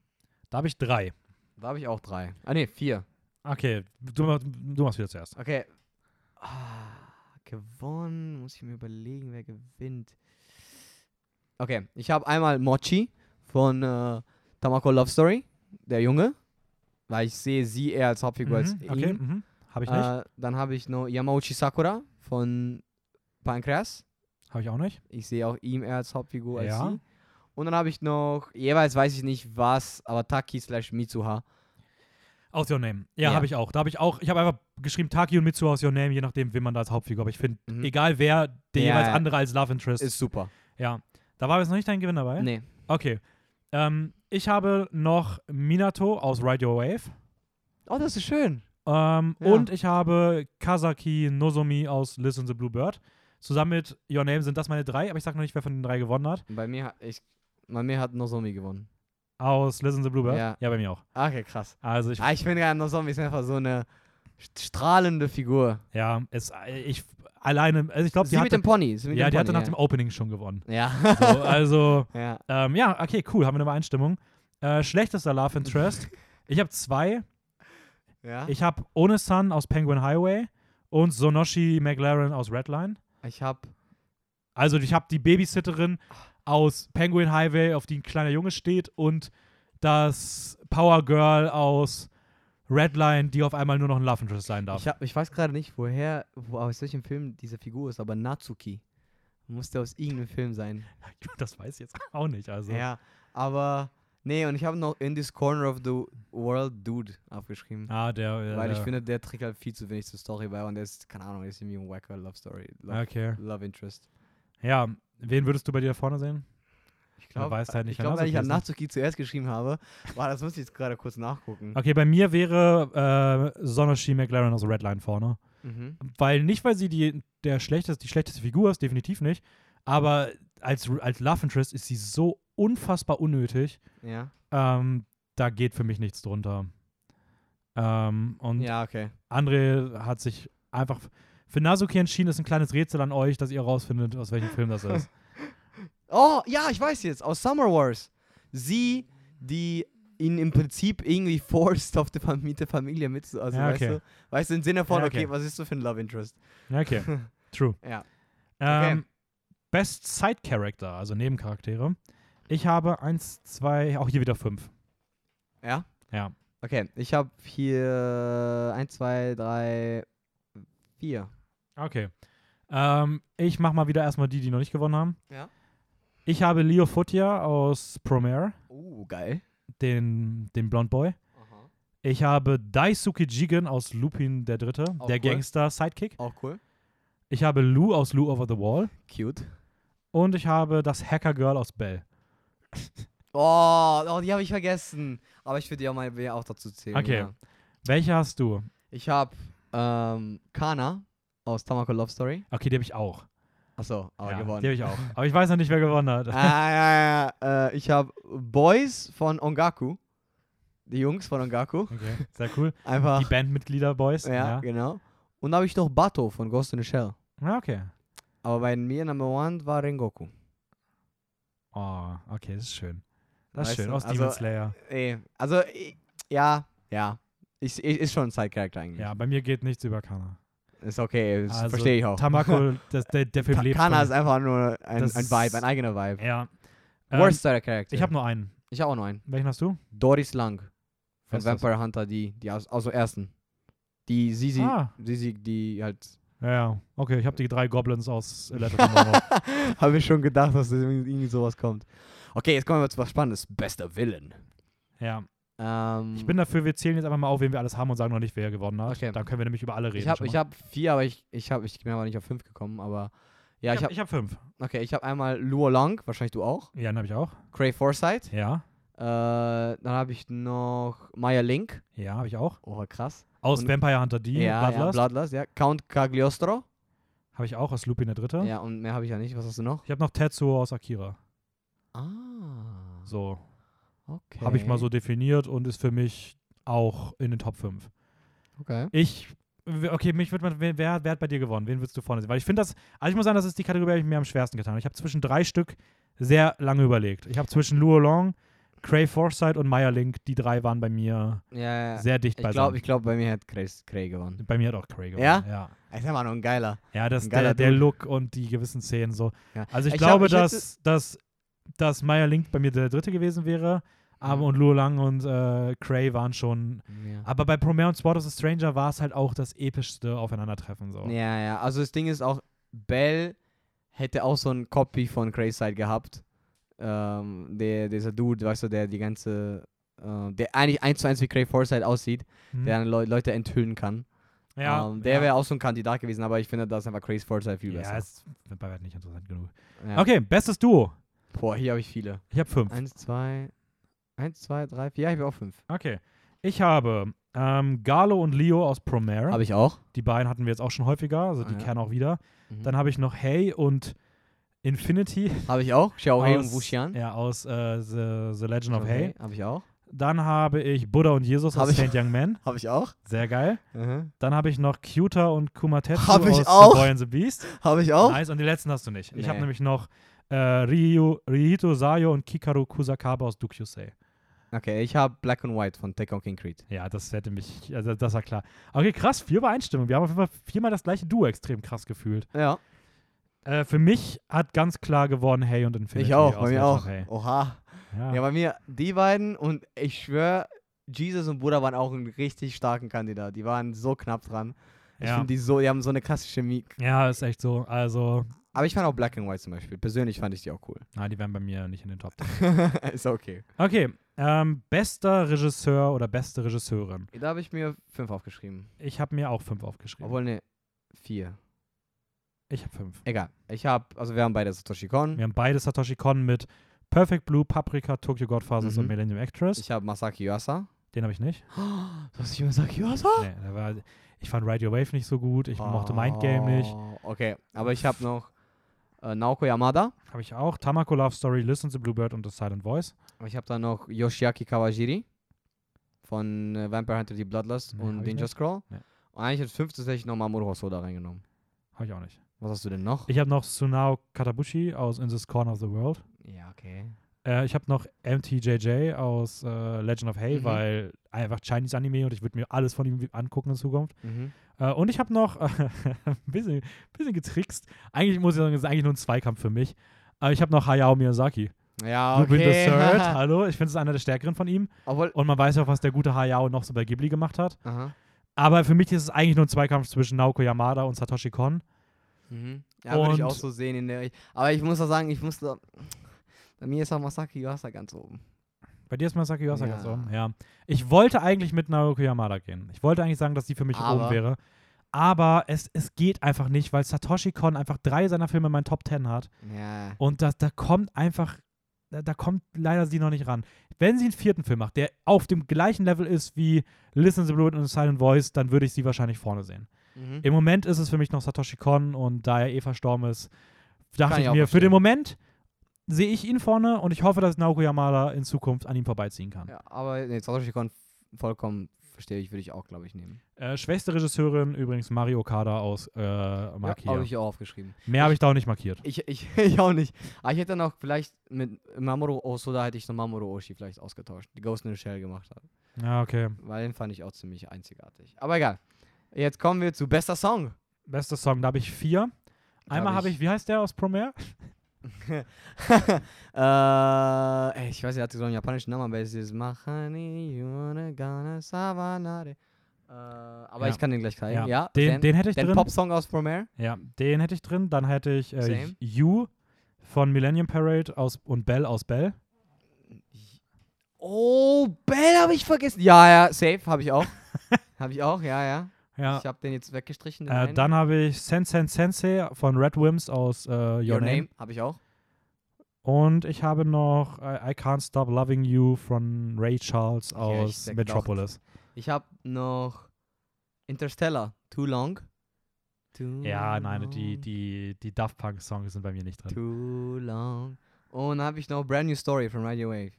[SPEAKER 1] Da habe ich drei.
[SPEAKER 2] Da habe ich auch drei. Ah, ne, vier.
[SPEAKER 1] Okay, du, du machst wieder zuerst.
[SPEAKER 2] Okay. Ah, gewonnen. Muss ich mir überlegen, wer gewinnt. Okay, ich habe einmal Mochi von äh, Tamako Love Story, der Junge. Weil ich sehe sie eher als Hauptfigur als
[SPEAKER 1] Mhm, okay,
[SPEAKER 2] ihn.
[SPEAKER 1] mhm. habe ich nicht.
[SPEAKER 2] Äh, dann habe ich noch Yamauchi Sakura von Pancreas.
[SPEAKER 1] habe ich auch nicht.
[SPEAKER 2] Ich sehe auch ihn eher als Hauptfigur
[SPEAKER 1] Ja.
[SPEAKER 2] als sie. Und dann habe ich noch, jeweils weiß ich nicht was, aber Taki slash Mitsuha.
[SPEAKER 1] Aus Your Name. Ja,
[SPEAKER 2] Ja.
[SPEAKER 1] habe ich auch. Da habe ich auch, ich habe einfach geschrieben Taki und Mitsu aus Your Name, je nachdem, wen man da als Hauptfigur. Aber ich finde,
[SPEAKER 2] Mhm.
[SPEAKER 1] egal wer, der
[SPEAKER 2] Ja,
[SPEAKER 1] jeweils andere als Love Interest.
[SPEAKER 2] Ist super.
[SPEAKER 1] ja. Da war jetzt noch nicht dein Gewinn dabei?
[SPEAKER 2] Nee.
[SPEAKER 1] Okay. Ähm, ich habe noch Minato aus Ride Your Wave.
[SPEAKER 2] Oh, das ist schön.
[SPEAKER 1] Ähm,
[SPEAKER 2] Ja.
[SPEAKER 1] Und ich habe Kazaki Nozomi aus Listen the Blue Bird. Zusammen mit Your Name sind das meine drei, aber ich sage noch nicht, wer von den drei gewonnen hat.
[SPEAKER 2] Bei mir, ich, bei mir hat Nozomi gewonnen.
[SPEAKER 1] Aus Listen the Blue Bird?
[SPEAKER 2] Ja.
[SPEAKER 1] bei mir auch.
[SPEAKER 2] Okay, krass.
[SPEAKER 1] Also ich,
[SPEAKER 2] Ah, ich finde ja, Nozomi ist einfach so eine st- strahlende Figur.
[SPEAKER 1] ja, es, ich alleine, also ich glaube,
[SPEAKER 2] Sie
[SPEAKER 1] die,
[SPEAKER 2] mit
[SPEAKER 1] hatte,
[SPEAKER 2] dem Pony. Mit
[SPEAKER 1] ja,
[SPEAKER 2] dem
[SPEAKER 1] die hatte
[SPEAKER 2] Pony,
[SPEAKER 1] nach dem Opening schon gewonnen.
[SPEAKER 2] Ja.
[SPEAKER 1] So, also, [LAUGHS]
[SPEAKER 2] ja.
[SPEAKER 1] ähm, ja, okay, cool, haben wir eine Übereinstimmung. Äh, schlechtester Love Interest. ich habe zwei.
[SPEAKER 2] ja.
[SPEAKER 1] Ich habe One-Sun aus Penguin Highway und Sonoshi McLaren aus Redline.
[SPEAKER 2] Ich habe
[SPEAKER 1] Also ich habe die Babysitterin aus Penguin Highway, auf die ein kleiner Junge steht, und das Power Girl aus Redline, die auf einmal nur noch ein Love Interest sein darf.
[SPEAKER 2] Ich, hab, ich weiß gerade nicht, woher, wo, aus welchem Film diese Figur ist, aber Natsuki. Musste aus irgendeinem Film sein. [LAUGHS]
[SPEAKER 1] das weiß ich jetzt auch nicht. Also.
[SPEAKER 2] Ja, aber. Nee, und ich habe noch In This Corner of the World Dude aufgeschrieben.
[SPEAKER 1] Ah, der. der
[SPEAKER 2] weil ich
[SPEAKER 1] der-
[SPEAKER 2] finde, der trägt halt viel zu wenig zur Story bei und der ist, keine Ahnung, ist irgendwie ein wacker Love Story. Love,
[SPEAKER 1] Okay.
[SPEAKER 2] Love Interest.
[SPEAKER 1] Ja, wen würdest du bei dir da vorne sehen?
[SPEAKER 2] Ich glaube,
[SPEAKER 1] weiß halt nicht,
[SPEAKER 2] ich glaub, weil ich an
[SPEAKER 1] Natsuki
[SPEAKER 2] zuerst geschrieben habe. War, das muss ich jetzt gerade kurz nachgucken.
[SPEAKER 1] Okay, bei mir wäre äh, Sonoshi McLaren aus Redline vorne.
[SPEAKER 2] Mhm.
[SPEAKER 1] Weil nicht, weil sie die, der schlechteste, die schlechteste Figur ist, definitiv nicht. Aber als, als Love Interest ist sie so unfassbar unnötig.
[SPEAKER 2] Ja.
[SPEAKER 1] Ähm, da geht für mich nichts drunter. Ähm, und
[SPEAKER 2] Ja, okay.
[SPEAKER 1] André hat sich einfach für Nazuki entschieden, ist ein kleines Rätsel an euch, dass ihr rausfindet, aus welchem Film das ist. [LAUGHS]
[SPEAKER 2] Oh, ja, ich weiß jetzt, aus Summer Wars. Sie, die ihn im Prinzip irgendwie forced auf die Fam- mit der Familie mit, also
[SPEAKER 1] Ja,
[SPEAKER 2] weißt
[SPEAKER 1] okay.
[SPEAKER 2] du, weißt du, im Sinne von,
[SPEAKER 1] Ja,
[SPEAKER 2] okay.
[SPEAKER 1] okay.
[SPEAKER 2] was ist so für ein Love Interest?
[SPEAKER 1] Ja, okay, [LAUGHS] true.
[SPEAKER 2] Ja.
[SPEAKER 1] Ähm, Best Side Character, also Nebencharaktere. Ich habe eins, zwei, auch hier wieder fünf.
[SPEAKER 2] Ja?
[SPEAKER 1] Ja.
[SPEAKER 2] Okay, ich habe hier 1, 2, 3, 4.
[SPEAKER 1] Okay. Ähm, ich mache mal wieder erstmal die, die noch nicht gewonnen haben.
[SPEAKER 2] Ja.
[SPEAKER 1] Ich habe Leo Futia aus Promare,
[SPEAKER 2] Oh, geil.
[SPEAKER 1] den, den Blond Boy. Ich habe Daisuke Jigen aus Lupin der Dritte,
[SPEAKER 2] Auch
[SPEAKER 1] der
[SPEAKER 2] cool.
[SPEAKER 1] Gangster-Sidekick.
[SPEAKER 2] Auch cool.
[SPEAKER 1] Ich habe Lou aus Lou Over the Wall.
[SPEAKER 2] Cute.
[SPEAKER 1] Und ich habe das Hacker Girl aus Bell. [LAUGHS]
[SPEAKER 2] Oh, oh die habe ich vergessen. Aber ich würde ja mal wer auch dazu zählen.
[SPEAKER 1] Okay.
[SPEAKER 2] Ja.
[SPEAKER 1] Welche hast du?
[SPEAKER 2] Ich habe ähm, Kana aus Tamako Love Story.
[SPEAKER 1] Okay, die habe ich auch.
[SPEAKER 2] Achso, aber
[SPEAKER 1] ja,
[SPEAKER 2] gewonnen.
[SPEAKER 1] Die habe ich auch. Aber ich weiß noch nicht, wer gewonnen hat.
[SPEAKER 2] ah, ja, ja. Äh, ich habe Boys von Ongaku. Die Jungs von Ongaku.
[SPEAKER 1] Okay, sehr cool.
[SPEAKER 2] Einfach.
[SPEAKER 1] Die Bandmitglieder Boys.
[SPEAKER 2] ja,
[SPEAKER 1] Ja.
[SPEAKER 2] genau. Und dann habe ich noch Bato von Ghost in the Shell.
[SPEAKER 1] Ja, okay.
[SPEAKER 2] Aber bei mir Number One war Rengoku.
[SPEAKER 1] Oh, okay, das ist schön. Das ist
[SPEAKER 2] Weißt
[SPEAKER 1] schön.
[SPEAKER 2] du,
[SPEAKER 1] Aus
[SPEAKER 2] also,
[SPEAKER 1] Demon Slayer.
[SPEAKER 2] Eh, also, ja, ja. Ich, ich, ist schon ein Side-Character eigentlich.
[SPEAKER 1] Ja, bei mir geht nichts über Kana.
[SPEAKER 2] Ist okay, das
[SPEAKER 1] Also,
[SPEAKER 2] verstehe ich auch.
[SPEAKER 1] Tamako, [LAUGHS] das, der, der Film
[SPEAKER 2] Ka-
[SPEAKER 1] lebt
[SPEAKER 2] Kana ist einfach nur ein, ein Vibe, ein eigener Vibe.
[SPEAKER 1] Ja. Ähm,
[SPEAKER 2] Worst Side-Character.
[SPEAKER 1] ich habe nur einen.
[SPEAKER 2] ich habe auch noch einen.
[SPEAKER 1] Welchen hast du?
[SPEAKER 2] Doris Lang von
[SPEAKER 1] das?
[SPEAKER 2] Vampire Hunter, die, die aus, der ersten. Die Sisi,
[SPEAKER 1] Ah.
[SPEAKER 2] Sisi, die halt.
[SPEAKER 1] Ja, ja. Okay, ich habe die drei Goblins aus Electric. [LAUGHS]
[SPEAKER 2] Habe ich schon gedacht, dass das irgendwie irgendwie sowas kommt. Okay, jetzt kommen wir zu was Spannendes. Bester Villain.
[SPEAKER 1] ja.
[SPEAKER 2] Ähm,
[SPEAKER 1] Ich bin dafür, wir zählen jetzt einfach mal auf, wen wir alles haben und sagen noch nicht, wer gewonnen hat.
[SPEAKER 2] Okay.
[SPEAKER 1] Dann können wir nämlich über alle reden.
[SPEAKER 2] ich habe ich
[SPEAKER 1] mal.
[SPEAKER 2] hab vier, aber ich, ich, hab, ich bin aber nicht auf fünf gekommen. Aber ja, ich
[SPEAKER 1] ich
[SPEAKER 2] habe.
[SPEAKER 1] habe hab fünf.
[SPEAKER 2] Okay, ich habe einmal Luo Lang, wahrscheinlich du auch.
[SPEAKER 1] Ja, den habe ich auch.
[SPEAKER 2] Cray Forsyth.
[SPEAKER 1] Ja.
[SPEAKER 2] Äh, dann habe ich noch Maya Link.
[SPEAKER 1] Ja, habe ich auch.
[SPEAKER 2] Oh, krass.
[SPEAKER 1] Aus
[SPEAKER 2] Und-
[SPEAKER 1] Vampire Hunter D,
[SPEAKER 2] ja,
[SPEAKER 1] Bloodlust.
[SPEAKER 2] ja, Bloodlust, ja. Count Cagliostro.
[SPEAKER 1] habe ich auch aus Lupin der Dritte.
[SPEAKER 2] Ja, und mehr habe ich ja nicht. Was hast du noch?
[SPEAKER 1] Ich habe noch Tetsuo aus Akira.
[SPEAKER 2] Ah.
[SPEAKER 1] So,
[SPEAKER 2] Okay.
[SPEAKER 1] habe ich mal so definiert und ist für mich auch in den Top 5.
[SPEAKER 2] Okay.
[SPEAKER 1] Ich, okay, mich würde man, wer, wer hat bei dir gewonnen? Wen würdest du vorne sehen? Weil ich finde das, also ich muss sagen, das ist die Kategorie, die ich mir am schwersten getan habe. Ich habe zwischen drei Stück sehr lange überlegt. Ich habe zwischen Luo Long, Cray Forsyth und Maya Link, die drei waren bei mir
[SPEAKER 2] Ja, ja.
[SPEAKER 1] sehr dicht
[SPEAKER 2] ich
[SPEAKER 1] beisammen.
[SPEAKER 2] glaube, ich glaub, bei mir hat Cray, Cray gewonnen.
[SPEAKER 1] bei mir hat auch Cray gewonnen.
[SPEAKER 2] Ja?
[SPEAKER 1] Ja,
[SPEAKER 2] ist immer noch ein geiler.
[SPEAKER 1] ja das,
[SPEAKER 2] geiler
[SPEAKER 1] der, der. Look und die gewissen Szenen so.
[SPEAKER 2] Ja.
[SPEAKER 1] Also ich,
[SPEAKER 2] Ich
[SPEAKER 1] glaube,
[SPEAKER 2] hab- ich
[SPEAKER 1] dass, dass, dass Maya Link bei mir der dritte gewesen wäre, aber
[SPEAKER 2] Mhm.
[SPEAKER 1] und Luo Lang und äh, Cray waren schon.
[SPEAKER 2] Ja.
[SPEAKER 1] Aber bei Promare und Sport of the Stranger war es halt auch das epischste Aufeinandertreffen. So.
[SPEAKER 2] ja, ja. Also das Ding ist auch, Bell hätte auch so ein Copy von Crazy Side gehabt. ähm, der, dieser Dude, weißt du, der die ganze, äh, der eigentlich eins zu eins wie Craig Forsyth aussieht,
[SPEAKER 1] Mhm.
[SPEAKER 2] der dann Leu Leute enthüllen kann.
[SPEAKER 1] ja,
[SPEAKER 2] ähm, der
[SPEAKER 1] ja.
[SPEAKER 2] wäre auch so ein Kandidat gewesen, aber ich finde, da ist einfach Craig Forsyth viel
[SPEAKER 1] Ja,
[SPEAKER 2] besser.
[SPEAKER 1] ist bei weitem nicht interessant genug.
[SPEAKER 2] Ja.
[SPEAKER 1] Okay, bestes Duo.
[SPEAKER 2] Boah, hier habe ich viele.
[SPEAKER 1] Ich habe fünf.
[SPEAKER 2] Eins, zwei, eins, zwei, drei, vier, ja, ich habe auch fünf.
[SPEAKER 1] Okay. Ich habe ähm, Galo und Leo aus Promare.
[SPEAKER 2] Habe ich auch.
[SPEAKER 1] Die beiden hatten wir jetzt auch schon häufiger, also die
[SPEAKER 2] Ah, ja.
[SPEAKER 1] kennen auch wieder.
[SPEAKER 2] Mhm.
[SPEAKER 1] Dann habe ich noch Hey und Infinity.
[SPEAKER 2] Habe ich auch. Xiaohei und
[SPEAKER 1] aus-
[SPEAKER 2] Wuxian.
[SPEAKER 1] Ja, aus äh, The, The Legend of Hey.
[SPEAKER 2] Habe ich auch.
[SPEAKER 1] Dann habe ich Buddha und Jesus
[SPEAKER 2] Hab
[SPEAKER 1] aus
[SPEAKER 2] ich-
[SPEAKER 1] Saint Young Man. [LAUGHS]
[SPEAKER 2] Habe ich auch.
[SPEAKER 1] Sehr geil.
[SPEAKER 2] Mhm.
[SPEAKER 1] Dann habe ich noch Cuter und Kumatetsu
[SPEAKER 2] Hab ich
[SPEAKER 1] aus
[SPEAKER 2] auch.
[SPEAKER 1] The Boy and the Beast. [LAUGHS]
[SPEAKER 2] Habe ich auch.
[SPEAKER 1] Nice. Und die letzten hast du nicht. Ich habe
[SPEAKER 2] Nee.
[SPEAKER 1] nämlich noch äh, Ryu, Ryuhito Sayo und Kikaru Kusakabe aus Dukyusei.
[SPEAKER 2] Okay, ich habe Black and White von Tekken King Creed.
[SPEAKER 1] Ja, das hätte mich, also das war klar. Okay, krass, vier Übereinstimmungen. Wir haben auf jeden Fall viermal das gleiche Duo extrem krass gefühlt.
[SPEAKER 2] Ja.
[SPEAKER 1] Äh, für mich hat ganz klar gewonnen Hey und Infinity.
[SPEAKER 2] ich auch, bei mir auch.
[SPEAKER 1] Hey.
[SPEAKER 2] Oha.
[SPEAKER 1] Ja.
[SPEAKER 2] Ja, bei mir die beiden und ich schwöre, Jesus und Buddha waren auch ein richtig starken Kandidat. Die waren so knapp dran. Ich
[SPEAKER 1] Ja.
[SPEAKER 2] finde die so, die haben so eine krasse Chemie.
[SPEAKER 1] ja, ist echt so. Also,
[SPEAKER 2] Aber ich fand auch Black and White zum Beispiel. Persönlich fand ich die auch cool.
[SPEAKER 1] nein, [LAUGHS] die wären bei mir nicht in den Top. [LAUGHS]
[SPEAKER 2] Ist okay.
[SPEAKER 1] Okay, ähm, bester Regisseur oder beste Regisseurin.
[SPEAKER 2] Da habe ich mir fünf aufgeschrieben.
[SPEAKER 1] Ich habe mir auch fünf aufgeschrieben.
[SPEAKER 2] Obwohl, ne, vier.
[SPEAKER 1] ich habe fünf.
[SPEAKER 2] Egal. Ich habe, also wir haben beide Satoshi Kon.
[SPEAKER 1] Wir haben beide Satoshi Kon mit Perfect Blue, Paprika, Tokyo Godfathers
[SPEAKER 2] Mhm.
[SPEAKER 1] und Millennium Actress.
[SPEAKER 2] Ich habe Masaki Yuasa.
[SPEAKER 1] Den habe ich nicht.
[SPEAKER 2] Du hast nicht Masaki Yuasa?
[SPEAKER 1] Nee, der war, ich fand Ride Your Wave nicht so gut. Ich mochte Mind Game nicht.
[SPEAKER 2] Oh, Okay, aber ich habe noch äh, Naoko Yamada.
[SPEAKER 1] Habe ich auch. Tamako Love Story, Listen to Bluebird und The Silent Voice.
[SPEAKER 2] Ich habe dann noch Yoshiaki Kawajiri von äh, Vampire Hunter the Bloodlust
[SPEAKER 1] Nee,
[SPEAKER 2] und Danger. Scroll.
[SPEAKER 1] Nee.
[SPEAKER 2] Und eigentlich als fünftes hätte ich noch Mamoru Hosoda reingenommen.
[SPEAKER 1] Habe ich auch nicht.
[SPEAKER 2] Was hast du denn noch?
[SPEAKER 1] Ich habe noch Sunao Katabushi aus In This Corner of the World.
[SPEAKER 2] ja, okay.
[SPEAKER 1] Äh, ich habe noch MTJJ aus äh, Legend of Hay,
[SPEAKER 2] Mhm.
[SPEAKER 1] weil einfach Chinese Anime und ich würde mir alles von ihm angucken in Zukunft.
[SPEAKER 2] Mhm.
[SPEAKER 1] Äh, und ich habe noch [LAUGHS] ein bisschen, bisschen getrickst. Eigentlich muss ich sagen, es ist eigentlich nur ein Zweikampf für mich. Aber ich habe noch Hayao Miyazaki.
[SPEAKER 2] Ja,
[SPEAKER 1] Lupin the
[SPEAKER 2] okay.
[SPEAKER 1] Third, [LAUGHS] hallo. Ich finde, es einer der stärkeren von ihm.
[SPEAKER 2] Obwohl,
[SPEAKER 1] Und man weiß ja auch, was der gute Hayao noch so bei Ghibli gemacht hat.
[SPEAKER 2] aha.
[SPEAKER 1] Aber für mich ist es eigentlich nur ein Zweikampf zwischen Naoko Yamada und Satoshi Kon.
[SPEAKER 2] Mhm. Ja, würde ich auch so sehen in der. Aber ich muss auch sagen, ich muss da. Bei mir ist auch Masaki Yuasa ganz oben.
[SPEAKER 1] Bei dir ist Masaki Yuasa
[SPEAKER 2] Ja.
[SPEAKER 1] ganz oben. Ja. Ich wollte eigentlich mit Naoko Yamada gehen. Ich wollte eigentlich sagen, dass die für mich
[SPEAKER 2] Aber-
[SPEAKER 1] oben wäre. Aber es, es geht einfach nicht, weil Satoshi Kon einfach drei seiner Filme in meinen Top Ten hat.
[SPEAKER 2] Ja.
[SPEAKER 1] Und das, da kommt einfach, da, da kommt leider sie noch nicht ran. Wenn sie einen vierten Film macht, der auf dem gleichen Level ist wie Listen to the Blood und Silent Voice, dann würde ich sie wahrscheinlich vorne sehen.
[SPEAKER 2] Mhm.
[SPEAKER 1] Im Moment ist es für mich noch Satoshi Kon und da er eh verstorben ist, dachte
[SPEAKER 2] Kann
[SPEAKER 1] ich
[SPEAKER 2] ich
[SPEAKER 1] mir, für
[SPEAKER 2] verstehen.
[SPEAKER 1] den Moment sehe ich ihn vorne und ich hoffe, dass Naoko Yamada in Zukunft an ihm vorbeiziehen kann.
[SPEAKER 2] Ja, aber nee, Satoshi Kon vollkommen verstehe ich, würde ich auch, glaube ich, nehmen.
[SPEAKER 1] Äh, schwächste Regisseurin übrigens Mari Okada aus äh,
[SPEAKER 2] Ja,
[SPEAKER 1] Markia.
[SPEAKER 2] habe ich auch aufgeschrieben.
[SPEAKER 1] Mehr habe ich da auch nicht markiert.
[SPEAKER 2] Ich, ich, [LAUGHS] ich auch nicht. Aber ich hätte noch vielleicht mit Mamoru Osoda hätte ich noch Mamoru Oshii vielleicht ausgetauscht, die Ghost in the Shell gemacht hat.
[SPEAKER 1] Ja, okay.
[SPEAKER 2] Weil den fand ich auch ziemlich einzigartig. Aber egal. Jetzt kommen wir zu bester Song.
[SPEAKER 1] Bester Song, da habe ich vier. Einmal
[SPEAKER 2] hab
[SPEAKER 1] habe ich, wie heißt der aus Promare? [LAUGHS]
[SPEAKER 2] äh, ey, ich weiß, er hatte so einen japanischen Namen, aber es ist Machani Yone Gana Savanare. Äh, aber
[SPEAKER 1] Ja.
[SPEAKER 2] ich kann den gleich zeigen.
[SPEAKER 1] Ja,
[SPEAKER 2] Ja,
[SPEAKER 1] Den, den hätte ich
[SPEAKER 2] den
[SPEAKER 1] drin.
[SPEAKER 2] Popsong aus Promare.
[SPEAKER 1] Ja, den hätte ich drin. Dann hätte ich äh. You von Millennium Parade aus, und Bell aus Bell.
[SPEAKER 2] Oh, Bell habe ich vergessen. Ja, ja, safe habe ich auch. [LAUGHS] habe ich auch, ja, ja.
[SPEAKER 1] Ja.
[SPEAKER 2] Ich habe den jetzt weggestrichen. den
[SPEAKER 1] Äh, dann habe ich Sensen Sensei von Red Wims aus äh, Your,
[SPEAKER 2] Your
[SPEAKER 1] Name.
[SPEAKER 2] Name habe ich auch.
[SPEAKER 1] Und ich habe noch äh, I Can't Stop Loving You von Ray Charles
[SPEAKER 2] Ja,
[SPEAKER 1] aus
[SPEAKER 2] ich hab
[SPEAKER 1] Metropolis.
[SPEAKER 2] Ich habe noch Interstellar, Too Long. Too
[SPEAKER 1] Ja, nein, die,
[SPEAKER 2] long,
[SPEAKER 1] die, die Daft Punk Songs sind bei mir nicht drin.
[SPEAKER 2] Too long. Und dann habe ich noch Brand New Story von Radio Wave.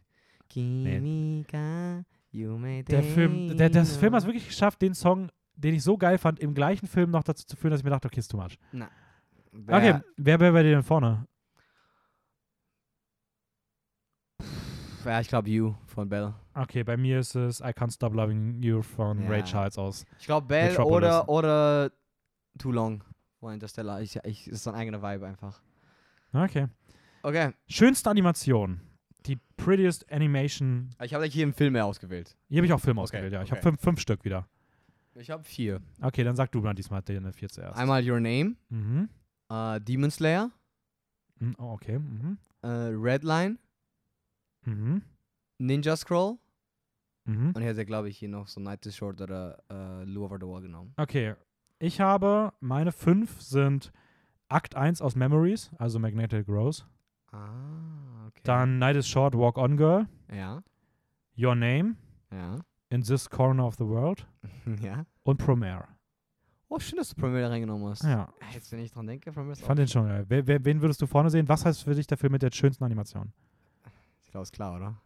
[SPEAKER 2] Kimika, yume
[SPEAKER 1] Der Film, der, das Film hat es wirklich geschafft, den Song, den ich so geil fand, im gleichen Film noch dazu zu führen, dass ich mir dachte, okay, ist too much.
[SPEAKER 2] Wer-
[SPEAKER 1] Okay, wer wäre bei dir denn vorne?
[SPEAKER 2] Ja, ich glaube You von Bell.
[SPEAKER 1] Okay, bei mir ist es I Can't Stop Loving You von Ray
[SPEAKER 2] Ja.
[SPEAKER 1] Charles aus.
[SPEAKER 2] Ich glaube Bell
[SPEAKER 1] Metropolis.
[SPEAKER 2] oder, oder Too Long von Interstellar. Ich, ich, ist so ein eigener Vibe einfach.
[SPEAKER 1] Okay.
[SPEAKER 2] Okay,
[SPEAKER 1] Schönste Animation. Die prettiest Animation.
[SPEAKER 2] ich habe hier einen Film mehr ausgewählt.
[SPEAKER 1] Hier habe ich auch Film
[SPEAKER 2] Okay,
[SPEAKER 1] ausgewählt, ja. Ich
[SPEAKER 2] okay.
[SPEAKER 1] habe fünf, fünf Stück wieder.
[SPEAKER 2] Ich habe vier.
[SPEAKER 1] Okay, dann sag du mal diesmal deine vier zuerst.
[SPEAKER 2] Einmal Your Name,
[SPEAKER 1] Mhm.
[SPEAKER 2] äh, Demon Slayer,
[SPEAKER 1] Mhm, Oh, okay. Mhm.
[SPEAKER 2] äh, Redline
[SPEAKER 1] Mhm.
[SPEAKER 2] Ninja Scroll.
[SPEAKER 1] Mhm.
[SPEAKER 2] Und ich hätte, glaube ich, hier noch so Night is Short oder äh, Lure Over the Wall genommen.
[SPEAKER 1] Okay. Ich habe, meine fünf sind Akt 1 aus Memories, also Magnetic Rose.
[SPEAKER 2] Ah, okay.
[SPEAKER 1] Dann Night is Short, Walk On Girl.
[SPEAKER 2] Ja,
[SPEAKER 1] Your Name,
[SPEAKER 2] ja,
[SPEAKER 1] In This Corner of the World [LAUGHS]
[SPEAKER 2] ja.
[SPEAKER 1] und Promare.
[SPEAKER 2] Oh, schön, dass du Premier reingenommen hast.
[SPEAKER 1] Ja,
[SPEAKER 2] Jetzt, wenn ich dran denke, Premier ist
[SPEAKER 1] ich fand den schon geil. Wer, wer, wen würdest du vorne sehen? Was heißt für dich der Film mit der schönsten Animation?
[SPEAKER 2] Ich glaube, ist klar, oder?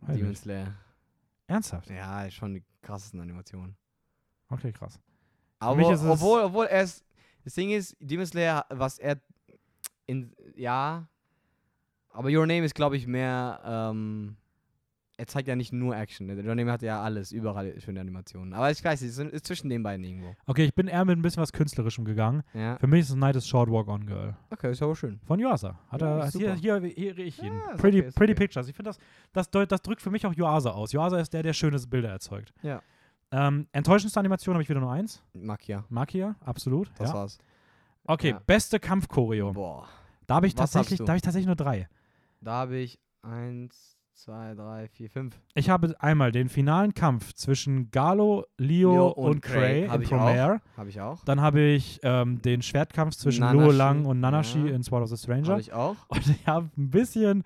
[SPEAKER 1] Weiß
[SPEAKER 2] Demon. Slayer.
[SPEAKER 1] Ernsthaft?
[SPEAKER 2] Ja, ist schon die krassesten Animationen.
[SPEAKER 1] Okay, krass.
[SPEAKER 2] Aber obwohl, obwohl er ist, das Ding ist, Demon Slayer, was er in, ja, aber Your Name ist, glaube ich, mehr, ähm, er zeigt ja nicht nur Action. Name hat ja alles, überall schöne Animationen. Aber ich weiß nicht, es ist, zwischen den beiden irgendwo.
[SPEAKER 1] Okay, ich bin eher mit ein bisschen was Künstlerischem gegangen.
[SPEAKER 2] Ja,
[SPEAKER 1] Für mich ist es Night is Short, Walk On Girl.
[SPEAKER 2] okay, ist aber schön.
[SPEAKER 1] Von Yuasa. Hat
[SPEAKER 2] Ja,
[SPEAKER 1] er, hier, hier, hier ich ihn.
[SPEAKER 2] Ja,
[SPEAKER 1] pretty
[SPEAKER 2] okay,
[SPEAKER 1] pretty
[SPEAKER 2] okay.
[SPEAKER 1] Pictures. Ich finde, das, das, deut- das drückt für mich auch Yuasa aus. Yuasa ist der, der schöne Bilder erzeugt.
[SPEAKER 2] Ja.
[SPEAKER 1] Ähm, enttäuschendste Animation habe ich wieder nur eins.
[SPEAKER 2] Makia,
[SPEAKER 1] Makia, absolut.
[SPEAKER 2] das war's.
[SPEAKER 1] Okay, beste Kampfchoreo.
[SPEAKER 2] Boah.
[SPEAKER 1] Da habe ich, tatsächlich- da hab ich tatsächlich nur drei.
[SPEAKER 2] Da habe ich eins, zwei, drei, vier, fünf.
[SPEAKER 1] Ich habe einmal den finalen Kampf zwischen Galo, Leo,
[SPEAKER 2] Leo
[SPEAKER 1] und,
[SPEAKER 2] und
[SPEAKER 1] Cray,
[SPEAKER 2] Cray.
[SPEAKER 1] In Promare.
[SPEAKER 2] Habe ich auch.
[SPEAKER 1] Dann habe ich ähm, den Schwertkampf zwischen
[SPEAKER 2] Nanashi,
[SPEAKER 1] Luo Lang und Nanashi
[SPEAKER 2] ja.
[SPEAKER 1] in Sword of the Stranger.
[SPEAKER 2] Habe ich auch.
[SPEAKER 1] Und ich habe ein bisschen.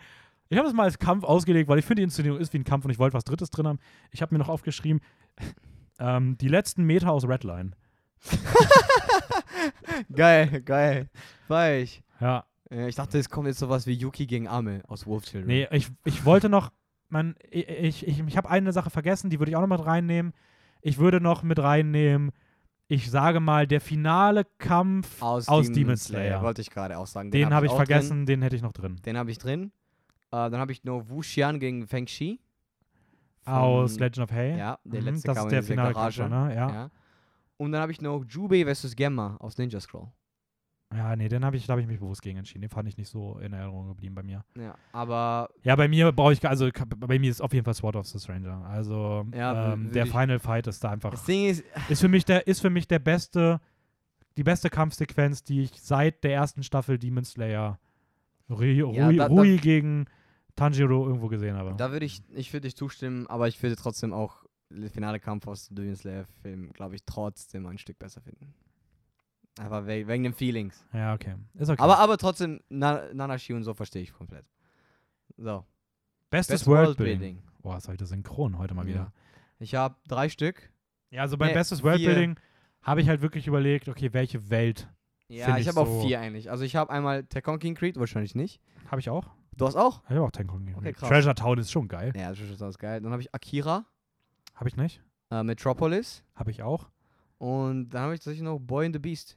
[SPEAKER 1] Ich habe es mal als Kampf ausgelegt, weil ich finde, die Inszenierung ist wie ein Kampf und ich wollte was Drittes drin haben. Ich habe mir noch aufgeschrieben, ähm, die letzten Meter aus Redline. [LAUGHS]
[SPEAKER 2] geil, geil. War ich.
[SPEAKER 1] Ja,
[SPEAKER 2] Ich dachte, es kommt jetzt sowas wie Yuki gegen Ame aus Wolf Children.
[SPEAKER 1] nee, ich, ich wollte noch, man, ich, ich, ich, ich habe eine Sache vergessen, die würde ich auch noch mit reinnehmen. Ich würde noch mit reinnehmen, ich sage mal, der finale Kampf aus, Demon, Slayer.
[SPEAKER 2] Wollte ich gerade auch sagen.
[SPEAKER 1] Den habe ich
[SPEAKER 2] auch
[SPEAKER 1] vergessen, den hätte ich noch drin.
[SPEAKER 2] Drin. Den habe ich drin. Äh, dann habe ich noch Wu Xian gegen Feng Shi.
[SPEAKER 1] Aus Legend of Hay.
[SPEAKER 2] Ja, der
[SPEAKER 1] Mhm,
[SPEAKER 2] letzte
[SPEAKER 1] das
[SPEAKER 2] kam
[SPEAKER 1] ist der finale
[SPEAKER 2] Garage.
[SPEAKER 1] Kampf, ne? Ja.
[SPEAKER 2] Ja. Und dann habe ich noch Jubei vs. Gemma aus Ninja Scroll.
[SPEAKER 1] Ja, nee, den habe ich, da habe ich mich bewusst gegen entschieden. Den fand ich nicht so in Erinnerung geblieben bei mir.
[SPEAKER 2] Ja, aber
[SPEAKER 1] Ja, bei mir brauche ich, also bei mir ist auf jeden Fall Sword of the Stranger. Also
[SPEAKER 2] Ja,
[SPEAKER 1] ähm, der Final Fight ist da einfach,
[SPEAKER 2] das Ding ist, [LAUGHS]
[SPEAKER 1] ist für mich der, ist für mich der beste, die beste Kampfsequenz, die ich seit der ersten Staffel Demon Slayer Rui,
[SPEAKER 2] Ja,
[SPEAKER 1] Rui,
[SPEAKER 2] da- da-
[SPEAKER 1] Rui gegen Tanjiro irgendwo gesehen habe.
[SPEAKER 2] da würde ich, ich würde dich zustimmen, aber ich würde trotzdem auch den finale Kampf aus dem Demon Slayer Film, glaube ich, trotzdem ein Stück besser finden. Einfach we wegen den Feelings.
[SPEAKER 1] ja, okay. Ist okay.
[SPEAKER 2] Aber, aber trotzdem, Na Nanashi und so verstehe ich komplett. So.
[SPEAKER 1] Bestes
[SPEAKER 2] Best
[SPEAKER 1] Worldbuilding.
[SPEAKER 2] Worldbuilding.
[SPEAKER 1] Boah, was habe ich das synchron heute mal
[SPEAKER 2] Ja.
[SPEAKER 1] wieder.
[SPEAKER 2] Ich habe drei Stück.
[SPEAKER 1] Ja, also bei
[SPEAKER 2] Nee,
[SPEAKER 1] Bestes. Worldbuilding habe ich halt wirklich überlegt, okay, welche Welt
[SPEAKER 2] Ja, ich
[SPEAKER 1] ich
[SPEAKER 2] habe
[SPEAKER 1] so-
[SPEAKER 2] auch vier eigentlich. Also ich habe einmal Tekken King Creed, wahrscheinlich nicht.
[SPEAKER 1] habe ich auch?
[SPEAKER 2] Du hast auch?
[SPEAKER 1] Ich habe auch Tenkon gegeben.
[SPEAKER 2] Okay, krass.
[SPEAKER 1] Treasure Town ist schon geil.
[SPEAKER 2] Ja, das ist schon geil. Dann habe ich Akira,
[SPEAKER 1] Habe ich nicht?
[SPEAKER 2] äh, Metropolis
[SPEAKER 1] Habe ich auch?
[SPEAKER 2] und dann habe ich tatsächlich noch Boy and the Beast.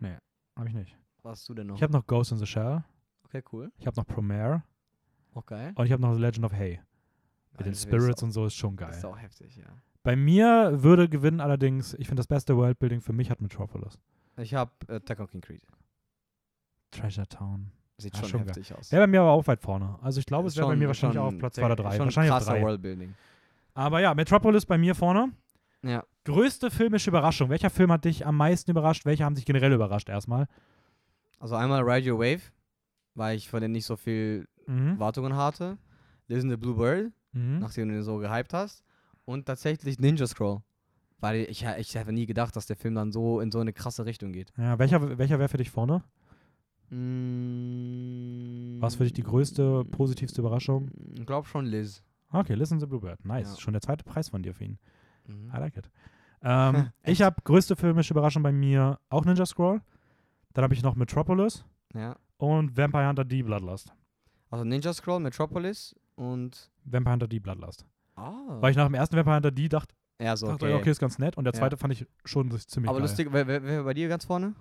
[SPEAKER 1] Habe ich nicht.
[SPEAKER 2] Was hast du denn noch?
[SPEAKER 1] Ich habe noch Ghost in the Shell.
[SPEAKER 2] okay, cool.
[SPEAKER 1] Ich habe noch Promare.
[SPEAKER 2] Okay.
[SPEAKER 1] Und ich habe noch The Legend of Hay. Mit den
[SPEAKER 2] das ist
[SPEAKER 1] Spirits und so ist schon geil.
[SPEAKER 2] ist auch heftig, ja.
[SPEAKER 1] Bei mir würde gewinnen allerdings, ich finde das beste Worldbuilding für mich hat Metropolis.
[SPEAKER 2] Ich habe äh, Tekken King Creed.
[SPEAKER 1] Treasure Town.
[SPEAKER 2] Sieht
[SPEAKER 1] Ja,
[SPEAKER 2] schon,
[SPEAKER 1] schon
[SPEAKER 2] heftig aus.
[SPEAKER 1] Wäre bei mir aber auch weit vorne. Also ich glaube, es wäre bei mir wahrscheinlich auch auf Platz
[SPEAKER 2] sehr-
[SPEAKER 1] 2 oder 3.
[SPEAKER 2] Schon
[SPEAKER 1] Wahrscheinlich auf
[SPEAKER 2] krasser
[SPEAKER 1] 3.
[SPEAKER 2] Worldbuilding.
[SPEAKER 1] Aber ja, Metropolis bei mir vorne.
[SPEAKER 2] Ja.
[SPEAKER 1] Größte filmische Überraschung. Welcher Film hat dich am meisten überrascht? Welche haben dich generell überrascht erstmal?
[SPEAKER 2] Also einmal Ride Your Wave, weil ich von denen nicht so viel
[SPEAKER 1] Mhm.
[SPEAKER 2] Erwartungen hatte. Listen the Blue Bird,
[SPEAKER 1] Mhm.
[SPEAKER 2] nachdem du den so gehypt hast. Und tatsächlich Ninja Scroll. Weil ich, ich hätte nie gedacht, dass der Film dann so in so eine krasse Richtung geht.
[SPEAKER 1] Ja, welcher welcher wäre für dich vorne?
[SPEAKER 2] Mm,
[SPEAKER 1] Was für dich die größte, positivste Überraschung?
[SPEAKER 2] Ich glaube schon Liz.
[SPEAKER 1] Okay, Listen to Bluebird. Nice.
[SPEAKER 2] Ja.
[SPEAKER 1] Schon der zweite Preis von dir für ihn.
[SPEAKER 2] Mhm.
[SPEAKER 1] I like it. Ähm, ich
[SPEAKER 2] Echt?
[SPEAKER 1] habe größte filmische Überraschung bei mir auch Ninja Scroll. Dann habe ich noch Metropolis
[SPEAKER 2] Ja.
[SPEAKER 1] und Vampire Hunter D Bloodlust.
[SPEAKER 2] Also Ninja Scroll, Metropolis und.
[SPEAKER 1] Vampire Hunter D Bloodlust.
[SPEAKER 2] Ah.
[SPEAKER 1] Weil ich nach dem ersten Vampire Hunter D dachte,
[SPEAKER 2] ja, so,
[SPEAKER 1] dachte
[SPEAKER 2] okay.
[SPEAKER 1] okay, ist ganz nett. Und der
[SPEAKER 2] Ja.
[SPEAKER 1] zweite fand ich schon ziemlich
[SPEAKER 2] Aber
[SPEAKER 1] geil.
[SPEAKER 2] lustig, wer, wer, bei dir ganz vorne?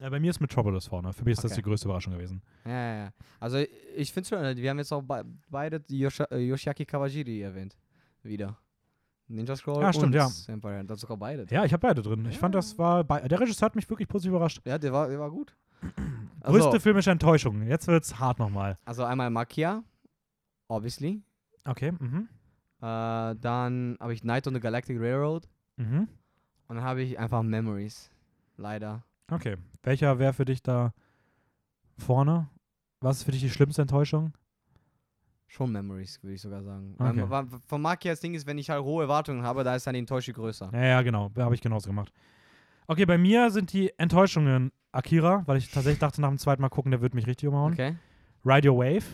[SPEAKER 1] Ja, bei mir ist Metropolis vorne. Für mich ist das
[SPEAKER 2] Okay.
[SPEAKER 1] die größte Überraschung gewesen.
[SPEAKER 2] Ja, ja, ja. Also ich finde schon, wir haben jetzt auch be beide die Yosha äh, Yoshiaki Kawajiri erwähnt. Wieder. Ninja Scroll
[SPEAKER 1] Ja, stimmt,
[SPEAKER 2] und
[SPEAKER 1] ja.
[SPEAKER 2] Vampire. Das sogar beide.
[SPEAKER 1] Ja, ich habe beide drin. Ich fand, das war. Der Regisseur hat mich wirklich positiv überrascht.
[SPEAKER 2] Ja, der war, der war gut. [CLEARS THROAT]
[SPEAKER 1] Größte
[SPEAKER 2] Also,
[SPEAKER 1] filmische Enttäuschung. Jetzt wird's hart nochmal.
[SPEAKER 2] also einmal Makia, obviously.
[SPEAKER 1] Okay, mhm.
[SPEAKER 2] Äh, dann habe ich Night on the Galactic Railroad.
[SPEAKER 1] Mhm.
[SPEAKER 2] Und dann habe ich einfach Memories. Leider.
[SPEAKER 1] Okay. Welcher wäre für dich da vorne? Was ist für dich die schlimmste Enttäuschung?
[SPEAKER 2] Schon Memories, würde ich sogar sagen.
[SPEAKER 1] Okay.
[SPEAKER 2] Weil, weil, von Maki das Ding ist, wenn ich halt hohe Erwartungen habe, da ist dann die Enttäuschung größer.
[SPEAKER 1] Ja, ja, genau. Da habe ich genauso gemacht. Okay, bei mir sind die Enttäuschungen Akira, weil ich tatsächlich dachte, nach dem zweiten Mal gucken, der wird mich richtig umhauen.
[SPEAKER 2] Okay.
[SPEAKER 1] Ride Your Wave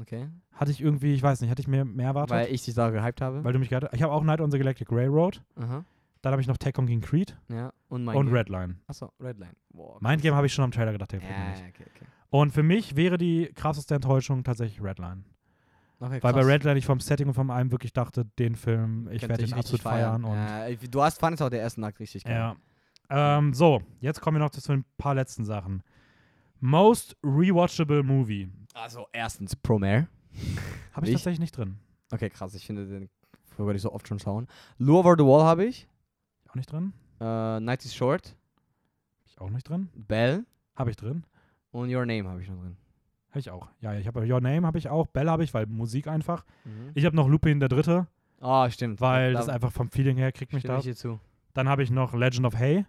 [SPEAKER 2] Okay.
[SPEAKER 1] hatte ich irgendwie, ich weiß nicht, hatte ich mir mehr erwartet?
[SPEAKER 2] Weil ich dich da gehypt habe.
[SPEAKER 1] weil du mich gerade. Ich habe auch Night on the Galactic Railroad.
[SPEAKER 2] Aha.
[SPEAKER 1] Dann habe ich noch Tekken King Creed
[SPEAKER 2] Ja. Und mein
[SPEAKER 1] und. Redline.
[SPEAKER 2] Achso, Redline. Boah.
[SPEAKER 1] Mindgame habe ich schon am Trailer gedacht, der
[SPEAKER 2] ja,
[SPEAKER 1] nicht.
[SPEAKER 2] okay, okay.
[SPEAKER 1] Und für mich wäre die krasseste Enttäuschung tatsächlich Redline.
[SPEAKER 2] Okay,
[SPEAKER 1] Weil bei
[SPEAKER 2] krass.
[SPEAKER 1] Redline ich vom Setting und vom allem wirklich dachte, den Film, ich werde ihn absolut feiern. und
[SPEAKER 2] ich- du hast fandest auch der ersten Akt richtig geil.
[SPEAKER 1] Ja. Ähm, so, jetzt kommen wir noch zu ein paar letzten Sachen. Most rewatchable Movie.
[SPEAKER 2] Also erstens Promare. [LAUGHS]
[SPEAKER 1] Habe ich
[SPEAKER 2] Ich?
[SPEAKER 1] tatsächlich nicht drin.
[SPEAKER 2] Okay, krass. Ich finde den würde ich so oft schon schauen. Lure Over the Wall habe ich.
[SPEAKER 1] Auch nicht drin.
[SPEAKER 2] Äh, Night is Short.
[SPEAKER 1] Ich auch nicht drin.
[SPEAKER 2] Bell.
[SPEAKER 1] Habe ich drin.
[SPEAKER 2] Und Your Name habe ich noch drin.
[SPEAKER 1] Habe ich auch. Ja, ich habe Your Name habe ich auch. Bell habe ich, weil Musik einfach.
[SPEAKER 2] Mhm.
[SPEAKER 1] Ich habe noch Lupin der Dritte,
[SPEAKER 2] Ah, stimmt.
[SPEAKER 1] weil
[SPEAKER 2] Da
[SPEAKER 1] das einfach vom Feeling her kriegt mich da.
[SPEAKER 2] ich.
[SPEAKER 1] Dann habe ich noch Legend of Hay.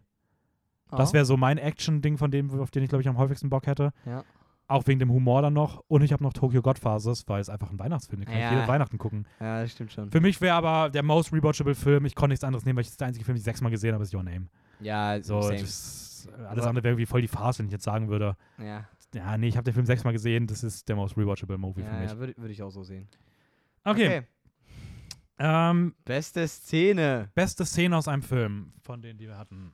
[SPEAKER 1] Das
[SPEAKER 2] Ah.
[SPEAKER 1] wäre so mein Action-Ding, von dem, auf den ich, glaube ich, am häufigsten Bock hätte.
[SPEAKER 2] Ja.
[SPEAKER 1] Auch wegen dem Humor dann noch. Und ich habe noch Tokyo Godfathers, weil es einfach ein Weihnachtsfilm ist. Kann ich
[SPEAKER 2] Ja.
[SPEAKER 1] jede Weihnachten gucken.
[SPEAKER 2] Ja, das stimmt schon.
[SPEAKER 1] Für mich wäre aber der most rewatchable Film, ich konnte nichts anderes nehmen, weil ich das ist der einzige Film, den ich sechsmal gesehen habe, ist Your Name.
[SPEAKER 2] Ja,
[SPEAKER 1] So, alles andere wäre irgendwie voll die Farce, wenn ich jetzt sagen würde,
[SPEAKER 2] Ja,
[SPEAKER 1] ja, nee, ich habe den Film sechsmal gesehen, das ist der most rewatchable Movie für
[SPEAKER 2] ja,
[SPEAKER 1] mich.
[SPEAKER 2] ja würde würd ich auch so sehen.
[SPEAKER 1] Okay, Ähm,
[SPEAKER 2] Beste Szene.
[SPEAKER 1] beste Szene aus einem Film, von denen, die wir hatten.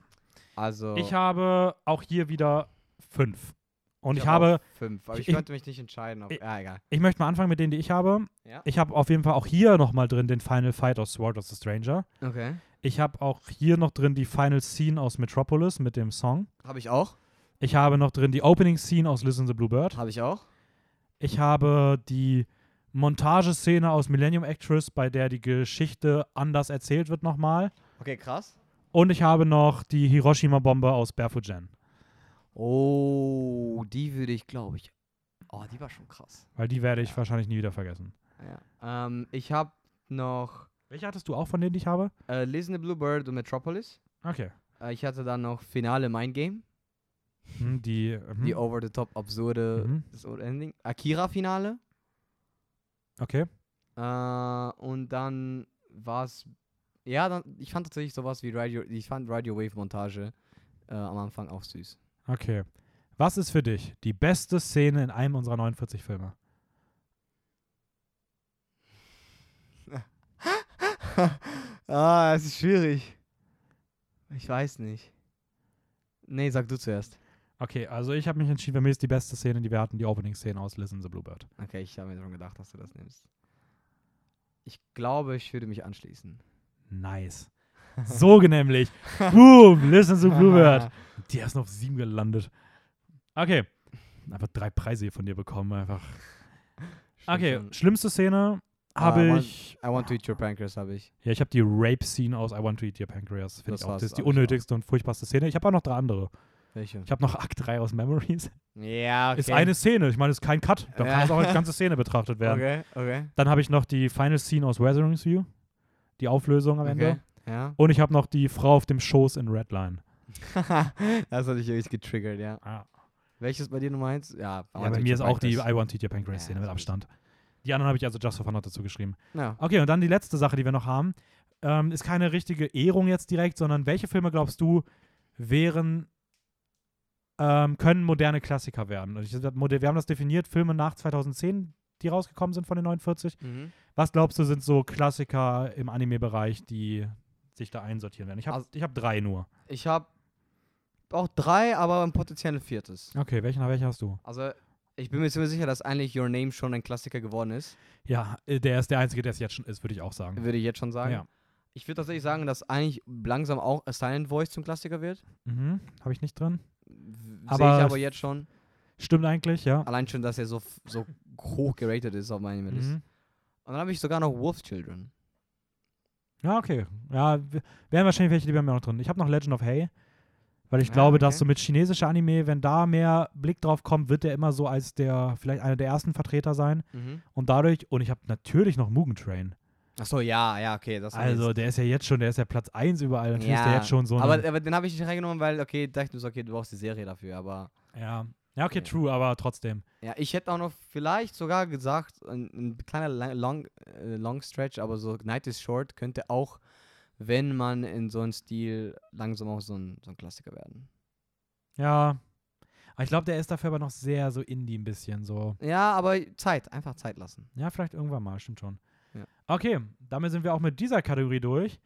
[SPEAKER 2] Also.
[SPEAKER 1] Ich habe auch hier wieder fünf. Und ich,
[SPEAKER 2] hab
[SPEAKER 1] habe,
[SPEAKER 2] fünf, aber ich,
[SPEAKER 1] ich-
[SPEAKER 2] konnte mich nicht entscheiden. Ob,
[SPEAKER 1] ich-
[SPEAKER 2] ja, egal.
[SPEAKER 1] ich möchte mal anfangen mit denen, die ich habe.
[SPEAKER 2] Ja.
[SPEAKER 1] Ich habe auf jeden Fall auch hier nochmal drin den Final Fight aus Sword of the Stranger.
[SPEAKER 2] Okay.
[SPEAKER 1] Ich habe auch hier noch drin die Final Scene aus Metropolis mit dem Song.
[SPEAKER 2] Habe ich auch.
[SPEAKER 1] Ich habe noch drin die Opening Scene aus Listen the Bluebird.
[SPEAKER 2] Habe ich auch.
[SPEAKER 1] Ich habe die Montageszene aus Millennium Actress, bei der die Geschichte anders erzählt wird nochmal.
[SPEAKER 2] Okay, krass.
[SPEAKER 1] Und ich habe noch die Hiroshima-Bombe aus Barefoot Jen.
[SPEAKER 2] Oh, die würde ich, glaube ich. Oh, die war schon krass.
[SPEAKER 1] Weil die werde ich
[SPEAKER 2] Ja.
[SPEAKER 1] wahrscheinlich nie wieder vergessen.
[SPEAKER 2] Ja. Ähm, ich habe noch
[SPEAKER 1] Welche hattest du auch von denen, die ich habe?
[SPEAKER 2] äh, Listen the Bluebird und Metropolis.
[SPEAKER 1] Okay.
[SPEAKER 2] Äh, ich hatte dann noch Finale Mind Game.
[SPEAKER 1] Hm, die. Mhm.
[SPEAKER 2] Die over-the-top absurde
[SPEAKER 1] Mhm.
[SPEAKER 2] so Ending. Akira Finale.
[SPEAKER 1] Okay.
[SPEAKER 2] Äh, und dann war es. Ja, dann, ich fand tatsächlich sowas wie Radio, ich fand Radio Wave Montage äh, am Anfang auch süß.
[SPEAKER 1] Okay. Was ist für dich die beste Szene in einem unserer 49 Filme? [LAUGHS]
[SPEAKER 2] ah, es ist schwierig. Ich weiß nicht. Nee, sag du zuerst.
[SPEAKER 1] Okay, also ich habe mich entschieden, für mich ist die beste Szene, die wir hatten, die Opening-Szene aus Listen the Bluebird.
[SPEAKER 2] Okay, ich habe mir schon gedacht, dass du das nimmst. Ich glaube, ich würde mich anschließen.
[SPEAKER 1] Nice. So nämlich. [LAUGHS] Boom, Listen to Bluebird. [LAUGHS] Die ist noch auf sieben gelandet. Okay. Einfach drei Preise hier von dir bekommen, einfach. Okay, schlimmste Szene
[SPEAKER 2] Ah,
[SPEAKER 1] habe
[SPEAKER 2] man-
[SPEAKER 1] ich.
[SPEAKER 2] I want to eat your pancreas habe ich.
[SPEAKER 1] Ja, ich habe die Rape-Scene aus I Want to Eat Your Pancreas. Finde
[SPEAKER 2] Das
[SPEAKER 1] ich auch. Das ist die
[SPEAKER 2] auch.
[SPEAKER 1] unnötigste und furchtbarste Szene. Ich habe auch noch drei andere.
[SPEAKER 2] Welche?
[SPEAKER 1] Ich habe noch Akt 3 aus Memories.
[SPEAKER 2] Ja, okay.
[SPEAKER 1] Ist eine Szene. Ich meine, es ist kein Cut. Da
[SPEAKER 2] Ja.
[SPEAKER 1] kann es auch als [LAUGHS] ganze Szene betrachtet werden.
[SPEAKER 2] Okay, okay.
[SPEAKER 1] Dann habe ich noch die Final Scene aus Weathering View. Die Auflösung am Ende.
[SPEAKER 2] okay. Ja.
[SPEAKER 1] Und ich habe noch die Frau auf dem Schoß in Redline. [LAUGHS]
[SPEAKER 2] das hat dich wirklich getriggert, ja.
[SPEAKER 1] Ah.
[SPEAKER 2] Welches bei dir Nummer eins? Ja, I
[SPEAKER 1] Ja, bei mir ist auch die. I Want to Your Pancreas
[SPEAKER 2] Ja,
[SPEAKER 1] Szene mit
[SPEAKER 2] sowieso.
[SPEAKER 1] Abstand. Die anderen habe ich also just for fun noch dazu geschrieben.
[SPEAKER 2] Ja.
[SPEAKER 1] Okay, und dann die letzte Sache, die wir noch haben, ähm, ist keine richtige Ehrung jetzt direkt, sondern welche Filme glaubst du wären, ähm, können moderne Klassiker werden? Ich, wir haben das definiert, Filme nach 2010, die rausgekommen sind von den 49.
[SPEAKER 2] Mhm.
[SPEAKER 1] Was glaubst du, sind so Klassiker im Anime-Bereich, die sich da einsortieren werden? Ich habe
[SPEAKER 2] Also-
[SPEAKER 1] ich hab drei nur.
[SPEAKER 2] Ich habe auch drei, aber ein potenzielles viertes.
[SPEAKER 1] Okay, welchen, welche hast du?
[SPEAKER 2] Also, ich bin mir ziemlich sicher, dass eigentlich Your Name schon ein Klassiker geworden ist.
[SPEAKER 1] Ja, äh, der ist der einzige, der es jetzt schon ist, würde ich auch sagen.
[SPEAKER 2] Würde ich jetzt schon sagen.
[SPEAKER 1] Ja.
[SPEAKER 2] Ich würde tatsächlich sagen, dass eigentlich langsam auch A Silent Voice zum Klassiker wird.
[SPEAKER 1] Mhm, habe ich nicht drin.
[SPEAKER 2] Sehe ich
[SPEAKER 1] Aber-
[SPEAKER 2] aber jetzt schon.
[SPEAKER 1] Stimmt eigentlich, ja.
[SPEAKER 2] Allein schon, dass er so, so hoch geratet ist auf meinem List.
[SPEAKER 1] Mhm.
[SPEAKER 2] Und dann habe ich sogar noch Wolf Children.
[SPEAKER 1] Ja, okay. Ja, wären wahrscheinlich welche, die wären mir noch drin. Ich habe noch Legend of Hay, weil ich
[SPEAKER 2] Ah,
[SPEAKER 1] glaube, dass
[SPEAKER 2] okay.
[SPEAKER 1] so mit chinesischer Anime, wenn da mehr Blick drauf kommt, wird der immer so als der, vielleicht einer der ersten Vertreter sein. Und dadurch, und ich habe natürlich noch Mugen Train.
[SPEAKER 2] Achso, ja, ja, okay.
[SPEAKER 1] Also, der ist ja jetzt schon, der ist ja Platz 1 überall. Natürlich ist der
[SPEAKER 2] Ja,
[SPEAKER 1] jetzt schon so.
[SPEAKER 2] aber, aber den habe ich nicht reingenommen, weil, okay, dachte ich mir so, okay, du brauchst die Serie dafür, aber
[SPEAKER 1] ja. Ja, okay,
[SPEAKER 2] Ja.
[SPEAKER 1] true, aber trotzdem.
[SPEAKER 2] Ja, ich hätte auch noch vielleicht sogar gesagt, ein, ein kleiner long, äh, long Stretch, aber so Night is Short könnte auch, wenn man in so einem Stil langsam auch so ein, so ein Klassiker werden.
[SPEAKER 1] Ja. Aber ich glaube, der ist dafür aber noch sehr so Indie ein bisschen so.
[SPEAKER 2] Ja, aber Zeit, einfach Zeit lassen.
[SPEAKER 1] Ja, vielleicht irgendwann mal, stimmt schon.
[SPEAKER 2] Ja.
[SPEAKER 1] Okay, damit sind wir auch mit dieser Kategorie durch.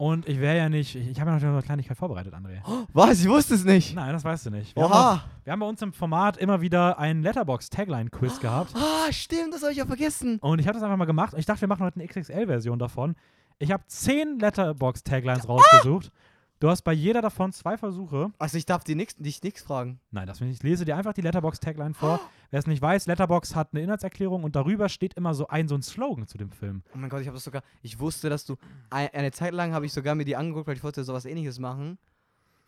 [SPEAKER 1] Und ich wäre ja nicht, ich, ich habe ja noch eine Kleinigkeit vorbereitet, André.
[SPEAKER 2] Was? Ich wusste es nicht.
[SPEAKER 1] Nein, das weißt du nicht. Wir, haben, auch,
[SPEAKER 2] Oha.
[SPEAKER 1] wir haben bei uns im Format immer wieder einen Letterbox-Tagline-Quiz gehabt.
[SPEAKER 2] Ah, stimmt, das habe ich ja vergessen.
[SPEAKER 1] Und ich habe das einfach mal gemacht. Ich dachte, wir machen heute eine XXL-Version davon. Ich habe zehn Letterbox-Taglines rausgesucht. Du hast bei jeder davon zwei Versuche.
[SPEAKER 2] Also ich darf dich nichts fragen.
[SPEAKER 1] Nein, das will ich nicht. Ich lese dir einfach die Letterbox-Tagline vor. Wer es nicht weiß, Letterbox hat eine Inhaltserklärung und darüber steht immer so ein, so ein Slogan zu dem Film.
[SPEAKER 2] Oh mein Gott, ich habe das sogar. Ich wusste, dass du. ein- Eine Zeit lang habe ich sogar mir die angeguckt, weil ich wollte sowas ähnliches machen.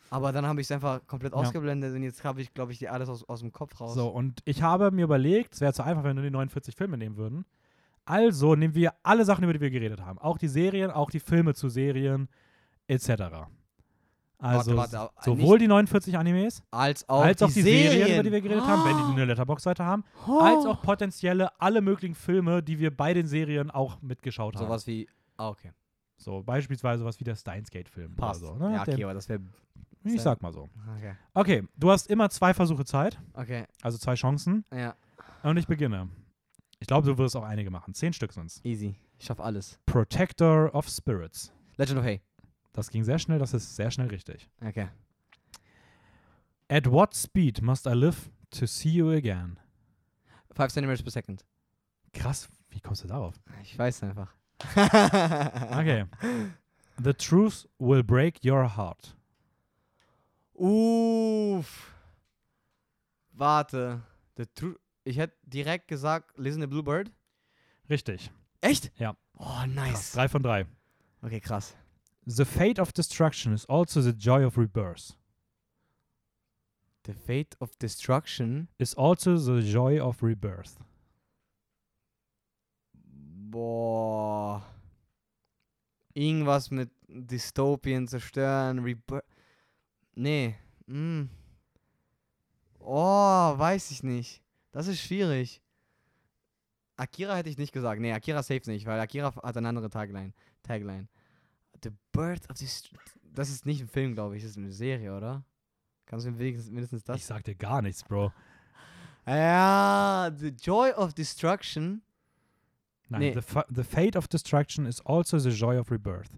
[SPEAKER 2] Aber dann habe ich es einfach komplett
[SPEAKER 1] Ja.
[SPEAKER 2] ausgeblendet und jetzt habe ich, glaube ich, die alles aus, aus dem Kopf raus.
[SPEAKER 1] So, und ich habe mir überlegt, es wäre zu einfach, wenn wir nur die 49 Filme nehmen würden. Also nehmen wir alle Sachen, über die wir geredet haben. Auch die Serien, auch die Filme zu Serien, etc. Also
[SPEAKER 2] warte, warte,
[SPEAKER 1] sowohl die 49 Animes,
[SPEAKER 2] als auch
[SPEAKER 1] als
[SPEAKER 2] die,
[SPEAKER 1] auch die Serien,
[SPEAKER 2] Serien,
[SPEAKER 1] über die wir geredet haben, wenn die eine Letterbox-Seite haben,
[SPEAKER 2] Oh.
[SPEAKER 1] als auch potenzielle alle möglichen Filme, die wir bei den Serien auch mitgeschaut haben.
[SPEAKER 2] Sowas wie. Ah, okay.
[SPEAKER 1] So, beispielsweise was wie der Steins Gate-Film. oder
[SPEAKER 2] Passt.
[SPEAKER 1] So, ne?
[SPEAKER 2] Ja, okay,
[SPEAKER 1] Der-
[SPEAKER 2] aber das wäre.
[SPEAKER 1] ich sag mal so.
[SPEAKER 2] Okay.
[SPEAKER 1] Okay, du hast immer zwei Versuche Zeit,
[SPEAKER 2] Okay.
[SPEAKER 1] also zwei Chancen.
[SPEAKER 2] Ja.
[SPEAKER 1] Und ich beginne. Ich glaube, du wirst auch einige machen. Zehn Stück sind's.
[SPEAKER 2] Easy. Ich schaff alles.
[SPEAKER 1] Protector of Spirits.
[SPEAKER 2] Legend of Hay.
[SPEAKER 1] Das ging sehr schnell, das ist sehr schnell richtig.
[SPEAKER 2] Okay.
[SPEAKER 1] At what speed must I live to see you again?
[SPEAKER 2] 5 centimeters per second.
[SPEAKER 1] Krass, wie kommst du darauf?
[SPEAKER 2] Ich weiß einfach. [LAUGHS]
[SPEAKER 1] Okay. The truth will break your heart.
[SPEAKER 2] Uff. Warte. The tru ich hätte direkt gesagt, Listen the Bluebird.
[SPEAKER 1] Richtig.
[SPEAKER 2] Echt?
[SPEAKER 1] Ja.
[SPEAKER 2] Oh,
[SPEAKER 1] Krass.
[SPEAKER 2] nice.
[SPEAKER 1] Drei von drei.
[SPEAKER 2] Okay, krass.
[SPEAKER 1] The fate of destruction is also the joy of rebirth.
[SPEAKER 2] The Fate of Destruction.
[SPEAKER 1] Is also the joy of rebirth.
[SPEAKER 2] Boah. Irgendwas mit Dystopien zerstören, Rebirth. Nee. Mm. Oh, weiß ich nicht. Das ist schwierig. Akira hätte ich nicht gesagt. Nee, Akira safe nicht, weil Akira hat eine andere Tagline. Tagline. The Birth of Dest Das ist nicht ein Film, glaube ich. Das ist eine Serie, oder? Kannst du mir wenigstens, mindestens das
[SPEAKER 1] Ich sag dir gar nichts, Bro.
[SPEAKER 2] Ja, The Joy of Destruction.
[SPEAKER 1] Nein,
[SPEAKER 2] Nee.
[SPEAKER 1] the, the fate of destruction is also the joy of rebirth.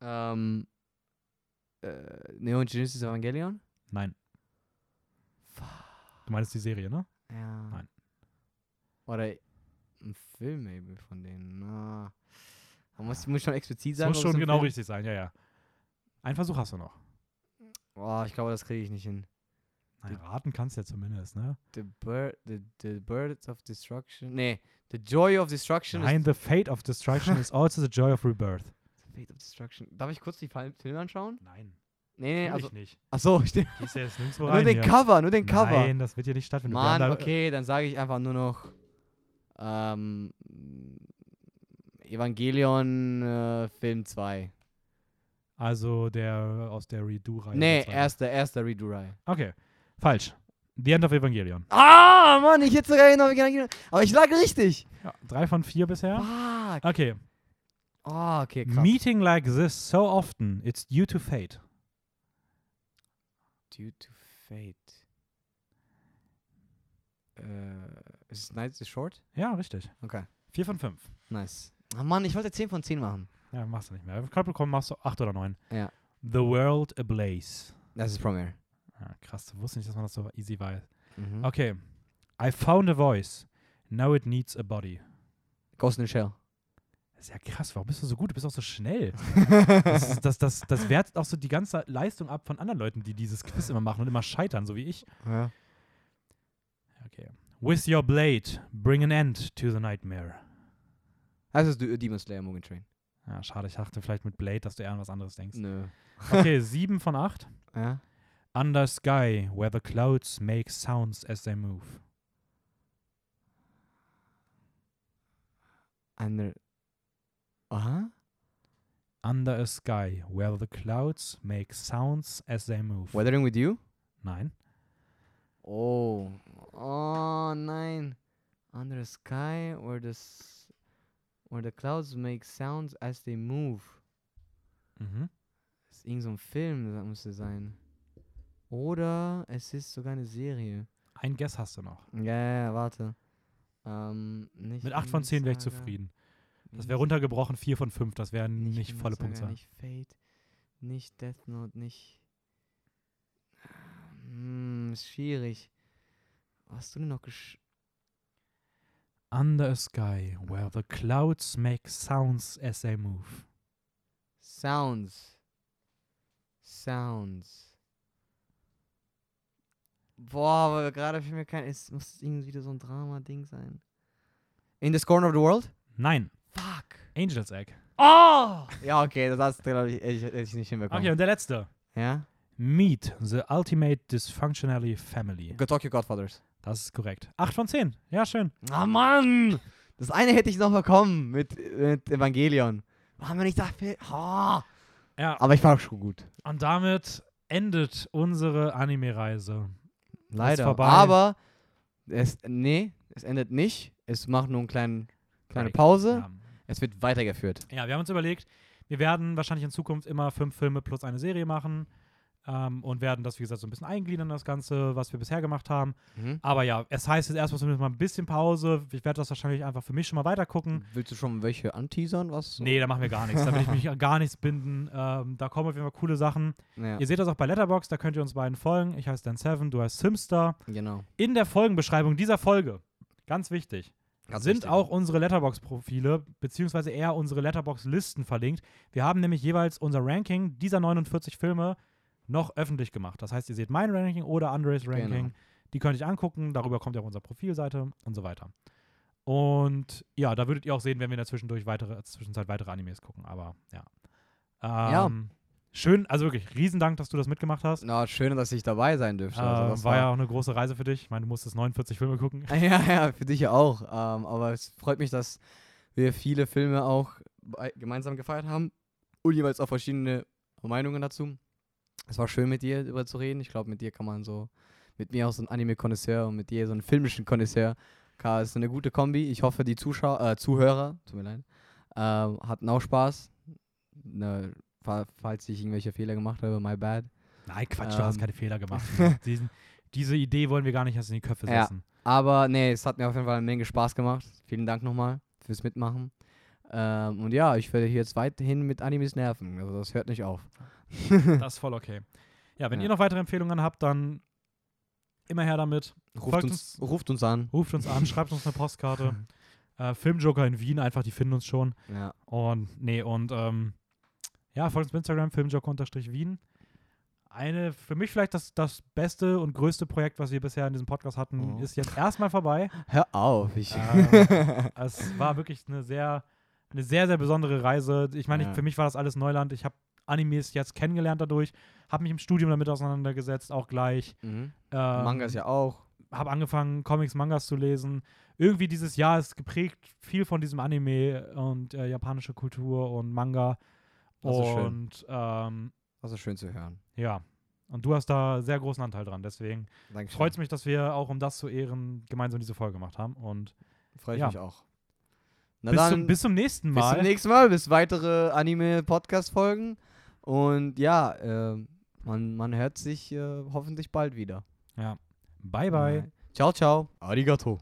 [SPEAKER 2] Ähm, äh, Neon Genesis Evangelion?
[SPEAKER 1] Nein. Du meinst die Serie, ne?
[SPEAKER 2] Ja.
[SPEAKER 1] Nein.
[SPEAKER 2] Oder ein Film maybe von denen. Ah. Man muss, muss schon explizit
[SPEAKER 1] Das
[SPEAKER 2] sagen.
[SPEAKER 1] muss schon genau
[SPEAKER 2] Film-
[SPEAKER 1] richtig sein, ja, ja. Ein Versuch hast du noch.
[SPEAKER 2] Oh, ich glaube, das kriege ich nicht hin.
[SPEAKER 1] Nein, raten kannst du ja zumindest, ne?
[SPEAKER 2] The bird, the, the birds of destruction. Nee, the joy of destruction
[SPEAKER 1] Nein, the fate of destruction is [LAUGHS] also the joy of rebirth.
[SPEAKER 2] the fate of destruction. Darf ich kurz die Fil- Filme anschauen?
[SPEAKER 1] Nein,
[SPEAKER 2] Nee, nee, also.
[SPEAKER 1] nicht.
[SPEAKER 2] Achso, stimmt.
[SPEAKER 1] Ja jetzt nirgendwo
[SPEAKER 2] Nur den
[SPEAKER 1] hier.
[SPEAKER 2] Cover, nur den Cover.
[SPEAKER 1] Nein, das wird hier nicht stattfinden.
[SPEAKER 2] Mann,
[SPEAKER 1] da-
[SPEAKER 2] okay, dann sage ich einfach nur noch ähm, Evangelion äh, Film 2.
[SPEAKER 1] Also der aus der Redo-Reihe.
[SPEAKER 2] Nee, erster, erster Redo-Reihe.
[SPEAKER 1] Okay, falsch. The End of Evangelion.
[SPEAKER 2] Ah, Mann, ich hätte sogar noch Evangelion. Aber ich lag richtig.
[SPEAKER 1] Ja, drei von vier bisher.
[SPEAKER 2] Fuck.
[SPEAKER 1] Okay.
[SPEAKER 2] Oh, okay, krass.
[SPEAKER 1] Meeting like this so often, it's due to fate.
[SPEAKER 2] Due to fate. Äh, ist es Night is Short?
[SPEAKER 1] Ja, richtig.
[SPEAKER 2] Okay,
[SPEAKER 1] Vier von fünf.
[SPEAKER 2] nice. Ah, Mann, ich wollte 10 von 10 machen.
[SPEAKER 1] Ja, machst du nicht mehr. Knapp bekommen machst du acht oder neun.
[SPEAKER 2] Ja.
[SPEAKER 1] The World Ablaze.
[SPEAKER 2] Das ist Premiere.
[SPEAKER 1] Ja, krass, du wusstest nicht, dass man das so easy weiß.
[SPEAKER 2] Mhm.
[SPEAKER 1] Okay. I found a voice. Now it needs a body.
[SPEAKER 2] Ghost in the Shell.
[SPEAKER 1] Das ist ja krass, warum bist du so gut? Du bist auch so schnell. [LAUGHS] Das, ist, das, das, das wertet auch so die ganze Leistung ab von anderen Leuten, die dieses Quiz immer machen und immer scheitern, so wie ich.
[SPEAKER 2] ja.
[SPEAKER 1] Okay. With your blade, bring an end to the nightmare.
[SPEAKER 2] Das ist Du- Demon Slayer Mugen Train.
[SPEAKER 1] Ja, schade, ich dachte vielleicht mit Blade, dass du eher an was anderes denkst.
[SPEAKER 2] Nö.
[SPEAKER 1] Okay, [LAUGHS] sieben von acht.
[SPEAKER 2] Ja.
[SPEAKER 1] Under sky, where the clouds make sounds as they move.
[SPEAKER 2] Under. Aha.
[SPEAKER 1] Under a sky, where the clouds make sounds as they move.
[SPEAKER 2] Weathering with You?
[SPEAKER 1] Nein.
[SPEAKER 2] Oh. Oh nein. Under the sky where the where the clouds make sounds as they move.
[SPEAKER 1] Mhm.
[SPEAKER 2] Das ist irgend so ein Film, das müsste sein. Oder es ist sogar eine Serie.
[SPEAKER 1] Ein Guess hast du noch.
[SPEAKER 2] Ja, ja, ja, warte. Ähm, nicht
[SPEAKER 1] Mit 8 von 10 wäre ich zufrieden. Das
[SPEAKER 2] nicht-
[SPEAKER 1] wäre runtergebrochen 4 von 5. Das wären nicht,
[SPEAKER 2] Vinland
[SPEAKER 1] volle Punktzahl.
[SPEAKER 2] Nicht Fate, nicht Death Note, nicht. Hm, ist schwierig. Was hast du denn noch gesch.
[SPEAKER 1] Under a sky where the clouds make sounds as they move.
[SPEAKER 2] Sounds. Sounds. Boah, aber gerade für mir kein. Es muss irgendwie wieder so ein Drama-Ding sein. In this corner of the world?
[SPEAKER 1] Nein,
[SPEAKER 2] Fuck.
[SPEAKER 1] Angel's Egg.
[SPEAKER 2] Oh! Ja, okay, das hast du, glaube ich, ich, ich nicht hinbekommen.
[SPEAKER 1] Okay, und der letzte.
[SPEAKER 2] Ja?
[SPEAKER 1] Meet the Ultimate Dysfunctionally Family.
[SPEAKER 2] Go Tokyo Godfathers.
[SPEAKER 1] Das ist korrekt. 8 von 10. Ja, schön.
[SPEAKER 2] Ah, Mann! Das eine hätte ich noch bekommen mit, mit Evangelion. Haben wir nicht dafür. Oh.
[SPEAKER 1] Ja,
[SPEAKER 2] Aber ich war auch schon gut.
[SPEAKER 1] und damit endet unsere Anime-Reise.
[SPEAKER 2] Leider. Aber es, nee, es endet nicht. Es macht nur eine kleine, kleine. Pause.
[SPEAKER 1] Ja.
[SPEAKER 2] Es wird weitergeführt.
[SPEAKER 1] ja, wir haben uns überlegt, wir werden wahrscheinlich in Zukunft immer fünf Filme plus eine Serie machen. Ähm, und werden das, wie gesagt, so ein bisschen eingliedern, das Ganze, was wir bisher gemacht haben.
[SPEAKER 2] Mhm.
[SPEAKER 1] Aber ja, es heißt jetzt erstmal zumindest mal ein bisschen Pause. Ich werde das wahrscheinlich einfach für mich schon mal weitergucken.
[SPEAKER 2] Willst du schon welche anteasern? Was?
[SPEAKER 1] Nee, da machen wir gar nichts. Da will ich mich [LAUGHS] gar nichts binden. Ähm, da kommen auf jeden Fall coole Sachen.
[SPEAKER 2] Ja,
[SPEAKER 1] Ihr seht das auch bei Letterbox, da könnt ihr uns beiden folgen. Ich heiße Dan Seven, du heißt Simstar.
[SPEAKER 2] genau.
[SPEAKER 1] In der Folgenbeschreibung dieser Folge, ganz wichtig,
[SPEAKER 2] Ganz
[SPEAKER 1] sind
[SPEAKER 2] wichtig.
[SPEAKER 1] auch unsere Letterbox-Profile, beziehungsweise eher unsere Letterbox-Listen verlinkt. Wir haben nämlich jeweils unser Ranking dieser 49 Filme noch öffentlich gemacht. Das heißt, ihr seht mein Ranking oder Andres Ranking.
[SPEAKER 2] Genau.
[SPEAKER 1] Die könnt ihr angucken. Darüber kommt ihr auf unsere Profilseite und so weiter. Und ja, da würdet ihr auch sehen, wenn wir in der Zwischendurch weitere, Zwischenzeit weitere Animes gucken. Aber ja.
[SPEAKER 2] Ja.
[SPEAKER 1] Ähm, Schön, also wirklich, riesen Dank, dass du das mitgemacht hast.
[SPEAKER 2] Na, schön, dass ich dabei sein dürfte.
[SPEAKER 1] Äh,
[SPEAKER 2] Also das
[SPEAKER 1] war ja auch eine große Reise für dich. Ich meine, du musstest 49 Filme gucken. [LAUGHS]
[SPEAKER 2] Ja, ja, für dich ja auch. Ähm, aber es freut mich, dass wir viele Filme auch gemeinsam gefeiert haben und jeweils auch verschiedene Meinungen dazu. Es war schön, mit dir darüber zu reden. Ich glaube, mit dir kann man so, mit mir auch so ein Anime-Konnoisseur und mit dir so einen filmischen Konnoisseur. Ka- ist eine gute Kombi. Ich hoffe, die Zuschauer, äh, Zuhörer, tut mir leid, ähm, hatten auch Spaß. Ne, fa- falls ich irgendwelche Fehler gemacht habe, my bad.
[SPEAKER 1] Nein, Quatsch, du hast
[SPEAKER 2] Ähm.
[SPEAKER 1] keine Fehler gemacht. [LAUGHS] Diesen, diese Idee wollen wir gar nicht erst in die Köpfe
[SPEAKER 2] Ja.
[SPEAKER 1] setzen.
[SPEAKER 2] Aber nee, es hat mir auf jeden Fall eine Menge Spaß gemacht. Vielen Dank nochmal fürs Mitmachen. Ähm, und ja, ich werde hier jetzt weiterhin mit Animes nerven. Also das hört nicht auf. [LAUGHS]
[SPEAKER 1] Das ist voll okay. Ja, wenn
[SPEAKER 2] Ja.
[SPEAKER 1] ihr noch weitere Empfehlungen habt, dann immer her damit.
[SPEAKER 2] Ruft
[SPEAKER 1] Folgt
[SPEAKER 2] uns, ruft uns an.
[SPEAKER 1] Ruft uns an, schreibt uns eine [LAUGHS] Postkarte. Äh, Filmjoker in Wien, einfach, die finden uns schon.
[SPEAKER 2] Ja.
[SPEAKER 1] Und nee, und ähm, ja, folgt uns bei Instagram, filmjoker-wien. Eine, für mich vielleicht das, das beste und größte Projekt, was wir bisher in diesem Podcast hatten,
[SPEAKER 2] Oh.
[SPEAKER 1] ist jetzt erstmal vorbei.
[SPEAKER 2] Hör auf. Ich
[SPEAKER 1] Ähm, [LAUGHS] es war wirklich eine sehr, eine sehr, sehr besondere Reise. Ich meine,
[SPEAKER 2] Ja.
[SPEAKER 1] für mich war das alles Neuland. Ich habe Animes jetzt kennengelernt dadurch, habe mich im Studium damit auseinandergesetzt, auch gleich.
[SPEAKER 2] mhm.
[SPEAKER 1] Ähm,
[SPEAKER 2] Mangas ja auch.
[SPEAKER 1] Habe angefangen, Comics, Mangas zu lesen. Irgendwie dieses Jahr ist geprägt viel von diesem Anime und äh, japanische Kultur und Manga.
[SPEAKER 2] Das ist schön.
[SPEAKER 1] und ähm,
[SPEAKER 2] Das ist schön zu hören.
[SPEAKER 1] ja, und du hast da sehr großen Anteil dran. Deswegen freut es mich, dass wir auch, um das zu ehren, gemeinsam diese Folge gemacht haben. Und
[SPEAKER 2] Freue ich
[SPEAKER 1] ja.
[SPEAKER 2] mich auch. Na
[SPEAKER 1] bis,
[SPEAKER 2] dann,
[SPEAKER 1] zum, bis zum nächsten
[SPEAKER 2] bis
[SPEAKER 1] Mal.
[SPEAKER 2] zum nächsten Mal. Bis weitere Anime-Podcast-Folgen. Und ja, äh, man, man hört sich äh, hoffentlich bald wieder.
[SPEAKER 1] Ja. Bye, bye.
[SPEAKER 2] Ciao, ciao. Arigato.